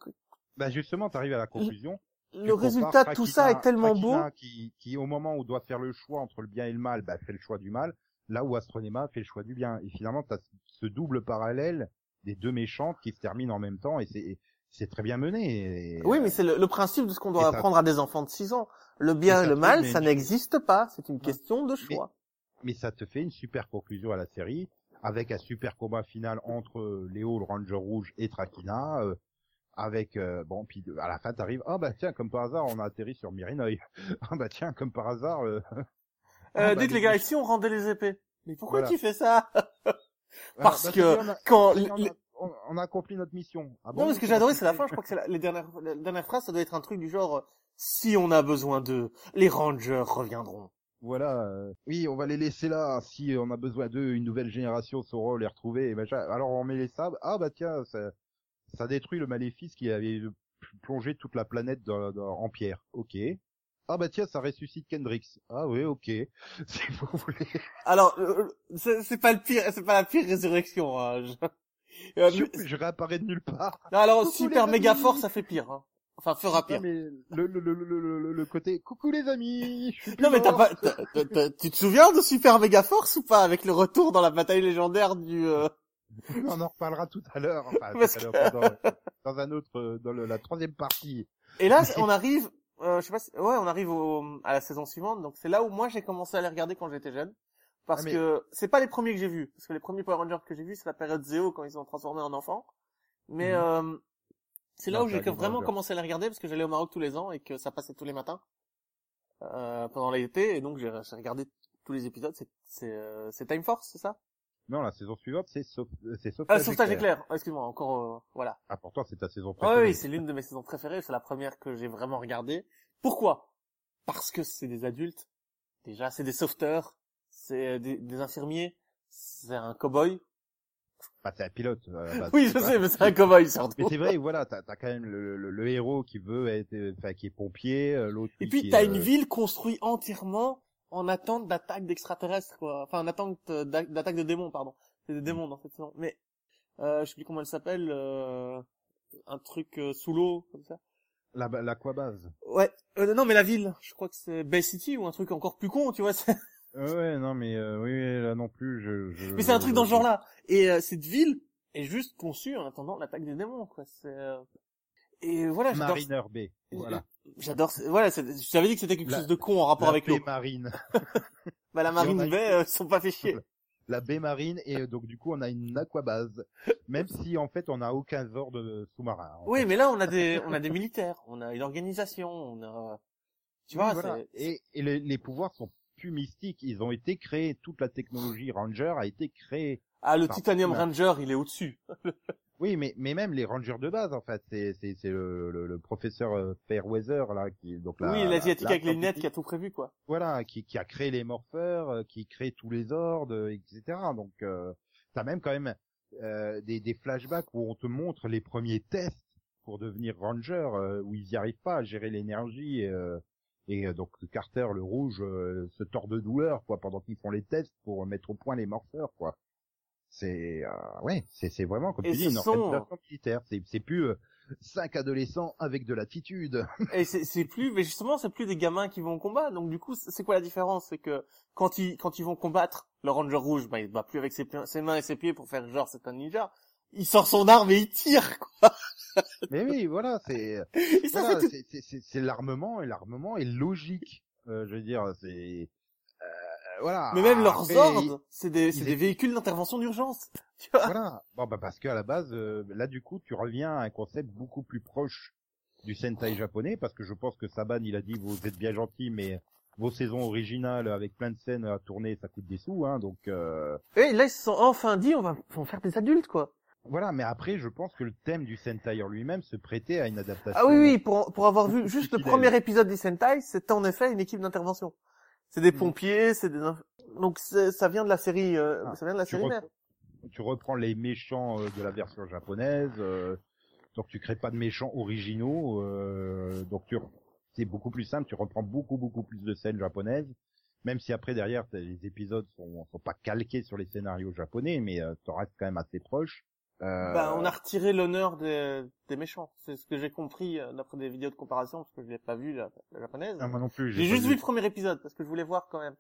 Bah justement, tu arrives à la conclusion. le résultat de tout ça est tellement beau. Qui, qui, au moment où doit faire le choix entre le bien et le mal, bah, fait le choix du mal. Là où Astronema fait le choix du bien. Et finalement, tu as ce double parallèle des deux méchantes qui se terminent en même temps et c'est c'est très bien mené. Et- Oui, mais c'est le, le principe de ce qu'on doit Et ça- apprendre à des enfants de 6 ans. Le bien Et le mal, ça une- n'existe pas. C'est une question de choix. mais ça te fait une super conclusion à la série avec un super combat final entre euh, Léo le Ranger rouge et Trakina euh, avec euh, bon puis à la fin t'arrives ah bah tiens comme par hasard on a atterri sur Mirinoy ah bah tiens comme par hasard euh, Euh, ah, bah, dites les gars, ici on rendait les épées. Mais pourquoi Voilà. tu fais ça Parce bah, que on a- quand on, a, on- on a accompli notre mission ah bon, Non, mais ce que j'ai adoré, c'est la fin. Je crois que c'est la, les dernières, la dernière phrase, ça doit être un truc du genre si on a besoin d'eux, les Rangers reviendront. Voilà. euh, oui, on va les laisser là. Si on a besoin d'eux, une nouvelle génération saura les retrouver. Et machin. Alors on met les sabres. Ah bah tiens, ça, ça détruit le maléfice qui avait plonger toute la planète dans, dans- en pierre. Ok. Ah bah tiens, ça ressuscite Kendrix. Ah oui, ok. Si vous voulez. Alors, euh, c'est c'est pas le pire, c'est pas la pire résurrection. Hein. Je... Euh, Je, je réapparais de nulle part. Non, alors Coucou, super méga fort, ça fait pire. Hein. Enfin, fera Non, pire. mais le, le, le, le, le, le côté coucou les amis. je suis plus Non mais t'as pas, tu te souviens de Super Mega Force ou pas avec le retour dans la bataille légendaire du euh, On en reparlera tout à l'heure. Enfin, à l'heure, dans, dans un autre, euh, dans le- la troisième partie. Et là, on arrive, euh, je sais pas, si... ouais, on arrive au... à la saison suivante. Donc c'est là où moi j'ai commencé à les regarder quand j'étais jeune, parce Ah, mais- que c'est pas les premiers que j'ai vus, parce que les premiers Power Rangers que j'ai vus c'est la période Zéo quand ils sont transformés en enfants. Mais euh, c'est là où j'ai vraiment commencé à les regarder parce que j'allais au Maroc tous les ans et que ça passait tous les matins euh, pendant l'été et donc j'ai j'ai regardé tous les épisodes. C'est c'est euh, c'est Time Force, c'est ça? Non, la saison suivante, c'est sauf, c'est Ah, sauvetage Sauvetage éclair. éclair. Excuse-moi, encore euh, voilà. Ah, pourtant, c'est ta saison Ah préférée. oui, c'est l'une de mes saisons préférées, c'est la première que j'ai vraiment regardée. Pourquoi? Parce que c'est des adultes. Déjà, c'est des sauveteurs, c'est des, des infirmiers, c'est un cow-boy. Bah, c'est un pilote. base, Oui, je sais, mais c'est un cow-boy surtout. Mais c'est vrai, voilà, t'as as quand même le, le, le héros qui veut être, euh, enfin, qui est pompier, euh, l'autre. Et puis t'as une euh, ville construite entièrement en attente d'attaque d'extraterrestres, quoi. Enfin, en attente euh, d'a- d'attaque de démons, pardon. C'est des démons dans cette saison. Mais euh, je sais plus comment elle s'appelle. Euh, un truc euh, sous l'eau, comme ça. La, l'aquabase. Ouais. Euh, non, mais la ville. Je crois que c'est Bay City ou un truc encore plus con, tu vois. Euh, ouais, non, mais euh, oui, là non plus, je. je Mais c'est un truc dans ce genre-là. Et euh, cette ville est juste conçue en attendant l'attaque des démons, quoi. C'est euh, et voilà, j'adore. Mariner B. Voilà. J'adore. Voilà, je t'avais dit que c'était quelque La- chose de con en rapport la avec l'eau. marine. Bah la marine on a- euh, sont pas fait chier. La baie marine et euh, donc du coup on a une aquabase. Même si en fait on n'a aucun ordre de sous-marin. Oui, fait. mais là on a des, on a des militaires, on a une organisation, on a, tu vois, voilà. Et, et les, les pouvoirs sont plus mystiques. Ils ont été créés. Toute la technologie Ranger a été créée. ah le Enfin, Titanium. Ranger, il est au-dessus. Oui, mais mais même les Rangers de base en fait, c'est c'est c'est le, le, le professeur euh, Fairweather là qui donc la, oui, l'asiatique la- avec les lunettes qui a tout prévu, quoi. voilà, qui, qui a créé les morpheurs, euh, qui crée tous les ordres, euh, etc. Donc, euh, t'as même quand même euh, des, des flashbacks où on te montre les premiers tests pour devenir ranger, euh, où ils y arrivent pas à gérer l'énergie. euh, et euh, donc Carter, le rouge, euh, se tord de douleur quoi pendant qu'ils font les tests pour mettre au point les morpheurs quoi. C'est euh, ouais, c'est c'est vraiment comme Et tu dis une sont- organisation militaire. C'est c'est plus euh, cinq adolescents avec de l'attitude. Et c'est c'est plus, mais justement, c'est plus des gamins qui vont au combat. Donc du coup, c'est quoi la différence? C'est que quand ils quand ils vont combattre, le Ranger rouge, bah il bat plus avec ses, ses mains et ses pieds pour faire genre c'est un ninja. Il sort son arme et il tire. Quoi. Mais oui, voilà, c'est Voilà, tout- c'est- l'armement et l'armement est logique. Euh, je veux dire, c'est voilà. Mais même leurs Après, ordres, c'est des c'est véhicules d'intervention d'urgence. Voilà. Bon bah parce qu'à la base, euh, là du coup, tu reviens à un concept beaucoup plus proche du Sentai japonais, parce que je pense que Saban, il a dit vous êtes bien gentil, mais vos saisons originales avec plein de scènes à tourner, ça coûte des sous, hein. Donc euh, Et là, ils se sont enfin dit, on va, on va faire des adultes, quoi. voilà. Mais après, je pense que le thème du Sentai en lui-même se prêtait à une adaptation. Ah oui, oui, pour, pour avoir vu juste le premier épisode des Sentai, c'était en effet une équipe d'intervention. C'est Mm. des pompiers, c'est des... Donc ça vient de la série, euh, Ah, ça vient de la tu série mère. tu reprends les méchants euh, de la version japonaise, euh, donc tu crées pas de méchants originaux, euh, donc tu c'est beaucoup plus simple, tu reprends beaucoup beaucoup plus de scènes japonaises, même si après derrière les épisodes sont sont pas calqués sur les scénarios japonais, mais euh, t'en restes quand même assez proche. Euh, Bah, on a retiré l'honneur des, des méchants. C'est ce que j'ai compris euh, d'après des vidéos de comparaison, parce que je l'ai pas vu, la, la japonaise. ah, moi non plus, J'ai juste vu le premier épisode, parce que je voulais voir quand même.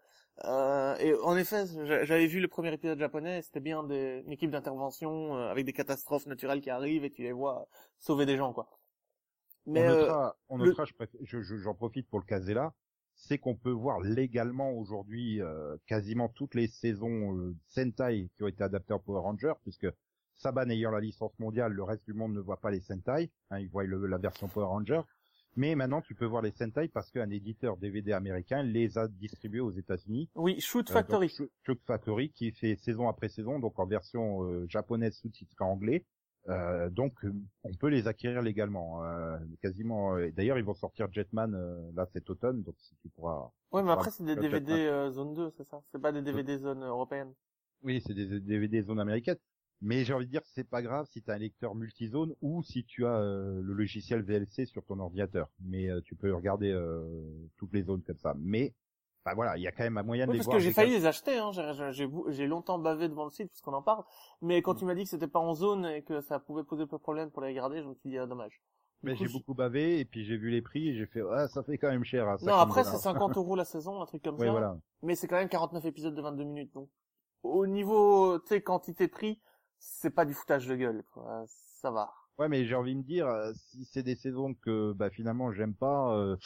Euh, et en effet, j'a- j'avais vu le premier épisode japonais, c'était bien des, une équipe d'intervention euh, avec des catastrophes naturelles qui arrivent et tu les vois sauver des gens, quoi. Mais on euh, notera, on le- notera, je préfère- je- je- j'en profite pour le caser là, c'est qu'on peut voir légalement aujourd'hui euh, quasiment toutes les saisons euh, Sentai qui ont été adaptées en Power Rangers, puisque Saban ayant la licence mondiale, le reste du monde ne voit pas les Sentai, hein, ils voient le- la version Power Ranger. Mais maintenant, tu peux voir les Sentai parce qu'un éditeur DVD américain les a distribués aux États-Unis. oui, Shoot Euh, donc, Factory. Shoot- Shoot Factory qui fait saison après saison, donc en version euh, japonaise sous-titrée anglais. Euh, donc euh, on peut les acquérir légalement, euh, quasiment. euh, D'ailleurs, ils vont sortir Jetman euh, là cet automne, donc si tu pourras. ouais, mais après c'est des DVD Jetman. euh, zone 2, c'est ça? C'est pas des DVD zone européenne. Oui, c'est des DVD zone américaine. Mais j'ai envie de dire c'est pas grave si tu as un lecteur multizone ou si tu as euh, le logiciel VLC sur ton ordinateur. Mais euh, tu peux regarder euh, toutes les zones comme ça. Mais bah voilà, il y a quand même un moyen de Oui, les parce voir. que j'ai failli les acheter, hein. J'ai- longtemps bavé devant le site puisqu'on en parle. Mais quand tu m'as dit que c'était pas en zone et que ça pouvait poser peu de problème pour les garder, je me suis dit, ah, dommage. Mais j'ai beaucoup bavé et puis j'ai vu les prix et j'ai fait ah ça fait quand même cher. À Non, 50 après, c'est 50 euros la saison, un truc comme Oui, ça. voilà. Mais c'est quand même 49 épisodes de 22 minutes, donc. Au niveau, tu sais, quantité-prix, c'est pas du foutage de gueule, quoi. Ça va. Ouais, mais j'ai envie de me dire, euh, si c'est des saisons que bah finalement j'aime pas, euh,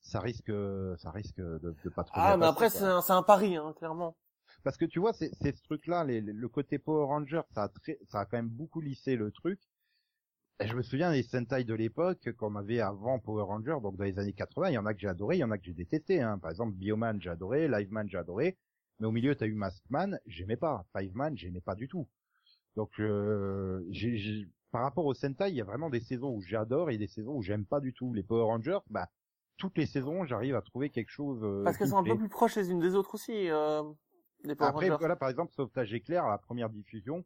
ça risque, ça risque de, de pas trop. Ah, mais après, c'est un, c'est un pari, hein, clairement. Parce que tu vois, c'est c'est ce truc-là, les- le côté Power Ranger, ça a très, ça a quand même beaucoup lissé le truc. Et je me souviens des Sentai de l'époque qu'on avait avant Power Ranger, donc dans les années 80, il y en a que j'ai adoré, il y en a que j'ai détesté. Hein. Par exemple, Bioman, j'ai adoré, Liveman, j'ai adoré. Mais au milieu, t'as eu Maskman, j'aimais pas. Fiveman, j'aimais pas du tout. Donc, euh, j'ai, j'ai- par rapport au Sentai, il y a vraiment des saisons où j'adore et des saisons où j'aime pas du tout. Les Power Rangers, bah, toutes les saisons, j'arrive à trouver quelque chose. euh, Parce qu'elles sont un peu plus proches les unes des autres aussi, euh, les Power Après, Rangers. voilà, par exemple, Sauvetage éclair, la première diffusion,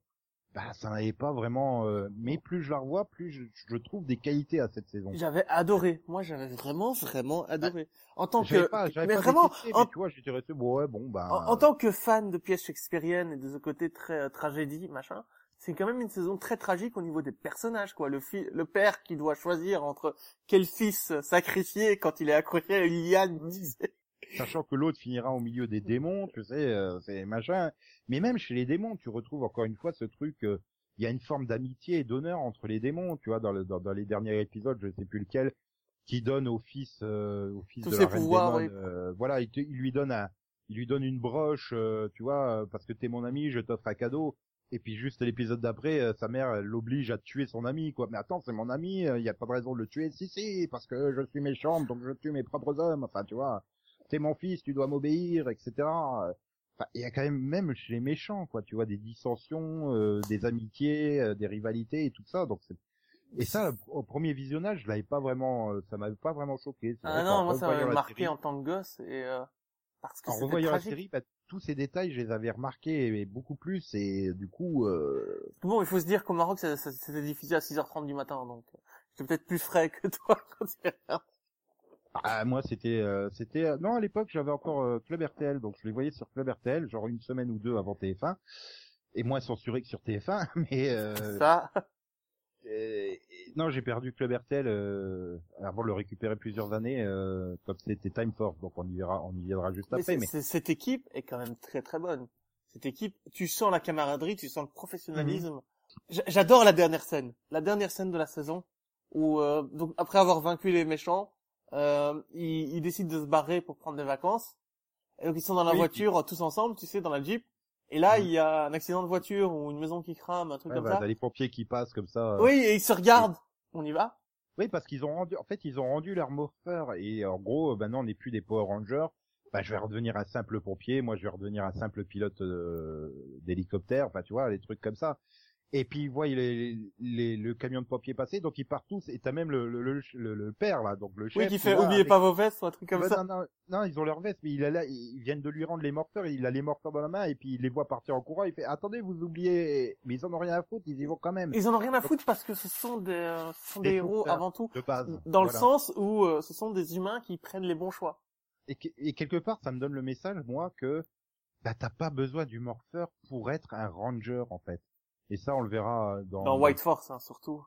bah, ça n'avait pas vraiment, euh, mais plus je la revois, plus je, je trouve des qualités à cette saison. J'avais adoré. Moi, j'avais vraiment, vraiment adoré. En tant que, pas, mais pas vraiment, détesté, en, mais tu vois, j'étais resté, bon, ouais, bon, bah, en, en tant que fan de pièces shakespeariennes et de ce côté très euh, tragédie, machin, c'est quand même une saison très tragique au niveau des personnages, quoi. Le le père qui doit choisir entre quel fils sacrifier quand il est accroché à une liane, tu sais. sachant que l'autre finira au milieu des démons, tu sais, euh, c'est machin. Mais même chez les démons, tu retrouves encore une fois ce truc, euh, il y a une forme d'amitié et d'honneur entre les démons, tu vois, dans, le, dans, dans les derniers épisodes, je sais plus lequel, qui donne au fils, euh, au fils Tous de ses la reine pouvoirs, oui. euh, voilà, il, te- il lui donne un, il lui donne une broche, euh, tu vois, parce que t'es mon ami, je t'offre un cadeau. Et puis juste l'épisode d'après, euh, sa mère l'oblige à tuer son ami, quoi. Mais attends, c'est mon ami, il y a pas de raison de le tuer. Si, si, parce que je suis méchante, donc je tue mes propres hommes. Enfin, tu vois, t'es mon fils, tu dois m'obéir, etc. Enfin, il y a quand même, même chez les méchants, quoi, tu vois, des dissensions, euh, des amitiés, euh, des rivalités et tout ça. Donc c'est et ça, au premier visionnage, je l'avais pas vraiment, euh, ça m'avait pas vraiment choqué. Ah vrai non, moi, ça m'avait marqué série- en tant que gosse et, euh, parce que en revoyant la série, bah, tous ces détails, je les avais remarqués mais beaucoup plus et du coup, euh, Bon, il faut se dire qu'au Maroc, c'était diffusé à 6h30 du matin, donc euh, j'étais peut-être plus frais que toi quand tu regardes. Ah, moi, c'était, euh, c'était, euh, non, à l'époque, j'avais encore euh, Club RTL, donc je les voyais sur Club RTL, genre une semaine ou deux avant TF1, et moins censuré que sur TF1, mais euh, Ça, et- et- non, j'ai perdu Club RTL euh, avant de le récupérer plusieurs années, euh, quand c'était Time Force, donc on y verra, on y viendra juste mais après, mais cette équipe est quand même très très bonne. Cette équipe, tu sens la camaraderie, tu sens le professionnalisme. Mhm. J'adore la dernière scène, la dernière scène de la saison où euh, donc après avoir vaincu les méchants, euh, ils, ils décident de se barrer pour prendre des vacances. Et donc ils sont dans la Oui. voiture tous ensemble, tu sais, dans la jeep. Et là, Mhm. il y a un accident de voiture ou une maison qui crame, un truc ouais, comme bah, ça. t'as les pompiers qui passent comme ça. euh, Oui, et ils se regardent. On y va Oui, parce qu'ils ont rendu, en fait, ils ont rendu leur morpher et en gros, euh, maintenant, on n'est plus des Power Rangers. Bah, je vais redevenir un simple pompier, moi, je vais redevenir un simple pilote euh, d'hélicoptère, enfin, tu vois, les trucs comme ça. Et puis, ils voient les, les, le camion de pompiers passer, donc ils partent tous, et t'as même le, le, le, le- père, là, donc le chef. Oui, qui fait là, oubliez avec- pas vos vestes ou un truc comme ça. non, non, non, ils ont leur veste, mais il a là, ils viennent de lui rendre les morteurs, il a les morteurs dans la main, et puis il les voit partir en courant, il fait, attendez, vous oubliez, mais ils en ont rien à foutre, ils y vont quand même. Ils en ont rien à foutre parce que ce sont des, euh, ce sont des, Des héros avant tout. de base. Dans le sens où euh, ce sont des humains qui prennent les bons choix. et, que- et quelque part, ça me donne le message, moi, que bah t'as pas besoin du morpher pour être un ranger, en fait. Et ça, on le verra dans... Dans White Force, hein, surtout.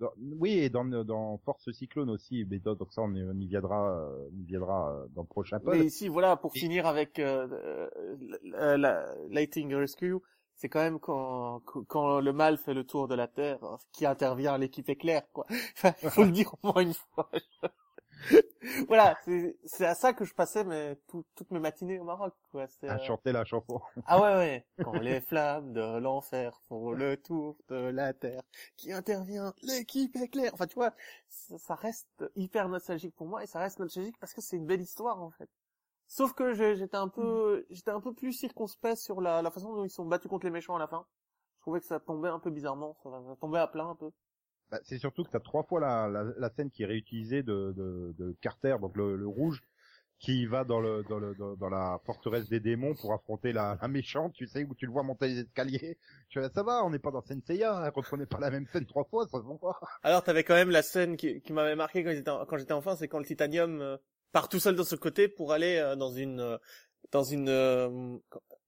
dans- oui, et dans, dans Force Cyclone aussi, mais donc donc ça, on y, on y viendra, euh, on y viendra euh, dans le prochain pod. Mais ici, voilà, pour finir avec euh, euh, la, la- Lighting Rescue, c'est quand même quand, quand le mal fait le tour de la Terre euh, qui intervient l'équipe éclair, quoi. Enfin, faut le dire au moins une fois. voilà, c'est c'est à ça que je passais tout- toutes mes matinées au Maroc, quoi. À euh, chanter la chanson. Ah ouais, ouais. Quand les flammes de l'enfer font le tour de la terre, qui intervient l'équipe éclair. Enfin, tu vois, ça, ça reste hyper nostalgique pour moi et ça reste nostalgique parce que c'est une belle histoire en fait. Sauf que j'ai- j'étais un peu, j'étais un peu plus circonspect sur la, la façon dont ils sont battus contre les méchants à la fin. Je trouvais que ça tombait un peu bizarrement, ça, ça tombait à plat un peu. Bah, c'est surtout que t'as trois fois la, la, la scène qui est réutilisée de, de, de Carter, donc le, le rouge, qui va dans le dans le dans, dans la forteresse des démons pour affronter la, la méchante, tu sais, où tu le vois monter les escaliers. Tu vois, ça va, on n'est pas dans Senseiya, reprenez pas la même scène trois fois, ça vend pas. Alors t'avais quand même la scène qui, qui m'avait marqué quand j'étais quand j'étais enfant, c'est quand le titanium euh, part tout seul de ce côté pour aller euh, dans une euh, dans une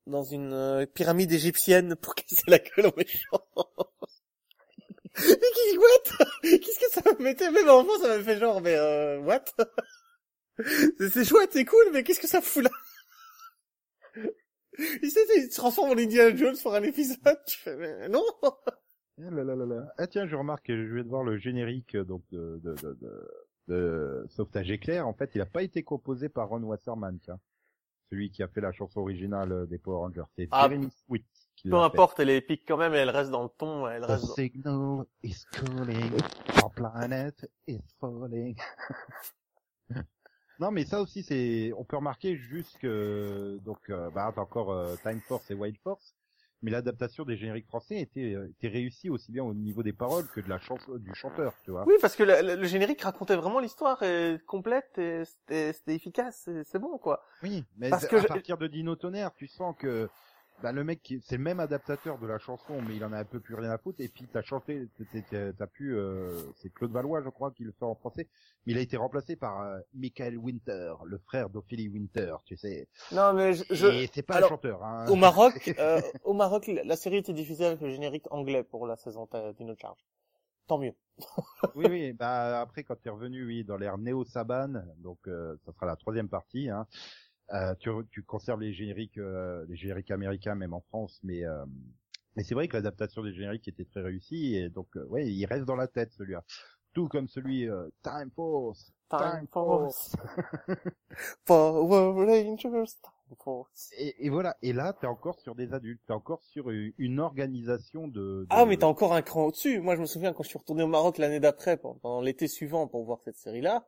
dans une pyramide égyptienne pour casser la gueule aux méchants. Mais qui what? Qu'est-ce que ça me mettait? Même enfant, ça m'avait fait genre mais euh, what? C'est chouette, c'est cool, mais qu'est-ce que ça fout là? Il se transforme en Indiana Jones pour un épisode. Tu fais mais non. Ah là. Ah tiens, je remarque, que je vais de voir le générique euh, donc de de de, de, de Sauvetage éclair. En fait, il a pas été composé par Ron Wasserman, tiens. Celui qui a fait la chanson originale euh, des Power Rangers. C'est Ah, Jeremy Sweet qui Peu importe, elle est épique quand même, et elle reste dans le ton, elle The reste. dans- signal is calling, our planet is falling. non, mais ça aussi, c'est, on peut remarquer juste que, donc, euh, bah, t'as encore euh, Time Force et Wild Force, mais l'adaptation des génériques français était, euh, était réussie aussi bien au niveau des paroles que de la chanson, du chanteur, tu vois. Oui, parce que le, générique racontait vraiment l'histoire et complète et c'était efficace, c'est- bon quoi. Oui, mais Parce que à je- partir de Dino Tonnerre, tu sens que bah, le mec, c'est le même adaptateur de la chanson, mais il en a un peu plus rien à foutre. Et puis t'as chanté, t'as pu, euh, c'est Claude Valois, je crois, qui le fait en français. Mais il a été remplacé par euh, Michael Winter, le frère d'Ophélie Winter, tu sais. Non, mais je. je- Et c'est pas Alors, un chanteur. Hein. Au Maroc, euh, au Maroc, la série était diffusée avec le générique anglais pour la saison ta- d'une charge. Tant mieux. oui, oui. Bah après, quand t'es revenu, oui, dans l'ère Néo Saban, donc euh, ça sera la troisième partie. Hein, euh, tu, tu conserves les génériques, euh, les génériques américains, même en France, mais euh, mais c'est vrai que l'adaptation des génériques était très réussie et donc euh, ouais, il reste dans la tête celui-là. Tout comme celui euh, Time Force. Time Force. Power Rangers. Time Force. Et, et voilà. Et là, t'es encore sur des adultes. T'es encore sur une, organisation de. de- Ah, mais t'as encore un cran au-dessus. Moi, je me souviens quand je suis retourné au Maroc l'année d'après, pendant pendant l'été suivant, pour voir cette série-là.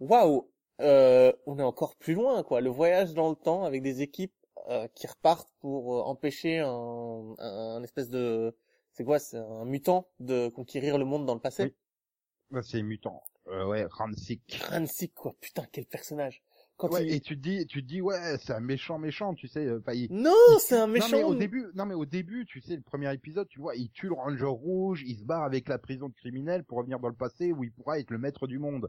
Waouh, euh, on est encore plus loin, quoi. Le voyage dans le temps avec des équipes euh, qui repartent pour euh, empêcher un, un, un espèce de, c'est quoi, c'est un mutant de conquérir le monde dans le passé. Oui. Bah, c'est mutant. Euh, ouais, Ransik. Ransik, quoi. Putain, quel personnage. Quand Ouais, il- et tu te dis, tu te dis, ouais, c'est un méchant, méchant, tu sais. euh, enfin, il- Non, c'est un Non mais méchant. au début, non mais au début, tu sais, le premier épisode, tu vois, il tue le Ranger rouge, il se barre avec la prison de criminels pour revenir dans le passé où il pourra être le maître du monde.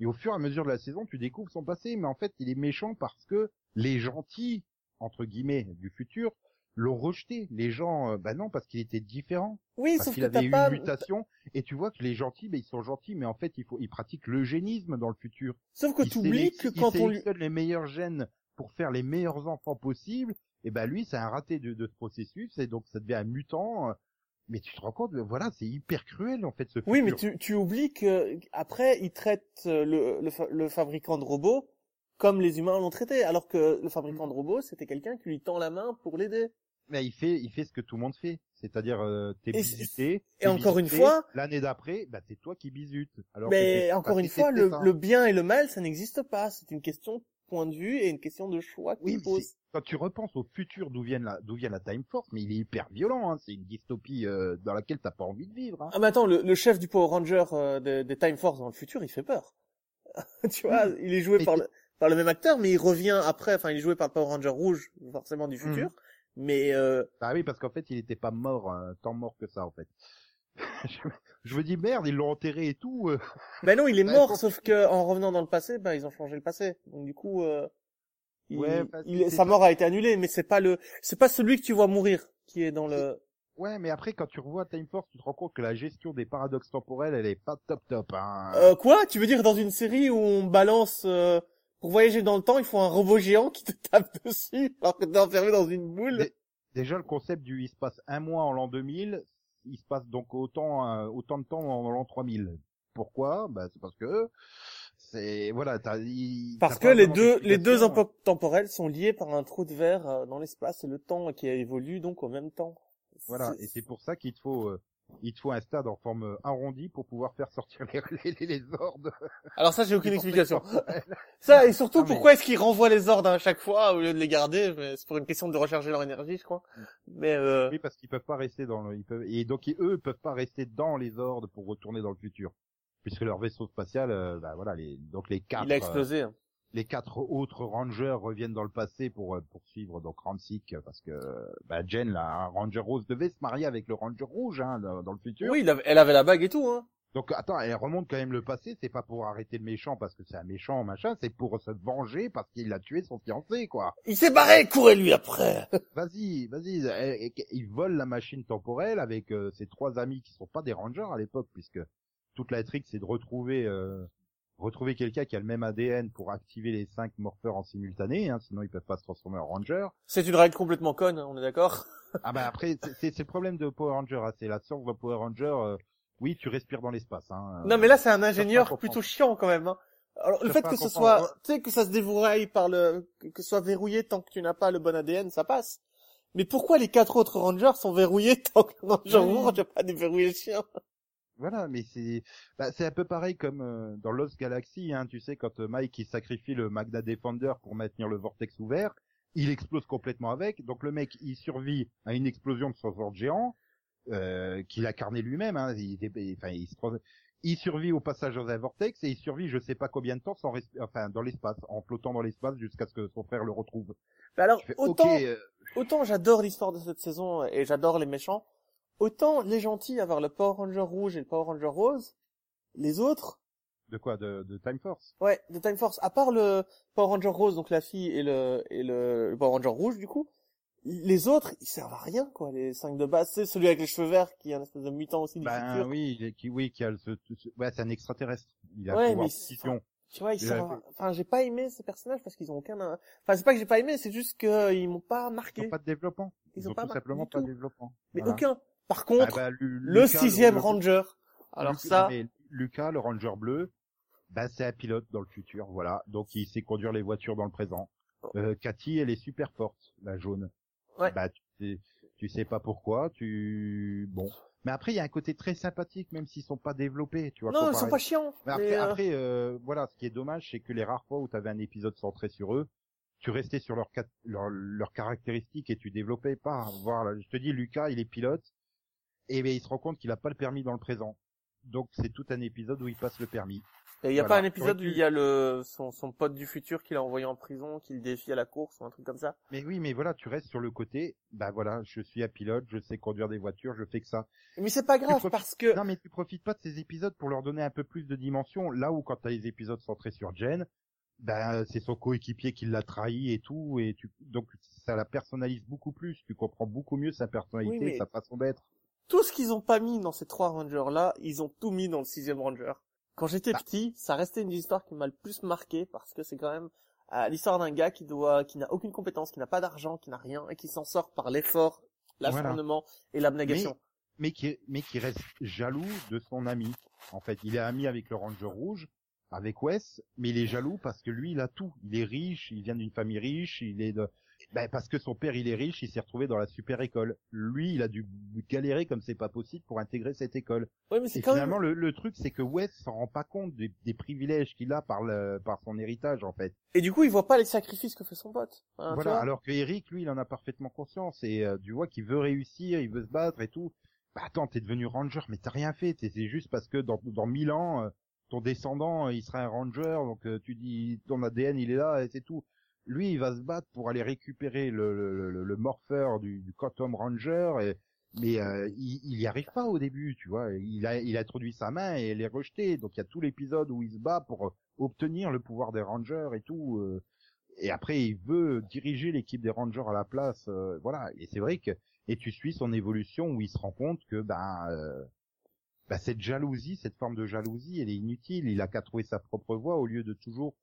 Et au fur et à mesure de la saison, tu découvres son passé, mais en fait, il est méchant parce que les gentils, entre guillemets, du futur, l'ont rejeté. Les gens, euh, bah non, parce qu'il était différent. Oui, parce sauf qu'il avait eu pas- une mutation. Et tu vois que les gentils, bah, ils sont gentils, mais en fait, il faut, ils pratiquent l'eugénisme dans le futur. Sauf que t'oublies sélec- que quand on lui- les meilleurs gènes pour faire les meilleurs enfants possibles, et ben lui, c'est un raté de, de ce processus, et donc ça devient un mutant. Mais tu te rends compte, voilà, c'est hyper cruel en fait ce Oui, mais tu, tu oublies que après ils traitent euh, le, le, fa- le fabricant de robots comme les humains l'ont traité, alors que le fabricant de robots c'était quelqu'un qui lui tend la main pour l'aider. Mais il fait, il fait ce que tout le monde fait, c'est-à-dire euh, t'es bisuté. et encore une fois- l'année d'après, bah c'est toi qui bisutes. Alors Mais encore une fois, le, le bien et le mal ça n'existe pas. C'est une question point de vue et une question de choix Oui, qu'il mais pose. quand tu repenses au futur d'où vient la, d'où vient la Time Force, mais il est hyper violent. Hein, c'est une dystopie euh, dans laquelle t'as pas envie de vivre. Hein. Ah mais attends, le, le chef du Power Ranger euh, des des Time Force dans le futur, il fait peur. tu vois, Oui. il est joué Mais par le, par le même acteur, mais il revient après. Enfin, il est joué par le Power Ranger rouge, forcément du futur. Mhm. Mais euh, Bah oui, parce qu'en fait, il était pas mort, euh, tant mort que ça, en fait. je, me dis merde, ils l'ont enterré et tout. euh. Ben non, il est Bah, mort, sauf que en revenant dans le passé, ben ils ont changé le passé. Donc du coup, euh, il- Ouais, il- sa mort a été annulée, mais c'est pas le, c'est pas celui que tu vois mourir qui est dans le. Ouais, mais après, quand tu revois Time Force, tu te rends compte que la gestion des paradoxes temporels, elle est pas top top. Hein. Euh, quoi? Tu veux dire dans une série où on balance euh, pour voyager dans le temps, il faut un robot géant qui te tape dessus alors que t'es enfermé dans une boule? Dé- Déjà, le concept du il se passe un mois en l'an 2000, il se passe donc autant euh, autant de temps en l'an 3000. Pourquoi? Bah c'est parce que c'est voilà, il- Parce que les deux, les deux époques temporelles sont liées par un trou de verre euh, dans l'espace et le temps qui évolue donc au même temps. Voilà, et c'est pour ça qu'il faut euh, il te faut un stade en forme euh, arrondie pour pouvoir faire sortir les les, les, ordres. Alors ça, j'ai aucune explication. Ça, et surtout, Non, mais- pourquoi est-ce qu'ils renvoient les ordres à chaque fois au lieu de les garder? C'est pour une question de recharger leur énergie, je crois. Mais euh... Oui, parce qu'ils peuvent pas rester dans le, ils peuvent, et donc ils- eux peuvent pas rester dans les ordres pour retourner dans le futur, puisque leur vaisseau spatial, euh, bah voilà, les, donc les quatre. il a explosé. hein. Euh, les quatre autres rangers reviennent dans le passé pour euh, poursuivre donc Ransik parce que bah, Jen, la ranger rose, devait se marier avec le ranger rouge hein, dans le futur. Oui, elle avait la bague et tout, hein. Donc attends, elle remonte quand même le passé, c'est pas pour arrêter le méchant parce que c'est un méchant machin, c'est pour se venger parce qu'il a tué son fiancé quoi. Il s'est barré, courez-lui après. Vas-y, vas-y, elle- elle- il vole la machine temporelle avec euh, ses trois amis qui sont pas des rangers à l'époque puisque toute la trick c'est de retrouver euh, retrouver quelqu'un qui a le même ADN pour activer les cinq morpheurs en simultané, hein, sinon ils peuvent pas se transformer en ranger. C'est une règle complètement conne, on est d'accord? Ah bah après c'est- le problème de Power Ranger, hein, c'est la source de Power Ranger. euh, oui, tu respires dans l'espace. Hein, Non, mais là, c'est un Euh, ingénieur plutôt chiant quand même. Hein. Alors, le fait que ce soit, tu sais, que ça se déverrouille par le, que ce soit verrouillé tant que tu n'as pas le bon ADN, ça passe. Mais pourquoi les quatre autres rangers sont verrouillés tant que le ranger rouge n'a pas déverrouillé le chien Voilà, mais c'est bah, c'est un peu pareil comme euh, dans Lost Galaxy, hein, tu sais, quand euh, Mike il sacrifie le Magna Defender pour maintenir le vortex ouvert, il explose complètement avec, donc le mec il survit à une explosion de son sword géant, euh, qu'il a carné lui-même, hein, il, il- enfin, il, se il survit au passage dans un vortex et il survit je sais pas combien de temps sans resp- enfin dans l'espace, en flottant dans l'espace jusqu'à ce que son frère le retrouve. Mais alors, fais, autant, euh, autant j'adore l'histoire de cette saison et j'adore les méchants, autant les gentils avoir le Power Ranger rouge et le Power Ranger rose, les autres, de quoi, de, de Time Force? Ouais, de Time Force, à part le Power Ranger rose, donc la fille et le, et le, le Power Ranger rouge, du coup, les autres, ils servent à rien, quoi, les cinq de base. C'est celui avec les cheveux verts qui est un espèce de mutant aussi du Ben futur. oui, il est- qui, oui, qui a le, ce, ce- ouais, c'est un extraterrestre. Il a Ouais, mais. Tu vois, ils Il a- servent à- Enfin, j'ai pas aimé ces personnages parce qu'ils ont aucun... Enfin, c'est pas que j'ai pas aimé, c'est juste qu'ils m'ont pas Ils marqué. ont pas de développement. Ils Ils, ont ont pas tout simplement pas de développement. Mais Voilà. aucun. Par contre, Ah bah, Lu- le Lucas, sixième le- Ranger. Alors Lucas- ça, mais Lucas, le ranger bleu, bah c'est un pilote dans le futur, voilà. Donc il sait conduire les voitures dans le présent. Euh, Cathy, elle est super forte, la jaune. Ouais. Bah tu sais, tu sais pas pourquoi, tu bon. Mais après il y a un côté très sympathique, même s'ils sont pas développés, tu vois. non, ils sont pas chiants. Mais après, euh, après euh, voilà, ce qui est dommage, c'est que les rares fois où tu avais un épisode centré sur eux, tu restais sur leurs cat- leurs leurs caractéristiques et tu développais pas. Voilà, je te dis, Lucas, il est pilote, et ben, il se rend compte qu'il a pas le permis dans le présent. Donc c'est tout un épisode où il passe le permis. Et il y a Voilà. pas un épisode où il y a le son, son pote du futur qu'il a envoyé en prison, qu'il défie à la course ou un truc comme ça. Mais oui, mais voilà, tu restes sur le côté. Bah voilà, je suis un pilote, je sais conduire des voitures, je fais que ça. Mais c'est pas grave parce que Non, mais tu profites pas de ces épisodes pour leur donner un peu plus de dimension. Là où quand t'as les épisodes centrés sur Jen, ben c'est son coéquipier qui l'a trahi et tout, et tu donc ça la personnalise beaucoup plus. Tu comprends beaucoup mieux sa personnalité, Oui, mais- sa façon d'être. Tout ce qu'ils ont pas mis dans ces trois rangers là, ils ont tout mis dans le sixième ranger. Quand j'étais Bah. petit, ça restait une histoire qui m'a le plus marqué parce que c'est quand même euh, l'histoire d'un gars qui doit, qui n'a aucune compétence, qui n'a pas d'argent, qui n'a rien et qui s'en sort par l'effort, l'acharnement et l'abnégation. mais qui mais qui reste jaloux de son ami. En fait, il est ami avec le Ranger rouge, avec Wes, mais il est jaloux parce que lui, il a tout. Il est riche, il vient d'une famille riche, il est de ben, parce que son père il est riche, il s'est retrouvé dans la super école. Lui, il a dû galérer comme c'est pas possible pour intégrer cette école. Oui, mais c'est quand finalement, même. le, le truc, c'est que Wes s'en rend pas compte des, des privilèges qu'il a par le, par son héritage, en fait. Et du coup, il voit pas les sacrifices que fait son pote. Hein, Voilà, alors que Eric, lui, il en a parfaitement conscience et euh, tu vois qu'il veut réussir, il veut se battre et tout. Bah attends, t'es devenu ranger, mais t'as rien fait. C'est juste parce que dans dans mille ans, euh, ton descendant, il sera un ranger, donc euh, tu dis ton ADN, il est là et c'est tout. Lui, il va se battre pour aller récupérer le le, le, le morpheur du, du Quantum Ranger, et, mais euh, il, il y arrive pas au début, tu vois. Il a il a introduit sa main et elle est rejetée. Donc il y a tout l'épisode où il se bat pour euh, obtenir le pouvoir des rangers et tout. euh, et après il veut diriger l'équipe des Rangers à la place, euh, voilà. Et c'est vrai que et tu suis son évolution où il se rend compte que ben euh, ben, cette jalousie, cette forme de jalousie, elle est inutile. Il a qu'à trouver sa propre voie au lieu de toujours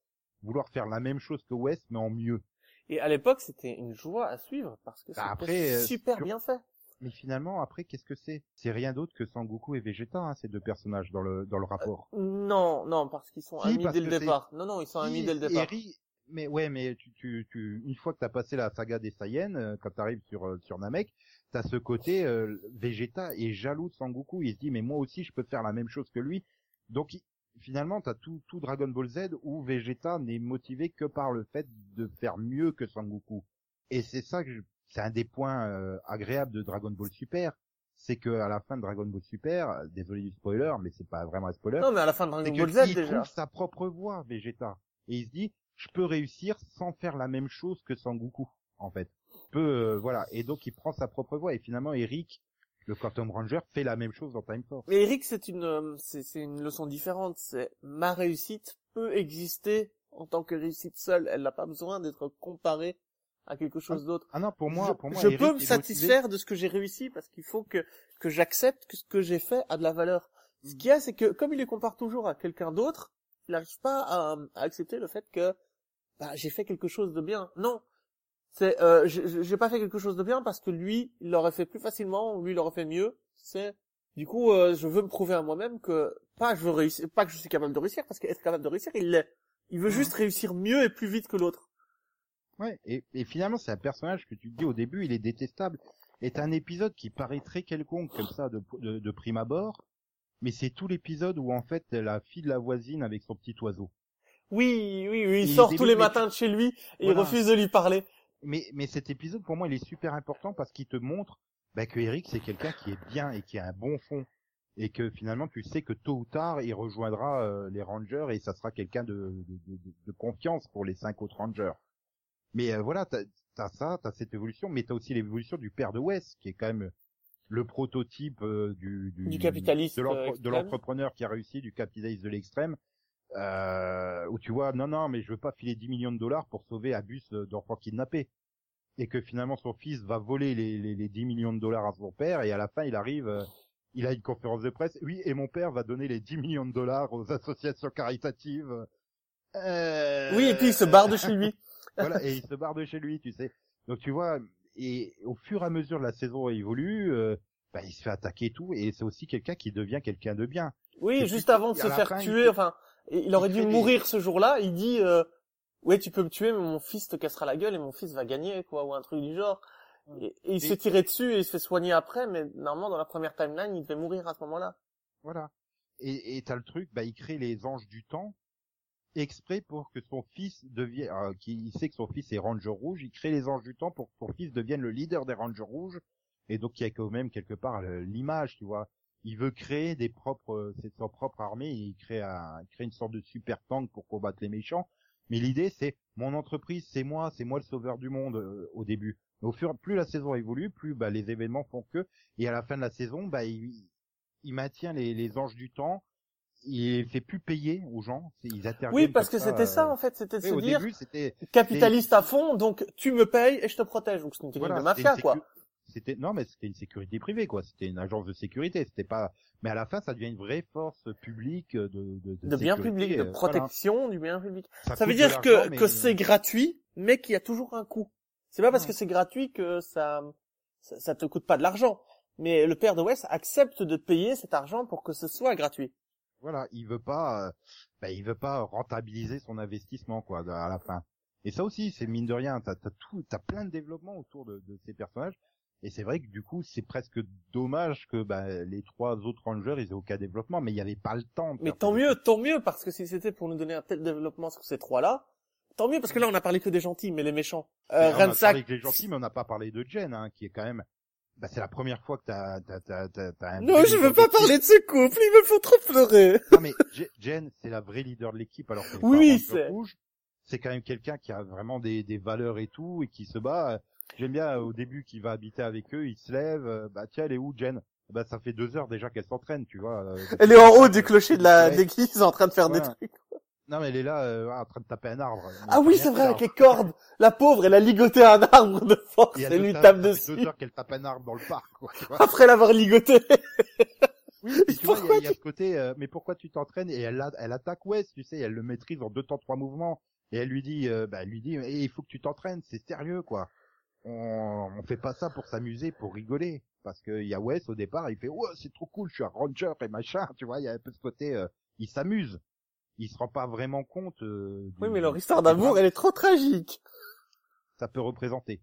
vouloir faire la même chose que West mais en mieux. Et à l'époque, c'était une joie à suivre parce que Bah, c'était euh, super bien fait. Mais finalement après qu'est-ce que c'est? C'est rien d'autre que Sangoku et Vegeta, hein, ces deux personnages dans le dans le rapport. Non, non, parce qu'ils sont Si, amis dès le départ. Non, non, ils sont amis dès le départ. Eri- mais ouais, mais tu, tu, tu, une fois que t'as passé la saga des Saiyans, euh, quand t'arrives sur euh, sur Namek, t'as ce côté euh, Vegeta est jaloux de Sangoku. Il se dit mais moi aussi je peux faire la même chose que lui. Donc finalement t'as tout tout Dragon Ball Z où Vegeta n'est motivé que par le fait de faire mieux que Sangoku. Et c'est ça que je- c'est un des points euh, agréables de Dragon Ball Super, c'est que à la fin de Dragon Ball Super, euh, désolé du spoiler, mais c'est pas vraiment un spoiler Non, mais à la fin de Dragon Ball Z il déjà. trouve sa propre voie, Vegeta. Et il se dit, je peux réussir sans faire la même chose que Sangoku, en fait. Je peux, euh, voilà. Et donc, il prend sa propre voie. Et finalement, Eric, le Quantum Ranger, fait la même chose dans Time Force. Mais Eric, c'est une, euh, c'est une leçon différente. C'est ma réussite peut exister en tant que réussite seule. Elle n'a pas besoin d'être comparée à quelque chose d'autre. Ah non, pour moi, je, pour moi, je Eric peux me motivé. satisfaire de ce que j'ai réussi parce qu'il faut que que j'accepte que ce que j'ai fait a de la valeur. Ce Mm. qu'il y a, c'est que comme il les compare toujours à quelqu'un d'autre, il n'arrive pas à, à accepter le fait que bah, j'ai fait quelque chose de bien. Non, c'est euh, j'ai j'ai pas fait quelque chose de bien parce que lui, il l'aurait fait plus facilement, lui, il l'aurait fait mieux. C'est du coup, euh, je veux me prouver à moi-même que pas je veux réussir, pas que je suis capable de réussir parce qu'être capable de réussir, il l'est. Il veut Mhm. juste réussir mieux et plus vite que l'autre. Ouais, et, et finalement, c'est un personnage que tu te dis au début, il est détestable. est un épisode qui paraît très quelconque comme ça de, de, de prime abord, mais c'est tout l'épisode où en fait la fille de la voisine avec son petit oiseau. Oui, oui, oui, il sort tous les matins de chez lui et Voilà. il refuse de lui parler. Mais, mais cet épisode, pour moi, il est super important parce qu'il te montre bah, que Eric, c'est quelqu'un qui est bien et qui a un bon fond. Et que finalement, tu sais que tôt ou tard, il rejoindra euh, les Rangers et ça sera quelqu'un de, de, de- de confiance pour les cinq autres Rangers. Mais euh, voilà, t'as as ça, t'as cette évolution, mais t'as aussi l'évolution du père de Wes, qui est quand même le prototype euh, du, Du capitaliste, de euh, l'entrepreneur qui a réussi, du capitaliste de l'extrême, euh, où tu vois, non, non, mais je veux pas filer 10 millions de dollars pour sauver un bus euh, d'enfants kidnappés. Et que finalement son fils va voler les, les, les 10 millions de dollars à son père, et à la fin il arrive, euh, il a une conférence de presse, oui, et mon père va donner les 10 millions de dollars aux associations caritatives. Euh, Oui, et puis il se barre de chez lui. voilà, et il se barre de chez lui, tu sais. Donc tu vois, et au fur et à mesure la saison évolue, euh, bah, il se fait attaquer et tout, et c'est aussi quelqu'un qui devient quelqu'un de bien. Oui, Et juste puis, avant de se faire fin, tuer, enfin, il aurait dû mourir ce jour-là, il dit, euh, ouais, tu peux me tuer, mais mon fils te cassera la gueule et mon fils va gagner, quoi, ou un truc du genre. Et, et il se fait tirer dessus et il se fait soigner après, mais normalement, dans la première timeline, il devait mourir à ce moment-là. Voilà. Et t'as le truc, bah il crée les anges du temps exprès pour que son fils devienne, euh, qui il sait que son fils est Ranger rouge, il crée les anges du temps pour que son fils devienne le leader des Rangers rouges. Et donc il y a quand même quelque part l'image, tu vois. Il veut créer des propres, c'est son propre armée, il crée un, il crée une sorte de super tank pour combattre les méchants. Mais l'idée c'est mon entreprise, c'est moi, c'est moi le sauveur du monde euh, au début. Mais au fur, plus la saison évolue, plus bah, les événements font que, et à la fin de la saison, bah il, il maintient les, les anges du temps, il fait plus payer aux gens, ils. Oui, parce que c'était ça, euh, en fait, c'était de oui, se au dire, début, capitaliste à fond, donc tu me payes et je te protège. Donc c'est une technique voilà, de mafia, une quoi. C'était non, mais c'était une sécurité privée, quoi. C'était une agence de sécurité. C'était pas. Mais à la fin, ça devient une vraie force publique de de, De bien sécurité, public, de euh, voilà. protection du bien public. Ça, veut dire que, mais- que c'est gratuit, mais qu'il y a toujours un coût. C'est pas parce que c'est gratuit que ça, ça, ça te coûte pas de l'argent. Mais le père de Wes accepte de payer cet argent pour que ce soit gratuit. Voilà, il veut pas, euh, bah, il veut pas rentabiliser son investissement, quoi, à la fin. Et ça aussi, c'est mine de rien, t'as as tout, t'as plein de développement autour de, de ces personnages. Et c'est vrai que du coup, c'est presque dommage que bah, les trois autres rangers, ils aient aucun développement, mais il y avait pas le temps. Mais tant mieux, tant mieux, parce que si c'était pour nous donner un tel développement sur ces trois-là, tant mieux, parce que là, on a parlé que des gentils, mais les méchants. Euh, on a parlé que les gentils, mais on n'a pas parlé de Jen, hein, qui est quand même. Bah, c'est la première fois que t'as, t'as, t'as, t'as, t'as un Non, je veux pas parler de ce couple, ils me font trop pleurer. Non mais Je- Jen, c'est la vraie leader de l'équipe, alors que Oui, c'est- rouge. C'est quand même quelqu'un qui a vraiment des, des valeurs et tout et qui se bat. J'aime bien euh, au début qu'il va habiter avec eux, il se lève. euh, Bah tiens, elle est où Jen? Bah ça fait deux heures déjà qu'elle s'entraîne, tu vois. euh, Elle est en haut du clocher de la, Ouais. en train de faire des trucs. Non mais elle est là euh, en train de taper un arbre. Ah oui, c'est vrai, avec les cordes. La pauvre, elle a ligoté un arbre de force Et elle lui tape- dessus. deux heures qu'elle tape un arbre dans le parc, quoi. Tu vois. Après l'avoir ligoté. Oui, tu vois, il y a- il y, a ce côté, euh, mais pourquoi tu t'entraînes? Et elle, elle attaque West, tu sais, elle le maîtrise en deux temps trois mouvements. Et elle lui dit, euh, bah, elle lui dit, Eh, il faut que tu t'entraînes, c'est sérieux, quoi. On, on fait pas ça pour s'amuser, pour rigoler. Parce que y a West au départ, il fait, ouais, c'est trop cool, je suis un ranger et machin, tu vois, il y a un peu ce côté, euh, il s'amuse. Il se rend pas vraiment compte. euh, Oui, mais leur histoire d'amour, elle est trop tragique. ça peut représenter.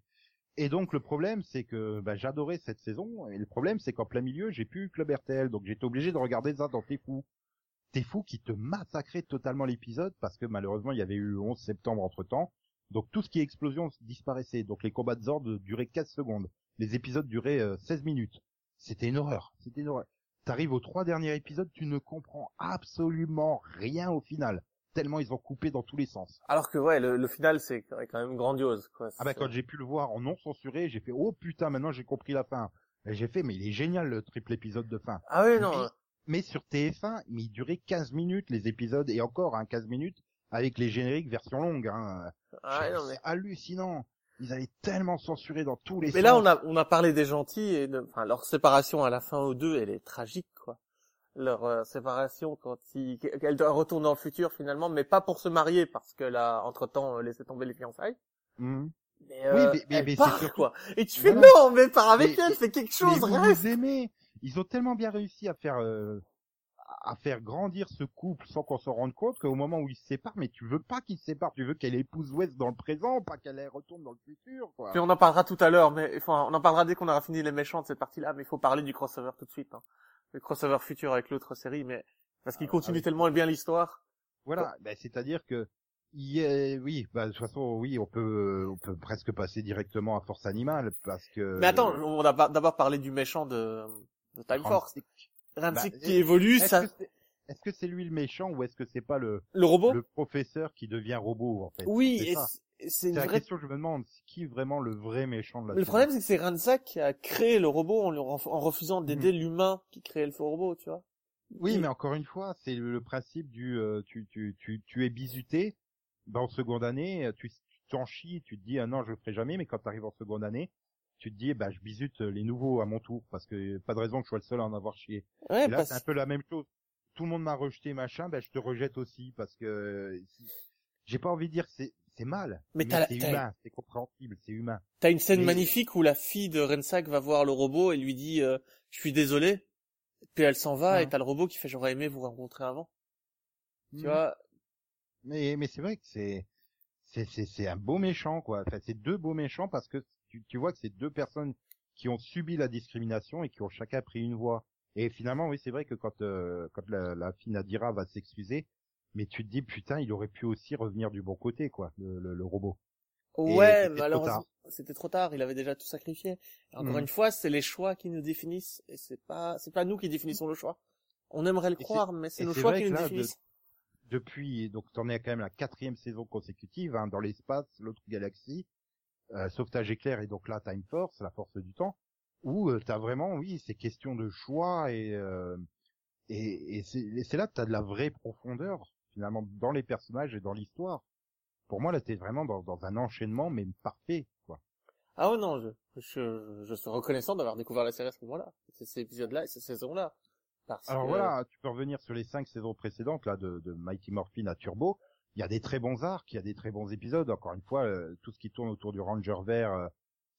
Et donc le problème, c'est que bah, j'adorais cette saison. Et le problème, c'est qu'en plein milieu, j'ai plus Club RTL, donc j'étais obligé de regarder ça dans T'es fou. T'es fou qui te massacrait totalement l'épisode parce que malheureusement, il y avait eu le 11 septembre entre temps. Donc tout ce qui est explosion disparaissait. Donc les combats de Zord duraient 15 secondes. Les épisodes duraient euh, 16 minutes. C'était une horreur. C'était une horreur. T'arrives aux trois derniers épisodes, tu ne comprends absolument rien au final. tellement ils ont coupé dans tous les sens. Alors que ouais, le, le final c'est quand même grandiose. Quoi. Ah bah quand j'ai pu le voir en non censuré, j'ai fait oh putain maintenant j'ai compris la fin. J'ai fait mais il est génial le triple épisode de fin. Ah oui non. Mais, mais sur TF1, mais il durait 15 minutes les épisodes et encore hein, 15 minutes avec les génériques version longue. Hein. Ah non, mais... C'est hallucinant. Ils avaient tellement censuré dans tous les Mais sens. là, on a, on a parlé des gentils et de, enfin, leur séparation à la fin aux deux, elle est tragique, quoi. Leur euh, séparation quand ils, qu'elle doit retourner dans le futur finalement, mais pas pour se marier parce qu'elle a entre-temps euh, laissé tomber les fiançailles. Mhm. Mais, Oui, euh, mais- mais- mais c'est part, quoi. Et tu fais Voilà. non, mais pars avec Mais- elle, fais quelque Mais chose, vous reste. les aimez. Ils ont tellement bien réussi à faire euh, à faire grandir ce couple sans qu'on se rende compte qu'au moment où ils se séparent, mais tu veux pas qu'ils se séparent, tu veux qu'elle épouse West dans le présent, pas qu'elle retourne dans le futur, quoi. Puis on en parlera tout à l'heure, mais enfin, on en parlera dès qu'on aura fini les méchants de cette partie-là, mais il faut parler du crossover tout de suite. Hein. Le crossover futur avec l'autre série, mais parce qu'il Ah, continue tellement bien l'histoire. Voilà, ben, c'est-à-dire que est, oui, bah, de toute façon, oui, on peut, on peut presque passer directement à Force Animale parce que. Mais attends, on pas- d'abord parler du méchant de, de Time Force. Rancic. Bah, qui évolue, Est-ce ça... que c'est- est-ce que c'est lui le méchant ou est-ce que c'est pas le, Le robot le professeur qui devient robot en fait? Oui, C'est et ça. c'est- c'est C'est une la vraie... question que je me demande, qui est vraiment le vrai méchant de la le série problème, c'est que c'est Ransack qui a créé le robot en, lui- en refusant d'aider Mhm. l'humain qui créait le faux robot, tu vois? Oui, Et- mais encore une fois, c'est le, le principe du euh, tu, tu, tu, tu es bisuté dans seconde année, tu tu t'en chies, tu te dis ah non je le ferai jamais, mais quand tu arrives en seconde année, tu te dis bah je bisute les nouveaux à mon tour parce que pas de raison que je sois le seul à en avoir chié. Ouais, Et là parce- c'est un peu la même chose. Tout le monde m'a rejeté machin, ben je te rejette aussi parce que j'ai pas envie de dire que c'est c'est mal, Mais mais, c'est humain, c'est compréhensible, c'est humain. T'as une scène Mais- magnifique où la fille de Rensack va voir le robot et lui dit euh, Je suis désolé ». Puis elle s'en va Ouais. et t'as le robot qui fait « J'aurais aimé vous rencontrer avant Tu Mhm. vois? Mais, mais c'est vrai que c'est, c'est, c'est, c'est un beau méchant, quoi. Enfin, c'est deux beaux méchants parce que tu, tu vois que c'est deux personnes qui ont subi la discrimination et qui ont chacun pris une voie. Et finalement, oui, c'est vrai que quand, euh, quand la, la fille Nadira va s'excuser, mais tu te dis, putain, il aurait pu aussi revenir du bon côté, quoi, le, le, le robot. Ouais, malheureusement, tard. c'était trop tard, il avait déjà tout sacrifié. Et encore Mhm. une fois, c'est les choix qui nous définissent et c'est pas c'est pas nous qui définissons le choix. On aimerait le Et croire, mais c'est nos choix qui nous là, de- définissent. depuis, donc t'en es quand même la quatrième saison consécutive, hein, dans l'espace, l'autre galaxie, euh, Sauvetage éclair et donc là Time Force, la force du temps, où euh, t'as vraiment, oui, ces questions de choix et euh, et, et c'est là que t'as de la vraie profondeur finalement dans les personnages et dans l'histoire. Pour moi là t'es vraiment dans, dans un enchaînement mais parfait quoi. Ah ouais, non, je, je, je suis reconnaissant d'avoir découvert la série à ce moment-là. C'est ces épisodes-là et ces saisons-là. Parce Alors que- voilà, tu peux revenir sur les cinq saisons précédentes là de, de Mighty Morphin à Turbo. Il y a des très bons arcs, il y a des très bons épisodes. Encore une fois, euh, tout ce qui tourne autour du Ranger vert, euh,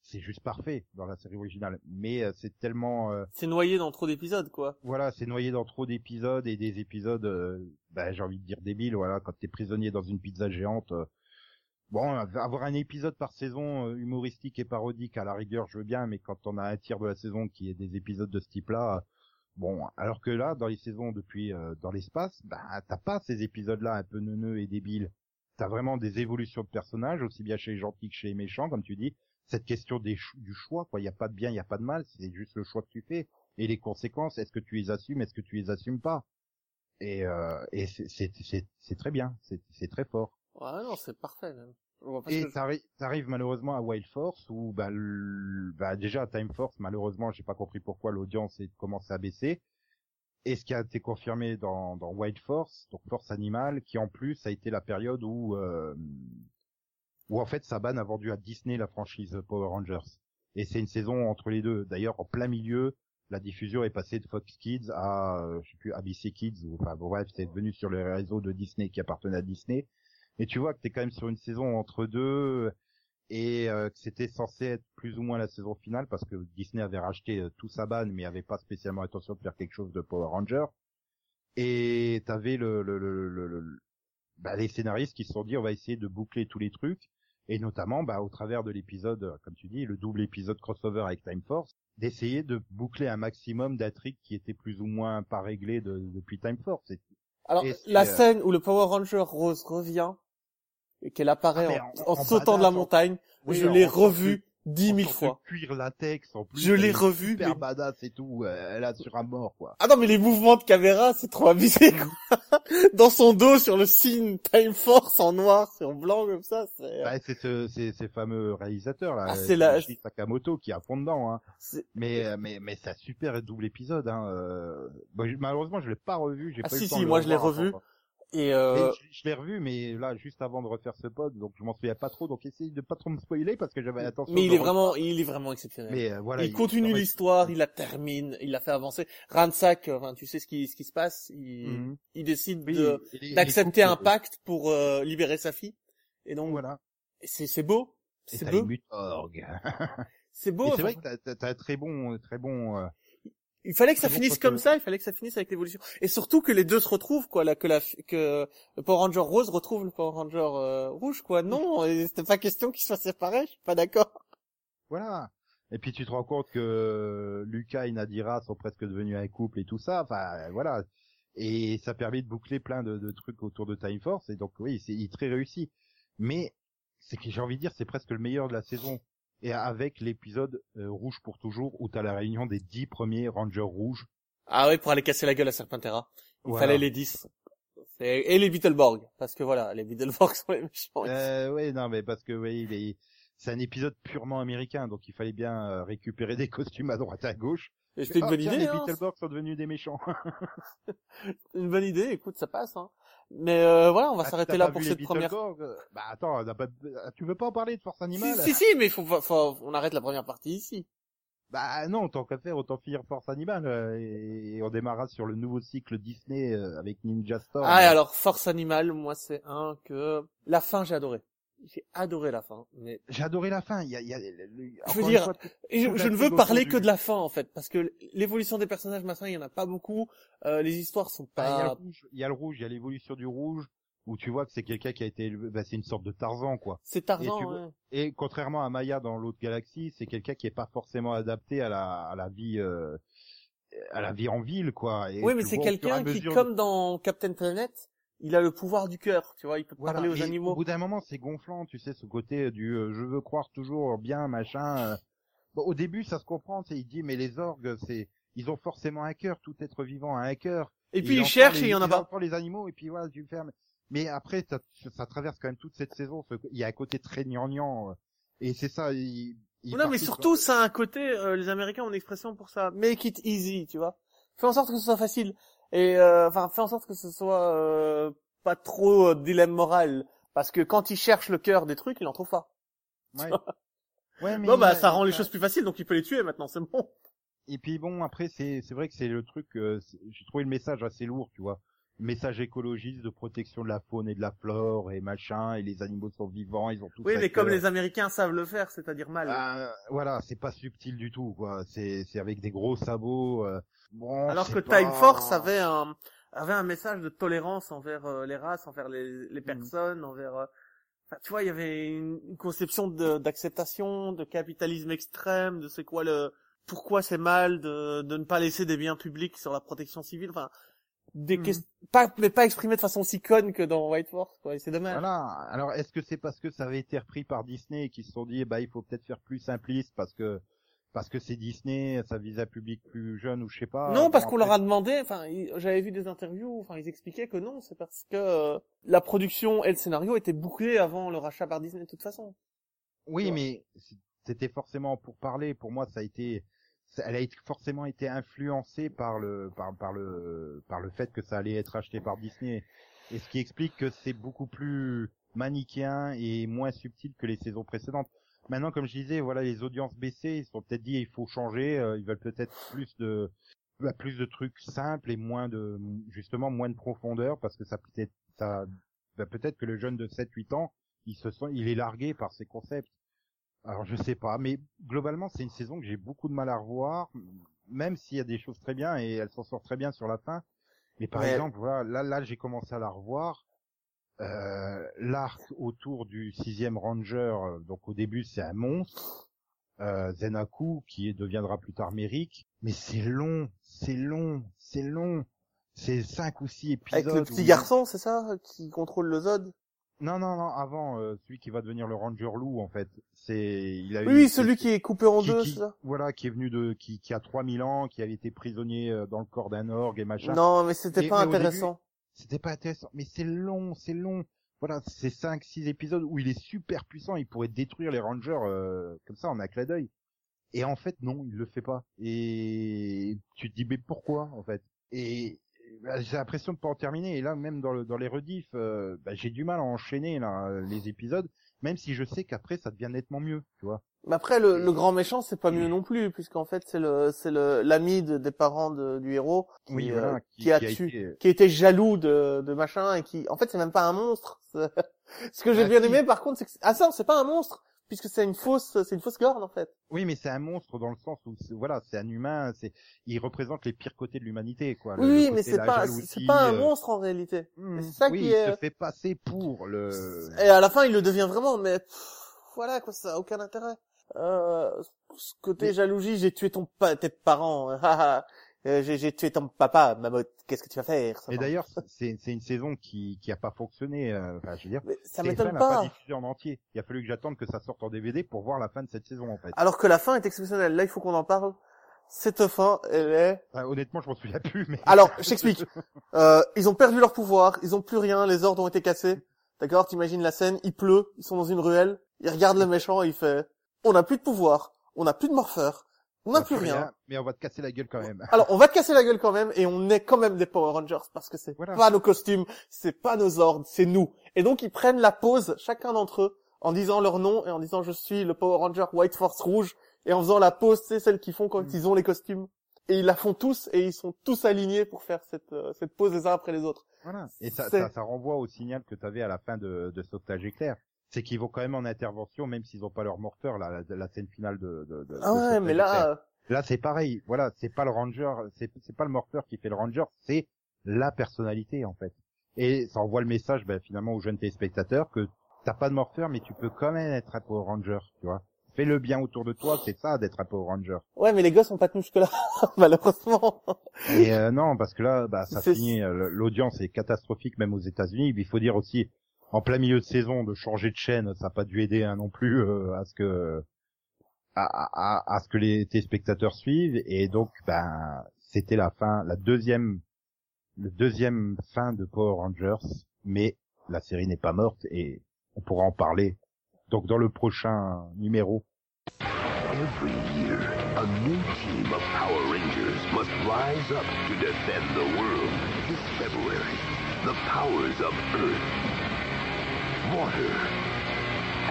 c'est juste parfait dans la série originale. Mais euh, c'est tellement, euh, C'est noyé dans trop d'épisodes, quoi. voilà, c'est noyé dans trop d'épisodes et des épisodes, euh, bah, j'ai envie de dire débiles. Voilà, quand t'es prisonnier dans une pizza géante. Bon, avoir un épisode par saison humoristique et parodique à la rigueur, je veux bien, mais quand on a un tiers de la saison qui est des épisodes de ce type-là, Bon, alors que là, dans les saisons depuis euh, dans l'espace, bah t'as pas ces épisodes-là un peu neuneux et débiles. T'as vraiment des évolutions de personnages, aussi bien chez les gentils que chez les méchants, comme tu dis. Cette question des du choix, quoi. Y a pas de bien, y a pas de mal, c'est juste le choix que tu fais et les conséquences. Est-ce que tu les assumes, est-ce que tu les assumes pas? Et, euh, et c'est très bien, c'est c'est très fort. Ouais, non, c'est parfait, même. Et que t'arri- t'arrives malheureusement à Wild Force où bah, le- bah déjà à Time Force malheureusement j'ai pas compris pourquoi l'audience est commencé à baisser. Et ce qui a été confirmé dans, dans Wild Force, donc Force Animale, qui en plus a été la période où euh, où en fait Saban a vendu à Disney la franchise Power Rangers. Et c'est une saison entre les deux. D'ailleurs en plein milieu, la diffusion est passée de Fox Kids à euh, je sais plus ABC Kids ou enfin bon, bref c'est devenu sur les réseaux de Disney qui appartenaient à Disney. Et tu vois que t'es quand même sur une saison entre deux et euh, que c'était censé être plus ou moins la saison finale parce que Disney avait racheté euh, tout Saban mais avait pas spécialement intention de faire quelque chose de Power Ranger. Et t'avais le, le, le, le, le- bah, les scénaristes qui se sont dit on va essayer de boucler tous les trucs et notamment bah, au travers de l'épisode, euh, comme tu dis, le double épisode crossover avec Time Force, d'essayer de boucler un maximum d'intrigues qui étaient plus ou moins pas réglées de- depuis Time Force. Et- Alors, et la euh, scène où le Power Ranger Rose revient et qu'elle apparaît Ah, en, en- en en sautant de la montagne, Oui, je l'ai en revu Dix mille fois. cuir latex en plus. Je l'ai revu, Super mais- badass et tout. euh, Elle a sur un mort, quoi. Ah non, mais les mouvements de caméra, c'est trop abusé, quoi. Dans son dos, sur le signe Time Force en noir sur blanc, comme ça, c'est... Bah, c'est ce, c'est ces fameux réalisateurs là, Ah, c'est la- Sakamoto qui à fond dedans. Hein. Mais euh, mais mais c'est un super double épisode. Hein. euh. Bon, malheureusement, je l'ai pas revu. Ah, pas eu si, le temps si, de moi, je l'ai revu. Et euh... je, je l'ai revu, mais là juste avant de refaire ce pod, donc je m'en souviens pas trop. Donc essayez de pas trop me spoiler parce que j'avais l'intention. Mais il est re- vraiment, il est vraiment exceptionnel. Mais euh, voilà. il continue l'histoire, il la termine, il la fait avancer. Ransack, enfin, tu sais ce qui, ce qui se passe, il, Mhm. il décide Oui, d'accepter un pacte pour euh, libérer sa fille. Et donc, Voilà. c'est, c'est beau. C'est beau. C'est beau. C'est vrai que t'as- un très bon, très bon. Il fallait que ça bon finisse comme ça, il fallait que ça finisse avec l'évolution. Et surtout que les deux se retrouvent, quoi, là, que la, que le Power Ranger rose retrouve le Power Ranger euh, rouge, quoi. Non, c'était pas question qu'ils soient séparés, je suis pas d'accord. Voilà. Et puis tu te rends compte que Lucas et Nadira sont presque devenus un couple et tout ça. Enfin, voilà. Et ça permet de boucler plein de, de trucs autour de Time Force. Et donc oui, c'est il est très réussi. Mais c'est que j'ai envie de dire, c'est presque le meilleur de la saison. Et avec l'épisode euh, Rouge pour toujours, où t'as la réunion des dix premiers Rangers rouges. Ah oui, pour aller casser la gueule à Serpentera. Il Voilà. fallait les 10. C'est- Et les Beetleborg. Parce que voilà, les Beetleborg sont les méchants. Euh, ouais, non, mais parce que oui, il est- c'est un épisode purement américain, donc il fallait bien euh, récupérer des costumes à droite à gauche. Et c'était une bonne tiens, idée, Les hein. Beetleborgs sont devenus des méchants. Une bonne idée, écoute, ça passe, hein. Mais euh, voilà, on va Ah, s'arrêter là pour cette première. Beetleborgs euh, Bah attends, on a pas... tu veux pas en parler de Force Animale? Si, si, mais faut, faut, on arrête la première partie ici. Bah non, tant qu'à faire, autant finir Force Animale euh, et, et on démarrera sur le nouveau cycle Disney euh, avec Ninja Storm. Ah, et alors, Force Animal, moi, c'est un que... La fin, j'ai adoré. J'ai adoré la fin, mais... J'ai adoré la fin. Il y a, il y a, le- Je veux dire, fois, Et je, je ne veux parler du- que de la fin, en fait, parce que l'évolution des personnages, machin, il y en a pas beaucoup. Euh, les histoires sont Ah, il y a le pas... il y a le rouge, il y a l'évolution du rouge où tu vois que c'est quelqu'un qui a été élevé, bah, c'est une sorte de Tarzan quoi. C'est Et, Tarzan, tu ouais. et contrairement à Maya dans l'autre galaxie, c'est quelqu'un qui est pas forcément adapté à la, à la vie, euh, à la vie en ville quoi. Et Oui, mais c'est et quelqu'un qui, mesure- comme dans Captain Planet, il a le pouvoir du cœur, tu vois, il peut Voilà, parler aux animaux. Au bout d'un moment, c'est gonflant, tu sais, ce côté du euh, je veux croire toujours bien, machin. euh. Bon, au début, ça se comprend, sais, il dit mais les orgues, c'est ils ont forcément un cœur, tout être vivant a un cœur. Et puis il cherche les- et il y en a pas. les animaux et puis voilà, tu fermes. Mais après, ça, ça traverse quand même toute cette saison. ce- Il y a un côté très gnangnan. euh, Et c'est ça. Il, il Non, mais surtout, ça a un côté, euh, les Américains ont une expression pour ça. Make it easy, tu vois. Fais en sorte que ce soit facile. Et, euh, enfin, fais en sorte que ce soit, euh, pas trop euh, dilemme moral. Parce que quand il cherche le cœur des trucs, il en trouve pas. Ouais. Ouais, mais Bon, bah, ça rend les choses plus faciles, donc il peut les tuer maintenant, c'est bon. Et puis bon, après, c'est c'est vrai que c'est le truc. euh, J'ai trouvé le message assez lourd, tu vois. Message écologiste de protection de la faune et de la flore et machin. Et les animaux sont vivants, ils ont tous. Oui, mais comme les Américains savent le faire, c'est-à-dire mal. Euh, voilà, c'est pas subtil du tout, quoi. C'est c'est avec des gros sabots. euh, Bon. Alors que pas- Time Force avait un, avait un message de tolérance envers euh, les races, envers les, les personnes, envers, euh, enfin, tu vois, il y avait une, une conception d'acceptation, de, capitalisme extrême, de c'est quoi le, pourquoi c'est mal de, de ne pas laisser des biens publics sur la protection civile, enfin, des ques- pas, mais pas exprimé de façon si conne que dans White Force, quoi, et c'est dommage. Voilà. Alors, est-ce que c'est parce que ça avait été repris par Disney et qu'ils se sont dit, bah, il faut peut-être faire plus simpliste parce que parce que c'est Disney, ça vise un public plus jeune ou je sais pas. Non, parce qu'on leur a demandé, enfin, j'avais vu des interviews, enfin, ils expliquaient que non, c'est parce que euh, la production et le scénario étaient bouclés avant le rachat par Disney de toute façon. Oui, mais c'était forcément pour parler. Pour moi, ça a été, elle a forcément été influencée par le, par, par le, par le fait que ça allait être acheté par Disney. Et ce qui explique que c'est beaucoup plus manichéen et moins subtil que les saisons précédentes. Maintenant, comme je disais, voilà, les audiences baissées, ils se sont peut-être dit, il faut changer, euh, ils veulent peut-être plus de, bah, plus de trucs simples et moins de, justement, moins de profondeur parce que ça peut-être, ça, bah, peut-être que le jeune de 7-8 ans, il se sent, il est largué par ses concepts. Alors je sais pas, mais globalement c'est une saison que j'ai beaucoup de mal à revoir, même s'il y a des choses très bien et elle s'en sort très bien sur la fin. Mais par Ouais. exemple, voilà, là, là j'ai commencé à la revoir. Euh, L'arc autour du sixième Ranger, euh, donc au début c'est un monstre, euh, Zenaku qui deviendra plus tard Merrick, mais c'est long, c'est long, c'est long. C'est cinq ou six épisodes. Avec le petit où- garçon, c'est ça, qui contrôle le Zod? Non, non, non, avant, euh, celui qui va devenir le Ranger Loup, en fait. C'est, il a Oui, eu- oui, celui qui est coupé en qui- deux, qui- c'est ça? Voilà, qui est venu de, qui, qui a 3000 ans, qui avait été prisonnier dans le corps d'un orgue et machin. Non, mais c'était pas mais intéressant. C'était pas intéressant, mais c'est long, c'est long. Voilà, c'est 5 6 épisodes où il est super puissant, il pourrait détruire les Rangers euh, comme ça en un clin d'œil. Et en fait non, il le fait pas. Et tu te dis mais pourquoi en fait? Et bah, j'ai l'impression de pas en terminer. Et là même dans, dans les rediffs, euh, bah, j'ai du mal à enchaîner là les épisodes, même si je sais qu'après ça devient nettement mieux, tu vois. Mais après, le, le grand méchant, c'est pas mieux non plus, puisqu'en fait, c'est le, c'est le, l'ami de- des parents de- du héros qui, Oui, euh, voilà, qui, qui- a qui a tué, été- qui était jaloux de, de machin et qui, en fait, c'est même pas un monstre. Ce que j'ai Ah, bien aimé, par contre, c'est que, ah ça, c'est pas un monstre, puisque c'est une fausse, c'est une fausse corne, en fait. Oui, mais c'est un monstre dans le sens où voilà, c'est un humain, c'est il représente les pires côtés de l'humanité quoi. Le- Oui, le mais c'est pas, c'est pas un euh, monstre en réalité. Et C'est ça oui, qui il est. se fait passer pour le. Et à la fin, il le devient vraiment, mais pff, voilà quoi, ça a aucun intérêt. Euh, ce côté jalousie, j'ai tué ton pa tes parents. Euh, j'ai j'ai tué ton papa, Mamotte. Qu'est-ce que tu vas faire ça Et d'ailleurs, c'est c'est une saison qui qui a pas fonctionné. euh, Enfin, je veux dire, ça TF1 m'étonne n'a pas. diffusé en entier. Il a fallu que j'attende que ça sorte en DVD pour voir la fin de cette saison en fait. Alors que la fin est exceptionnelle. Là, il faut qu'on en parle. Cette fin, elle est. Enfin, honnêtement, je m'en souviens plus, mais. Alors, je t'explique. Euh, ils ont perdu leur pouvoir, ils ont plus rien, les ordres ont été cassés. D'accord? T'imagines la scène, il pleut, ils sont dans une ruelle, ils regardent le méchant et il fait On n'a plus de pouvoir, on n'a plus de morpheur, on n'a plus rien. Mais on va te casser la gueule quand même. Alors, on va te casser la gueule quand même et on est quand même des Power Rangers parce que c'est pas nos costumes, c'est pas nos ordres, c'est nous. Et donc, ils prennent la pause, chacun d'entre eux, en disant leur nom et en disant je suis le Power Ranger White Force Rouge et en faisant la pause, c'est celle qu'ils font quand Mm. ils ont les costumes. Et ils la font tous et ils sont tous alignés pour faire cette, euh, cette pause les uns après les autres. Voilà. Et ça, ça renvoie au signal que tu avais à la fin de, de Sauvetage éclair. C'est qu'ils vont quand même en intervention, même s'ils ont pas leur morteur, la, la, la scène finale de, de, de Ah ouais, mais là, euh, Là, c'est pareil. Voilà, c'est pas le ranger, c'est c'est pas le morteur qui fait le ranger, c'est la personnalité en fait. Et ça envoie le message, ben, finalement, aux jeunes téléspectateurs que t'as pas de morpheur, mais tu peux quand même être un Power Ranger, tu vois. Fais le bien autour de toi, c'est ça d'être un Power Ranger. ouais, mais les gosses ont pas tenu jusque là, malheureusement. Et euh, non, parce que là, bah, ça finit. euh, L'audience est catastrophique, même aux États-Unis. Il faut dire aussi, en plein milieu de saison, de changer de chaîne, ça n'a pas dû aider hein, non plus euh, à ce que à, à, à- ce que les téléspectateurs suivent. Et donc, ben, c'était la fin, la deuxième, le deuxième fin de Power Rangers. Mais la série n'est pas morte et on pourra en parler. Donc, dans le prochain numéro. Water,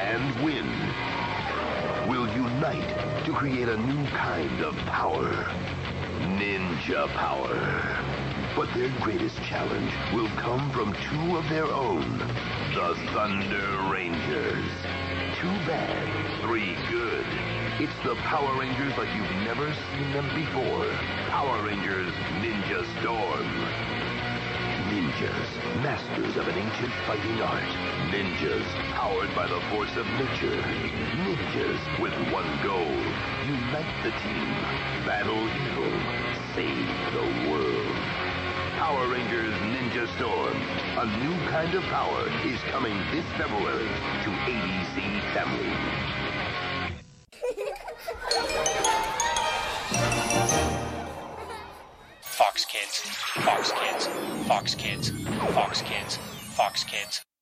and wind will unite to create a new kind of power. Ninja power. But their greatest challenge will come from two of their own, the Thunder Rangers. Two bad, three good. It's the Power Rangers like you've never seen them before. Power Rangers Ninja Storm. Ninjas, masters of an ancient fighting art. Ninjas, powered by the force of nature. Ninjas with one goal. Unite the team. Battle evil. Save the world. Power Rangers Ninja Storm. A new kind of power is coming this February to ABC Family. Fox Kids, Fox Kids, Fox Kids, Fox Kids, Fox Kids.